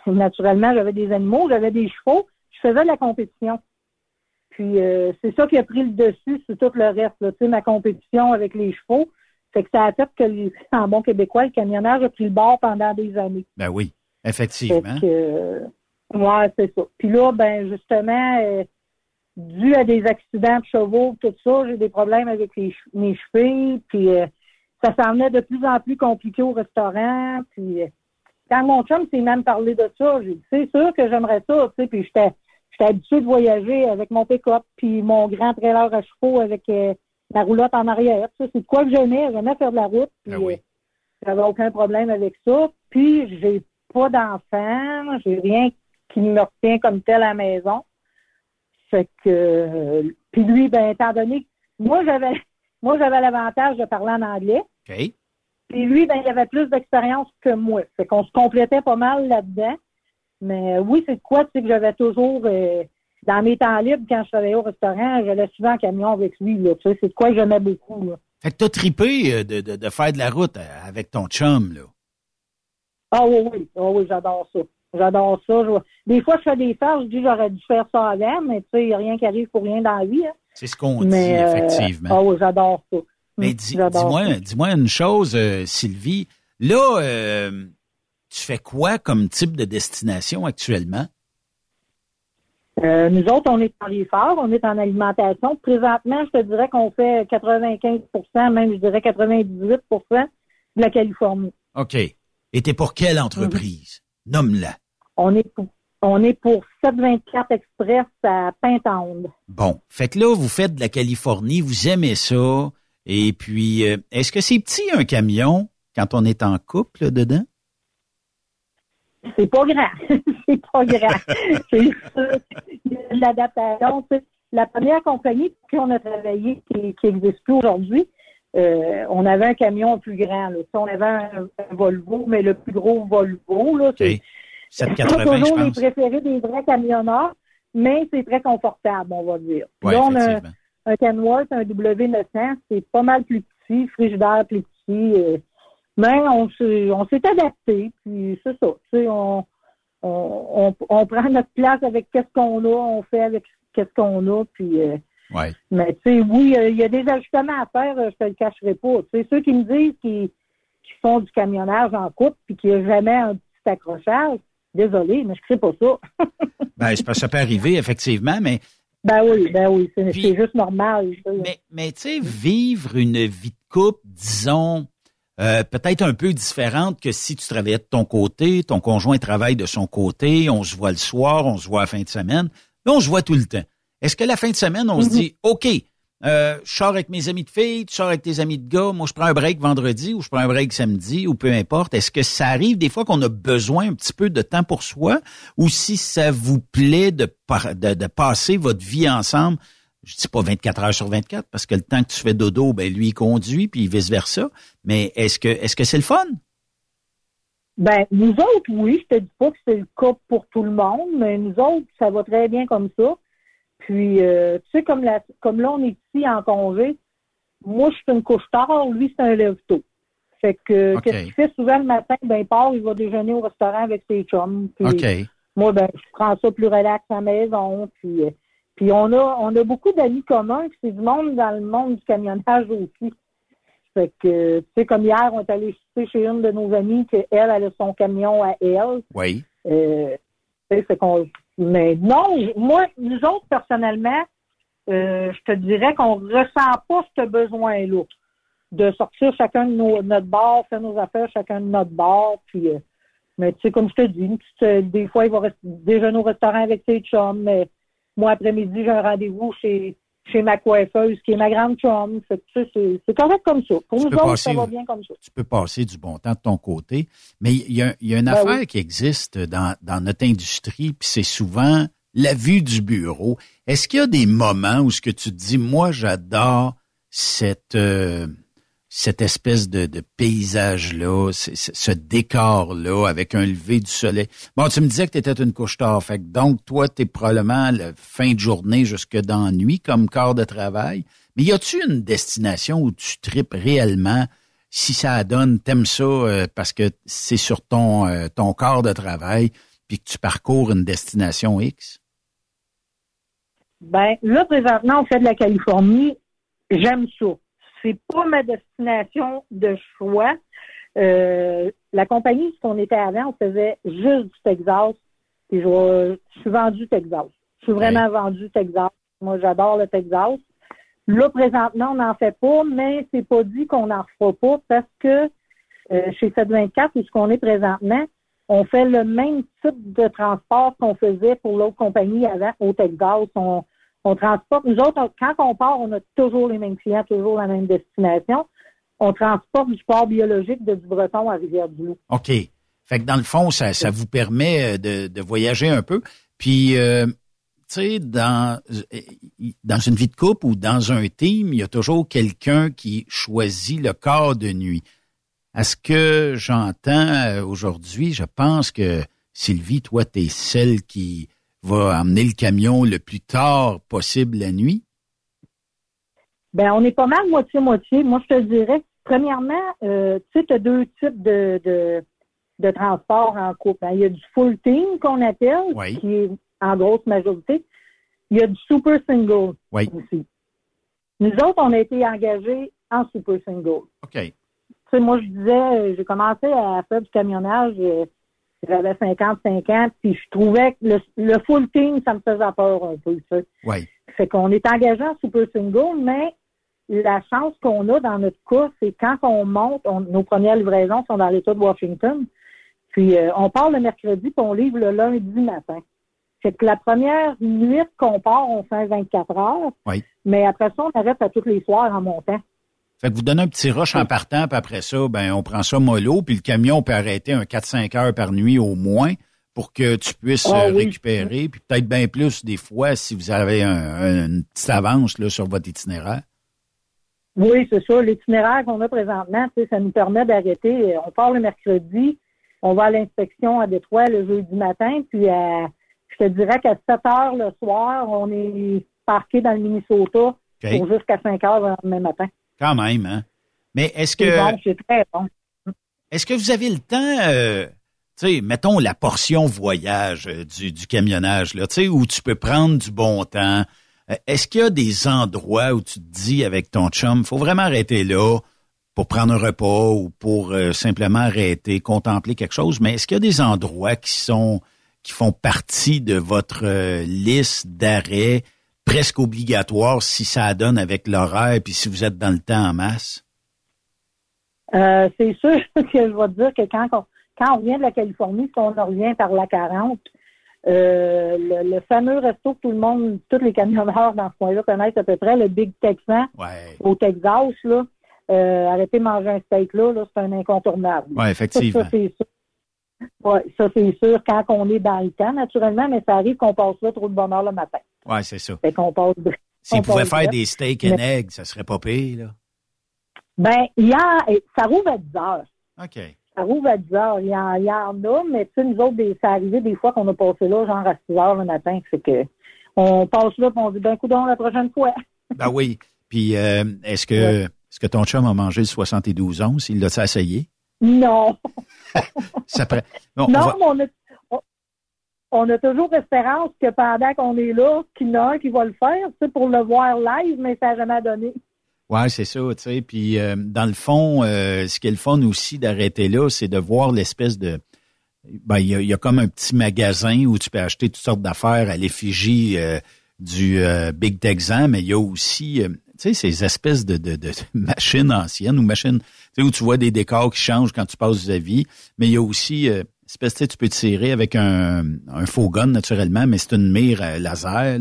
naturellement, j'avais des animaux, j'avais des chevaux, je faisais de la compétition. Puis euh, c'est ça qui a pris le dessus sur tout le reste, tu sais, ma compétition avec les chevaux. C'est que ça a fait que, en bon québécois, le camionnage a pris le bord pendant des années. Ben oui, effectivement. Que, euh, ouais, c'est ça. Puis là, ben, justement, euh, dû à des accidents de chevaux, tout ça, j'ai des problèmes avec mes chevilles, puis euh, ça s'en venait de plus en plus compliqué au restaurant, puis euh, quand mon chum s'est même parlé de ça, j'ai dit, c'est sûr que j'aimerais ça, tu sais, puis j'étais j'étais habitué de voyager avec mon pick-up, puis mon grand trailer à chevaux avec euh, la roulotte en arrière, ça, c'est quoi que j'aimais, j'aimais faire de la route, puis ah j'avais aucun problème avec ça, puis j'ai pas d'enfant, j'ai rien qui me retient comme tel à la maison. Fait que, puis lui, ben, étant donné que moi, j'avais, moi, j'avais l'avantage de parler en anglais. OK. Puis lui, ben, il avait plus d'expérience que moi. Fait qu'on se complétait pas mal là-dedans. Mais oui, c'est quoi, que j'avais toujours, euh, dans mes temps libres, quand je travaillais au restaurant, j'allais souvent en camion avec lui, là. Tu sais, c'est quoi que j'aimais beaucoup, là. Fait que t'as tripé euh, de, de, de, faire de la route euh, avec ton chum, là. Ah oui, oui. Ah oui, j'adore ça. J'adore ça. Des fois, je fais des farces, je dis j'aurais dû faire ça avant, mais tu sais, il n'y a rien qui arrive pour rien dans la vie. Hein. C'est ce qu'on dit, effectivement. Ah oui, j'adore ça. Mais dis-moi dis moi une chose, euh, Sylvie. Là, euh, tu fais quoi comme type de destination actuellement? Euh, nous autres, on est en l'effort, on est en alimentation. Présentement, je te dirais qu'on fait 95% même je dirais 98% de la Californie. OK. Et t'es pour quelle entreprise? Nomme-la. On est pour, on est pour 724 Express à Pintante. Bon. Fait que là, vous faites de la Californie, vous aimez ça. Et puis, euh, est-ce que c'est petit un camion quand on est en couple dedans? C'est pas grand. c'est pas grand. c'est l'adaptation. La première compagnie pour qui on a travaillé, qui n'existe plus aujourd'hui, euh, on avait un camion plus grand. Là. On avait un, Volvo, mais le plus gros Volvo. Là, c'est pas toujours les préférés des vrais camionneurs, mais c'est très confortable, on va dire. là, on a un Kenworth, un W900, c'est pas mal plus petit, frigidaire plus petit. Euh, mais on s'est adapté, puis c'est ça. On, on, on, prend notre place avec qu'est-ce qu'on a, on fait avec qu'est-ce qu'on a, puis... Euh, mais tu sais, oui, il y a des ajustements à faire, je te le cacherai pas. Tu sais, ceux qui me disent qu'ils font du camionnage en couple puis qu'il n'y a jamais un petit accrochage, désolé, mais je ne sais pas ça. ben, ça peut arriver, effectivement, mais. Ben oui, ben oui, c'est juste normal. Mais, mais tu sais, vivre une vie de couple, disons, euh, peut-être un peu différente que si tu travaillais de ton côté, ton conjoint travaille de son côté, on se voit le soir, on se voit la fin de semaine. Là, on se voit tout le temps. Est-ce que la fin de semaine, on se mhm. dit, OK, euh, je sors avec mes amis de filles, tu sors avec tes amis de gars, moi je prends un break vendredi ou je prends un break samedi ou peu importe. Est-ce que ça arrive des fois qu'on a besoin un petit peu de temps pour soi ou si ça vous plaît de, de, passer votre vie ensemble, je dis pas 24 heures sur 24 parce que le temps que tu fais dodo, ben lui il conduit puis vice versa, mais est-ce que est-ce que c'est le fun? Ben, nous autres, oui, je te dis pas que c'est le cas pour tout le monde, mais nous autres, ça va très bien comme ça. Puis, euh, tu sais, comme, la, comme là, on est ici en congé, moi, je suis une couche tard, lui, c'est un lève-tôt. Fait que, qu'est-ce qu'il fait? Souvent le matin? Ben, il part, il va déjeuner au restaurant avec ses chums. Puis, moi, ben, je prends ça plus relax à la maison. Puis, euh, puis on a, on a beaucoup d'amis communs, c'est du monde dans le monde du camionnage aussi. Fait que, tu sais, comme hier, on est allé chez une de nos amies qu'elle, elle a son camion à elle. Oui. Euh, Fait qu'on, mais non, moi, nous autres, personnellement, euh, je te dirais qu'on ressent pas ce besoin-là de sortir chacun de nos, notre bar, faire nos affaires chacun de notre bar, puis euh, mais tu sais, comme je te dis, une petite, euh, des fois, il va déjeuner au restaurant avec ses chums, mais moi, après-midi, j'ai un rendez-vous chez, chez ma coiffeuse, qui est ma grande chum. C'est, correct comme ça. Pour Tu nous autres, passer- ça va bien comme ça. tu peux passer du bon temps de ton côté. Mais il y a, y a une Ben affaire oui. qui existe dans, dans notre industrie, puis c'est souvent la vue du bureau. Est-ce qu'il y a des moments où ce que tu te dis, moi, j'adore cette euh, cette espèce de, de paysage-là, ce, décor-là, avec un lever du soleil. Bon, tu me disais que tu étais une couche tard, donc, toi, tu es probablement la fin de journée jusque dans la nuit comme corps de travail. Mais y a-tu une destination où tu tripes réellement? Si ça donne, t'aimes ça euh, parce que c'est sur ton, euh, ton corps de travail, puis que tu parcours une destination X? Ben, là, présentement, on fait de la Californie. J'aime ça. C'est pas ma destination de choix. Euh, la compagnie, ce qu'on était avant, on faisait juste du Texas. Puis je, je suis vendu Texas. Je suis vraiment vendu Texas. Moi, j'adore le Texas. Là, présentement, on n'en fait pas, mais c'est pas dit qu'on n'en fera pas parce que euh, chez 724, où ce qu'on est présentement, on fait le même type de transport qu'on faisait pour l'autre compagnie avant au Texas. On, on transporte, nous autres, quand on part, on a toujours les mêmes clients, toujours la même destination. On transporte du sport biologique de Dubreton à Rivière-du-Loup. OK. Fait que dans le fond, ça, ça vous permet euh, de, de voyager un peu. Puis, euh, tu sais, dans, euh, dans une vie de couple ou dans un team, il y a toujours quelqu'un qui choisit le corps de nuit. À ce que j'entends aujourd'hui, je pense que Sylvie, toi, tu es celle qui va amener le camion le plus tard possible la nuit? Ben, on est pas mal moitié-moitié. Moi, je te dirais, premièrement, euh, tu sais, tu as deux types de, de, de transport en couple. hein. Il y a du full team qu'on appelle, Oui. qui est en grosse majorité. Il y a du super single Oui. aussi. Nous autres, on a été engagés en super single. OK. Tu sais, moi, je disais, euh, j'ai commencé à faire du camionnage, euh, j'avais 55 ans, puis je trouvais que le, le full team, ça me faisait peur un peu, tu sais. Oui. Fait qu'on est engagé en super single, mais la chance qu'on a dans notre cas, c'est quand on monte, on- nos premières livraisons sont dans l'État de Washington, puis euh, on part le mercredi, puis on livre le lundi matin. Fait que la première nuit qu'on part, on fait un 24 heures, Oui. mais après ça, on arrête à tous les soirs en montant. Fait que vous donnez un petit rush en partant, puis après ça, ben on prend ça mollo, puis le camion peut arrêter un 4-5 heures par nuit au moins pour que tu puisses Ah euh, oui. récupérer, puis peut-être bien plus des fois si vous avez un- une petite avance là, sur votre itinéraire. Oui, c'est ça. L'itinéraire qu'on a présentement, ça nous permet d'arrêter. Euh, On part le mercredi, on va à l'inspection à Détroit le jeudi matin, puis à, je te dirais qu'à 7 heures le soir, on est parqué dans le Minnesota pour jusqu'à 5 heures le lendemain matin. Quand même, hein? Mais est-ce C'est que bon, c'est très bon. est-ce que vous avez le temps, euh, tu sais, mettons la portion voyage euh, du, du camionnage, là, tu sais, où tu peux prendre du bon temps. Euh, Est-ce qu'il y a des endroits où tu te dis avec ton chum, faut vraiment arrêter là pour prendre un repas ou pour euh, simplement arrêter, contempler quelque chose, mais est-ce qu'il y a des endroits qui sont qui font partie de votre euh, liste d'arrêts presque obligatoires si ça donne avec l'horaire puis si vous êtes dans le temps en masse? Euh, c'est sûr que je vais te dire que quand on, quand on revient de la Californie, si on en revient par la 40, euh, le, le fameux resto que tout le monde, tous les camionneurs dans ce coin-là connaissent à peu près, le Big Texan au Texas, là, euh, arrêter de manger un steak là, là c'est un incontournable. Ouais, effectivement. Ça, ça, c'est sûr. Ouais, ça, c'est sûr quand on est dans le temps, naturellement, mais ça arrive qu'on passe là trop de bonheur le matin. Ouais, c'est ça. Fait qu'on passe. S'ils on pouvaient faire des steaks and Mais- eggs, ça serait pas pire, là. Ben, hier, eh, ça rouvre à 10 heures. OK. Ça rouvre à 10 heures. Il y en, il y en a, mais tu sais, nous autres, des, ça arrivait des fois qu'on a passé là, genre à 6 heures le matin. Fait que, on passe là, puis on dit, ben, coudon, la prochaine fois. Ben oui. Puis, euh, est-ce que, est-ce que ton chum a mangé le 72 onces? Il l'a-tu essayé? Non. Ça prend- Bon, on non, va- mais on a, on, a toujours espérance que pendant qu'on est là, qu'il y en a un qui va le faire, tu sais, pour le voir live, mais ça n'a jamais donné. Ouais, c'est ça, tu sais. Puis, euh, dans le fond, euh, ce qui est le fun aussi d'arrêter là, c'est de voir l'espèce de, ben, il y, a, y a comme un petit magasin où tu peux acheter toutes sortes d'affaires à l'effigie euh, du euh, Big Texan, mais il y a aussi, euh, tu sais, ces espèces de, de, de machines anciennes ou machines, tu sais, où tu vois des décors qui changent quand tu passes vis-à-vis, mais il y a aussi, euh, espèce, tu peux tirer avec un, faux gun naturellement, mais c'est une mire euh, laser,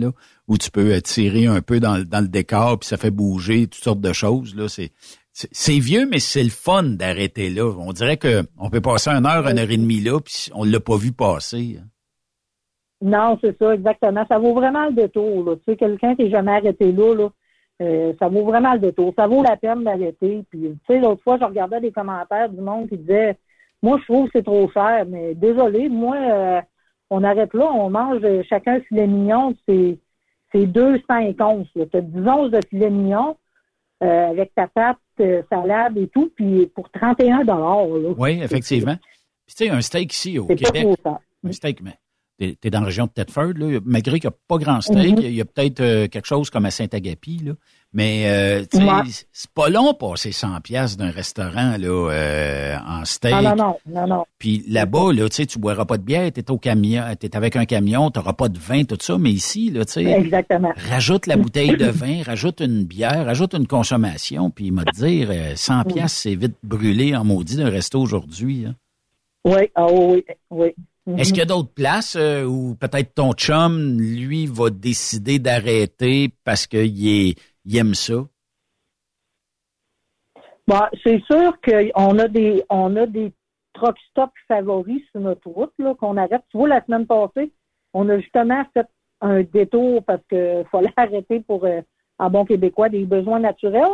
où tu peux euh, tirer un peu dans, le- décor, puis ça fait bouger toutes sortes de choses, là, c'est... vieux, mais c'est le fun d'arrêter là. On dirait que on peut passer une heure, une heure et demie là, puis on l'a pas vu passer. hein. Non, c'est ça, exactement. Ça vaut vraiment le détour. Tu sais, quelqu'un qui n'est jamais arrêté là, là euh, ça vaut vraiment le détour. Ça vaut la peine d'arrêter. Puis, tu sais, l'autre fois, je regardais des commentaires du monde qui disait Moi, je trouve que c'est trop cher, mais désolé, moi, euh, on arrête là, on mange euh, chacun un filet mignon, c'est c'est 2,50 onces. Tu as 10 onces de filet mignon euh, avec ta pâte, euh, salade et tout, puis pour 31 là. Oui, effectivement. Puis tu sais, un steak ici au Québec, trop cher. un steak, mais t'es es dans la région de Thetford, là, malgré qu'il n'y a pas grand steak, Mhm. il y a peut-être euh, quelque chose comme à Saint-Agapi, là. Mais euh, tu Ouais. c'est pas long passer 100 pièces d'un restaurant là euh, en steak. Non, non, non, non, non. Puis là-bas, là, tu tu boiras pas de bière, t'es au camion, avec un camion, t'auras pas de vin, tout ça, mais ici, là, tu sais, Exactement. rajoute la bouteille de vin, rajoute une bière, rajoute une consommation, puis il m'a dire, euh, 100 pièces, c'est vite brûlé en maudit d'un resto aujourd'hui. hein. Oui, ah oui, oui. Mhm. Est-ce qu'il y a d'autres places euh, où peut-être ton chum, lui, va décider d'arrêter parce qu'il il aime ça? Bon, c'est sûr qu'on a des on a des truck stops favoris sur notre route là, qu'on arrête. Tu vois, la semaine passée, on a justement fait un détour parce qu'il fallait arrêter pour, euh, en bon québécois, des besoins naturels.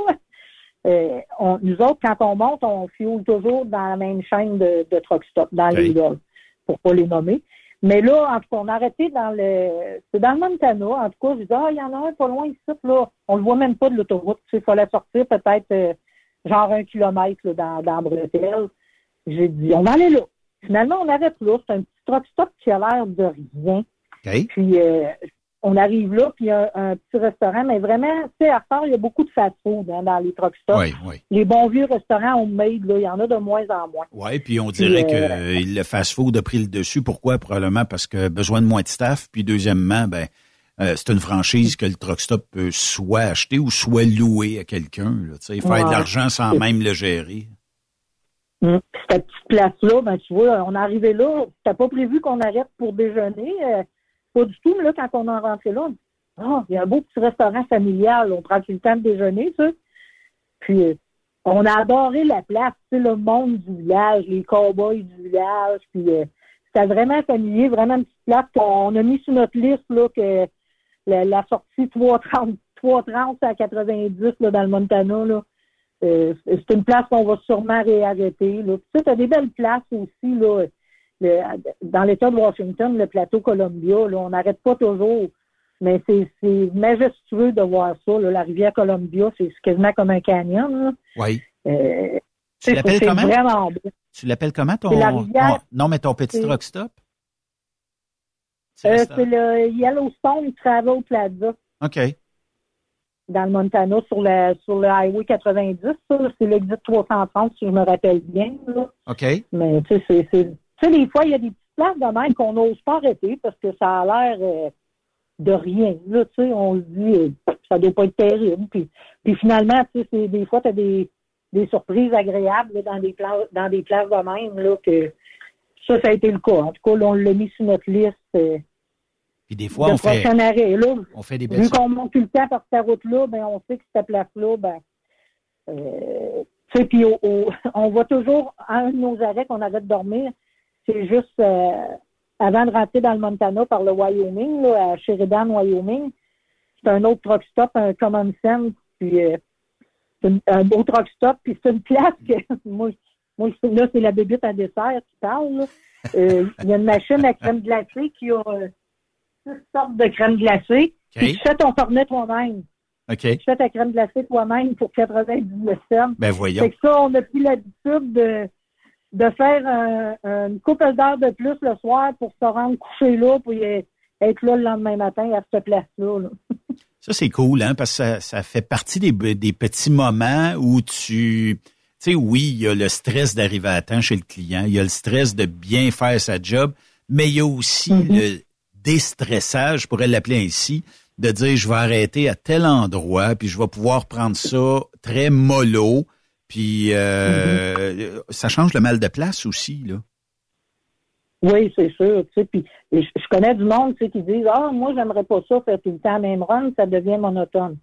Euh, on- nous autres, quand on monte, on fuel toujours dans la même chaîne de, de truck stop, dans les Lidl, pour pas les nommer. Mais là, en tout cas, on a arrêté dans le. C'est dans le Montana. En tout cas, je dis, ah, il y en a un pas loin ici, là. On le voit même pas de l'autoroute. Tu sais, Il fallait sortir peut-être euh, genre un kilomètre là, dans, dans Bretelle. J'ai dit, on va aller là. Finalement, on arrête là. C'est un petit truck stop qui a l'air de rien. Puis euh, on arrive là, puis il y a un, un petit restaurant, mais vraiment, tu sais, à part, il y a beaucoup de fast-food hein, dans les truck stops. Oui, oui. Les bons vieux restaurants homemade, là, il y en a de moins en moins. Oui, puis on dirait Puis, que euh, le fast-food a pris le dessus. Pourquoi? Probablement parce que besoin de moins de staff. Puis deuxièmement, ben euh, c'est une franchise que le truck stop peut soit acheter ou soit louer à quelqu'un. tu sais, Faire de l'argent sans même le gérer. Hum. Cette petite place-là, ben, tu vois, on est arrivé là, c'était pas prévu qu'on arrête pour déjeuner. euh, pas du tout, mais là, quand on est rentré là, ah, il y a un beau petit restaurant familial, on prend le temps de déjeuner, ça. Puis, euh, on a adoré la place, tu sais, le monde du village, les cowboys du village, puis euh, c'était vraiment familier, vraiment une petite place qu'on a mis sur notre liste, là, que la, sortie 330, 330 à 90, là, dans le Montana, là. Euh, c'est une place qu'on va sûrement réarrêter. Là. Puis, tu sais, as des belles places aussi là, le- dans l'État de Washington, le plateau Columbia. Là, on n'arrête pas toujours. Mais c'est majestueux de voir ça. Là. La rivière Columbia, c'est quasiment comme un canyon. Là. Oui. Euh, Tu l'appelles comment? vraiment beau. Tu l'appelles comment ton. La rivière- non, mais ton petit truck stop? Euh, c'est le Yellowstone Travel Plaza OK. dans le Montana sur le, sur le Highway 90. Ça, c'est l'exit 330, si je me rappelle bien. Là. OK. Mais tu sais, c'est- tu sais, des fois, il y a des petites places de même qu'on n'ose pas arrêter parce que ça a l'air euh, de rien. Là, tu sais, on se dit, euh, ça doit pas être terrible. Puis, puis finalement, tu sais, des fois, tu as des, des surprises agréables là, dans des places, dans des places de même là, que ça, ça a été le cas. En tout cas, là, on l'a mis sur notre liste. euh, Puis des fois, de on fait, arrêt. Là, on fait des belles Vu qu'on monte tout le temps par cette route-là, ben, on sait que cette place-là, ben, euh, tu sais, puis au- au- on va toujours, à un de nos arrêts qu'on arrête de dormir, c'est juste euh, avant de rentrer dans le Montana par le Wyoming, là, à Sheridan, Wyoming. C'est un autre truck stop, un Common Sense, puis euh, une- un beau truck stop, puis c'est une place que moi, moi là, c'est la bébite à dessert qui parle. Euh, Il y a une machine à crème glacée qui a euh, six sortes de crème glacée. Puis tu fais ton cornet toi-même. Tu fais ta crème glacée toi-même pour 99 cents. Ben voyons. Fait que ça, on a pris l'habitude de, de faire un- une couple d'heures de plus le soir pour se rendre couché là, y être là le lendemain matin à cette place-là. là. Ça, c'est cool, hein, parce que ça, ça fait partie des, des petits moments où tu Tu sais, oui, il y a le stress d'arriver à temps chez le client, il y a le stress de bien faire sa job, mais il y a aussi le déstressage, je pourrais l'appeler ainsi, de dire je vais arrêter à tel endroit, puis je vais pouvoir prendre ça très mollo, puis euh, ça change le mal de place aussi, là. Oui, c'est sûr. Tu sais, puis je, je connais du monde tu sais, qui disent Ah, moi, j'aimerais pas ça faire tout le temps la même run, ça devient monotone.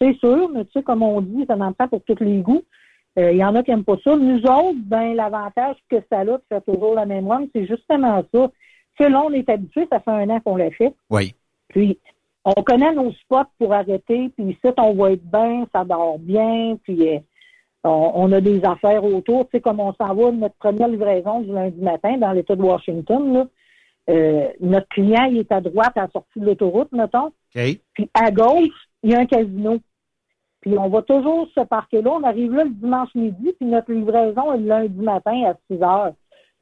C'est sûr, mais tu sais, comme on dit, ça n'en prend pour tous les goûts. Euh, Il y en a qui n'aiment pas ça. Nous autres, ben, l'avantage que ça a de faire toujours la même run, c'est justement ça. Là, on est habitué, ça fait un an qu'on l'a fait. Oui. Puis, on connaît nos spots pour arrêter, puis ici, on va être bien, ça dort bien, puis euh, on, on a des affaires autour. Tu sais, comme on s'en va de notre première livraison du lundi matin dans l'État de Washington, là, euh, notre client, il est à droite à la sortie de l'autoroute, mettons. Puis à gauche, il y a un casino. Puis on va toujours se parquer là. On arrive là le dimanche midi, puis notre livraison est le lundi matin à 6 heures.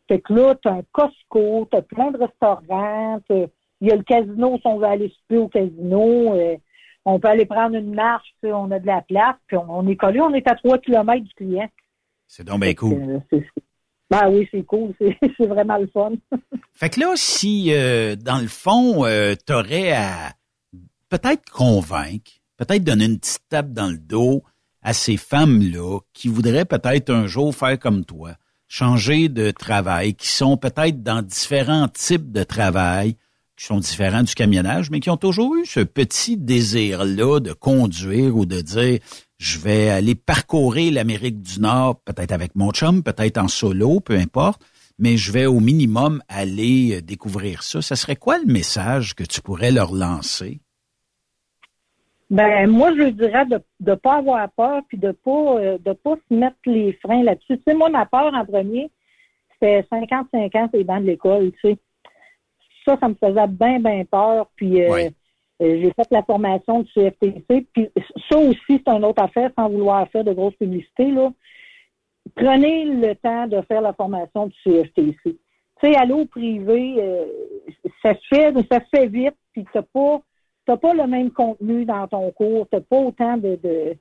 Fait que là, t'as un Costco, t'as plein de restaurants, il y a le casino si on veut aller souper au casino. euh, on peut aller prendre une marche, tu on a de la place, puis on, on est collé, on est à 3 kilomètres du client. C'est donc bien cool. Euh, ben oui, c'est cool, c'est vraiment le fun. Fait que là, si euh, dans le fond, euh, t'aurais à peut-être convaincre, peut-être donner une petite tape dans le dos à ces femmes-là qui voudraient peut-être un jour faire comme toi, changer de travail, qui sont peut-être dans différents types de travail, qui sont différents du camionnage, mais qui ont toujours eu ce petit désir-là de conduire ou de dire je vais aller parcourir l'Amérique du Nord, peut-être avec mon chum, peut-être en solo, peu importe, mais je vais au minimum aller euh, découvrir ça. Ça serait quoi le message que tu pourrais leur lancer? Ben moi je dirais de ne pas avoir peur puis de pas euh, de pas se mettre les freins là-dessus. Tu sais, moi, ma peur en premier, c'était 55 ans, c'est les bancs de l'école, tu sais. Ça, ça me faisait bien, bien peur. Puis euh, euh, j'ai fait la formation du CFTC. Puis ça aussi, c'est une autre affaire, sans vouloir faire de grosses publicités, là. Prenez le temps de faire la formation du CFTC. Tu sais, aller au privé, euh, ça se fait, ça se fait vite, puis t'as pas t'as pas le même contenu dans ton cours, t'as pas autant de, de,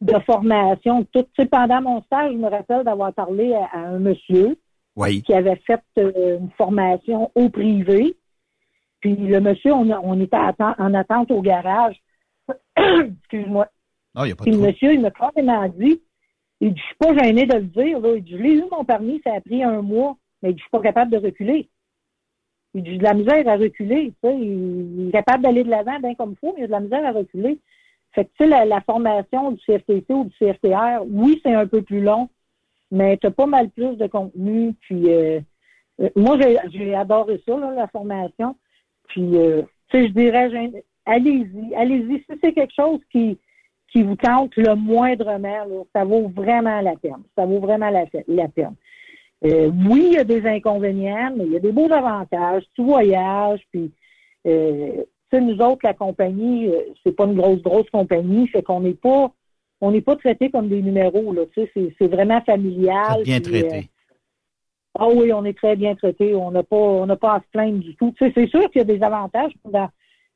de formation. Tout, pendant mon stage, je me rappelle d'avoir parlé à, à un monsieur Oui. qui avait fait euh, une formation au privé. Puis le monsieur, on, était en attente au garage. Excuse-moi. Il a pas Puis de le monsieur, il m'a carrément dit, il dit, je suis pas gêné de le dire, là. Il dit, je l'ai eu mon permis, ça a pris un mois, mais il dit, je suis pas capable de reculer. Il dit, j'ai de la misère à reculer, tu sais. Il il est capable d'aller de l'avant bien comme il faut, mais il a de la misère à reculer. Fait que, tu sais, la, la formation du CFTC ou du CFTR, oui, c'est un peu plus long, mais tu as pas mal plus de contenu. Puis, euh, euh, moi, j'ai adoré ça, là, la formation. Puis, euh, tu sais, je dirais, allez-y, allez-y. Si c'est quelque chose qui, qui vous tente le moindrement, là, ça vaut vraiment la peine. Ça vaut vraiment la, la peine. Euh, oui, il y a des inconvénients, mais il y a des beaux avantages. Tu voyages, puis euh, tu nous autres, la compagnie, c'est pas une grosse, grosse compagnie, fait qu'on n'est pas on n'est pas traité comme des numéros, là. Tu sais, c'est, vraiment familial. Bien puis, traité. euh, ah oui, on est très bien traité. On n'a pas, on n'a pas à se plaindre du tout. Tu sais, c'est sûr qu'il y a des avantages comme dans,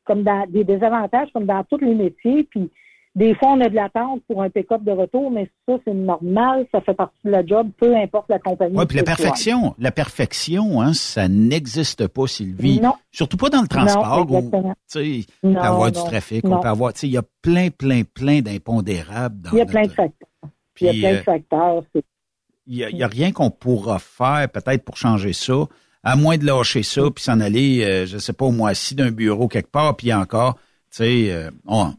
comme dans des désavantages comme dans tous les métiers. Puis des fois, on a de l'attente pour un pick-up de retour, mais ça, c'est normal. Ça fait partie de la job, peu importe la compagnie. Oui, puis la soit. perfection, la perfection, hein, ça n'existe pas, Sylvie. Non. Surtout pas dans le transport Non, où, tu sais, Non, avoir du trafic, non. on peut avoir, tu sais, il y a plein, plein, plein d'impondérables dans Il y a notre- plein de facteurs. Il y a Puis, plein de euh, facteurs. Il y a, rien qu'on pourra faire peut-être pour changer ça, à moins de lâcher ça puis s'en aller, euh, je sais pas, au mois-ci d'un bureau quelque part, puis encore, tu sais, euh, on-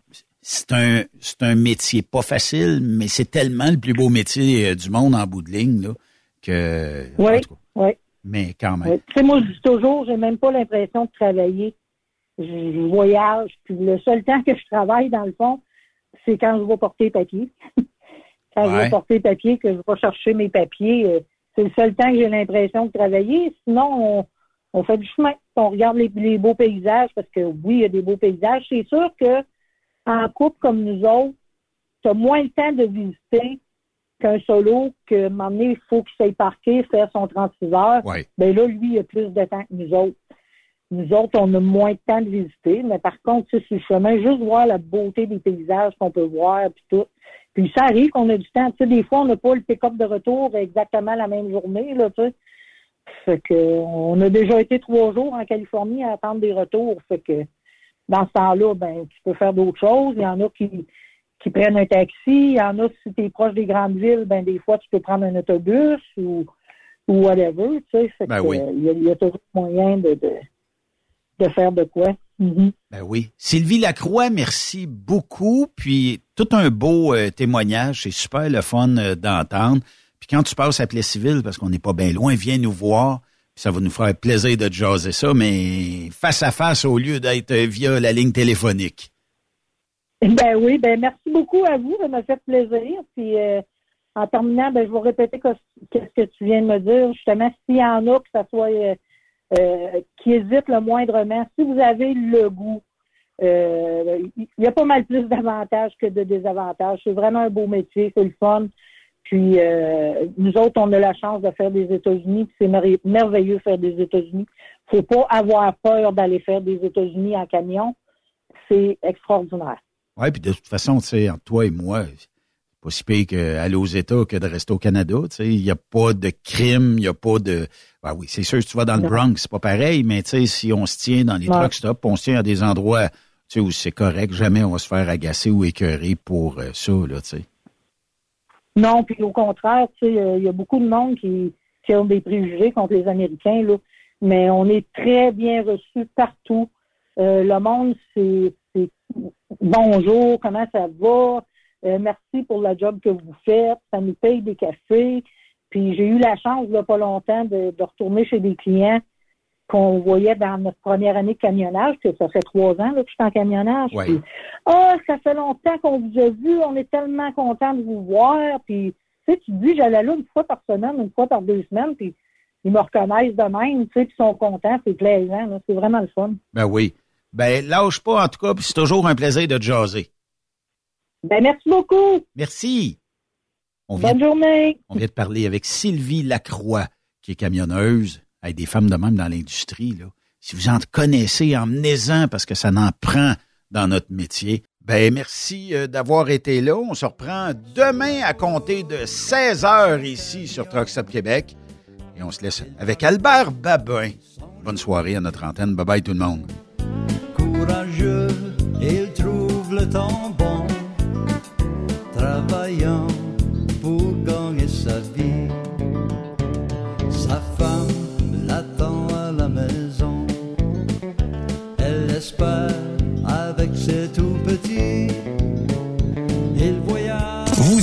c'est un c'est un métier pas facile, mais c'est tellement le plus beau métier euh, du monde en bout de ligne là que. Oui, oui. mais quand même. Oui. Tu sais, moi, je dis toujours, j'ai même pas l'impression de travailler. Je, voyage, puis le seul temps que je travaille, dans le fond, c'est quand je vais porter les papiers. quand je vais porter les papiers, que je vais chercher mes papiers, euh, c'est le seul temps que j'ai l'impression de travailler. Sinon, on, on fait du chemin. On regarde les, les beaux paysages, parce que oui, il y a des beaux paysages. C'est sûr que en couple comme nous autres, tu as moins le temps de visiter qu'un solo, que à un moment donné, il faut qu'il s'aille parquer, faire son 36 heures. Ouais. Ben là, lui, il a plus de temps que nous autres. nous autres, on a moins de temps de visiter, mais par contre, tu sais, sur le chemin, juste voir la beauté des paysages qu'on peut voir, puis tout. Puis ça arrive qu'on a du temps. Tu sais, des fois, on n'a pas le pick-up de retour exactement la même journée, là, tu sais. Fait que, on a déjà été trois jours en Californie à attendre des retours. Fait que, dans ce temps-là, ben, tu peux faire d'autres choses. Il y en a qui, qui prennent un taxi. Il y en a, si tu es proche des grandes villes, ben, des fois, tu peux prendre un autobus ou, ou whatever, tu sais. Fait Ben que, oui. il y, a- il y a toujours moyen de, de, de faire de quoi. Mhm. Ben oui. Sylvie Lacroix, merci beaucoup. Puis tout un beau euh, témoignage. C'est super le fun euh, d'entendre. Puis quand tu passes à Plessisville, parce qu'on n'est pas bien loin, viens nous voir. Ça va nous faire plaisir de jaser ça, mais face à face au lieu d'être via la ligne téléphonique. Ben oui, ben merci beaucoup à vous, ça m'a fait plaisir. Puis euh, en terminant, ben je vais répéter qu'est-ce que tu viens de me dire. Justement, s'il y en a que ça soit euh, euh, qui hésitent le moindrement, si vous avez le goût, il y a pas mal plus d'avantages que de désavantages. C'est vraiment un beau métier, c'est le fun. Puis euh, nous autres, on a la chance de faire des États-Unis, puis c'est mer- merveilleux faire des États-Unis. Faut pas avoir peur d'aller faire des États-Unis en camion. C'est extraordinaire. Oui, puis de toute façon, tu sais, entre toi et moi, c'est pas si pire qu'aller aux États que de rester au Canada. Tu sais, il n'y a pas de crime, il n'y a pas de. Ben oui, c'est sûr, si tu vas dans le. Bronx, c'est pas pareil, mais tu sais, si on se tient dans les Ouais. truck stops, on se tient à des endroits tu sais, où c'est correct, jamais on va se faire agacer ou écœurer pour euh, ça, là, tu sais. Non, puis au contraire, tu sais, euh, il y a beaucoup de monde qui, qui ont des préjugés contre les Américains, là. Mais on est très bien reçus partout. Euh, le monde, c'est bonjour, comment ça va? Euh, merci pour le job que vous faites. Ça nous paye des cafés. Puis j'ai eu la chance, il pas longtemps, de retourner chez des clients qu'on voyait dans notre première année de camionnage, que ça fait trois ans là, que je suis en camionnage. Ouais. Puis, ah, ça fait longtemps qu'on vous a vu, on est tellement content de vous voir. Puis, tu sais, tu te dis, j'allais là une fois par semaine, une fois par deux semaines, puis ils me reconnaissent de même, tu sais, puis ils sont contents, c'est plaisant, là, c'est vraiment le fun. Ben oui. Ben, lâche pas, en tout cas, puis c'est toujours un plaisir de te jaser. Ben, merci beaucoup. Merci. On vient, Bonne journée. on vient de parler avec Sylvie Lacroix, qui est camionneuse, avec des femmes de même dans l'industrie, là. Si vous en connaissez, emmenez-en parce que ça n'en prend dans notre métier. Ben, merci euh, d'avoir été là. On se reprend demain à compter de 16 heures ici sur Truck Stop Québec. Et on se laisse avec Albert Babin. Bonne soirée à notre antenne. Bye bye tout le monde. courageux, il trouve le temps bon, travaillant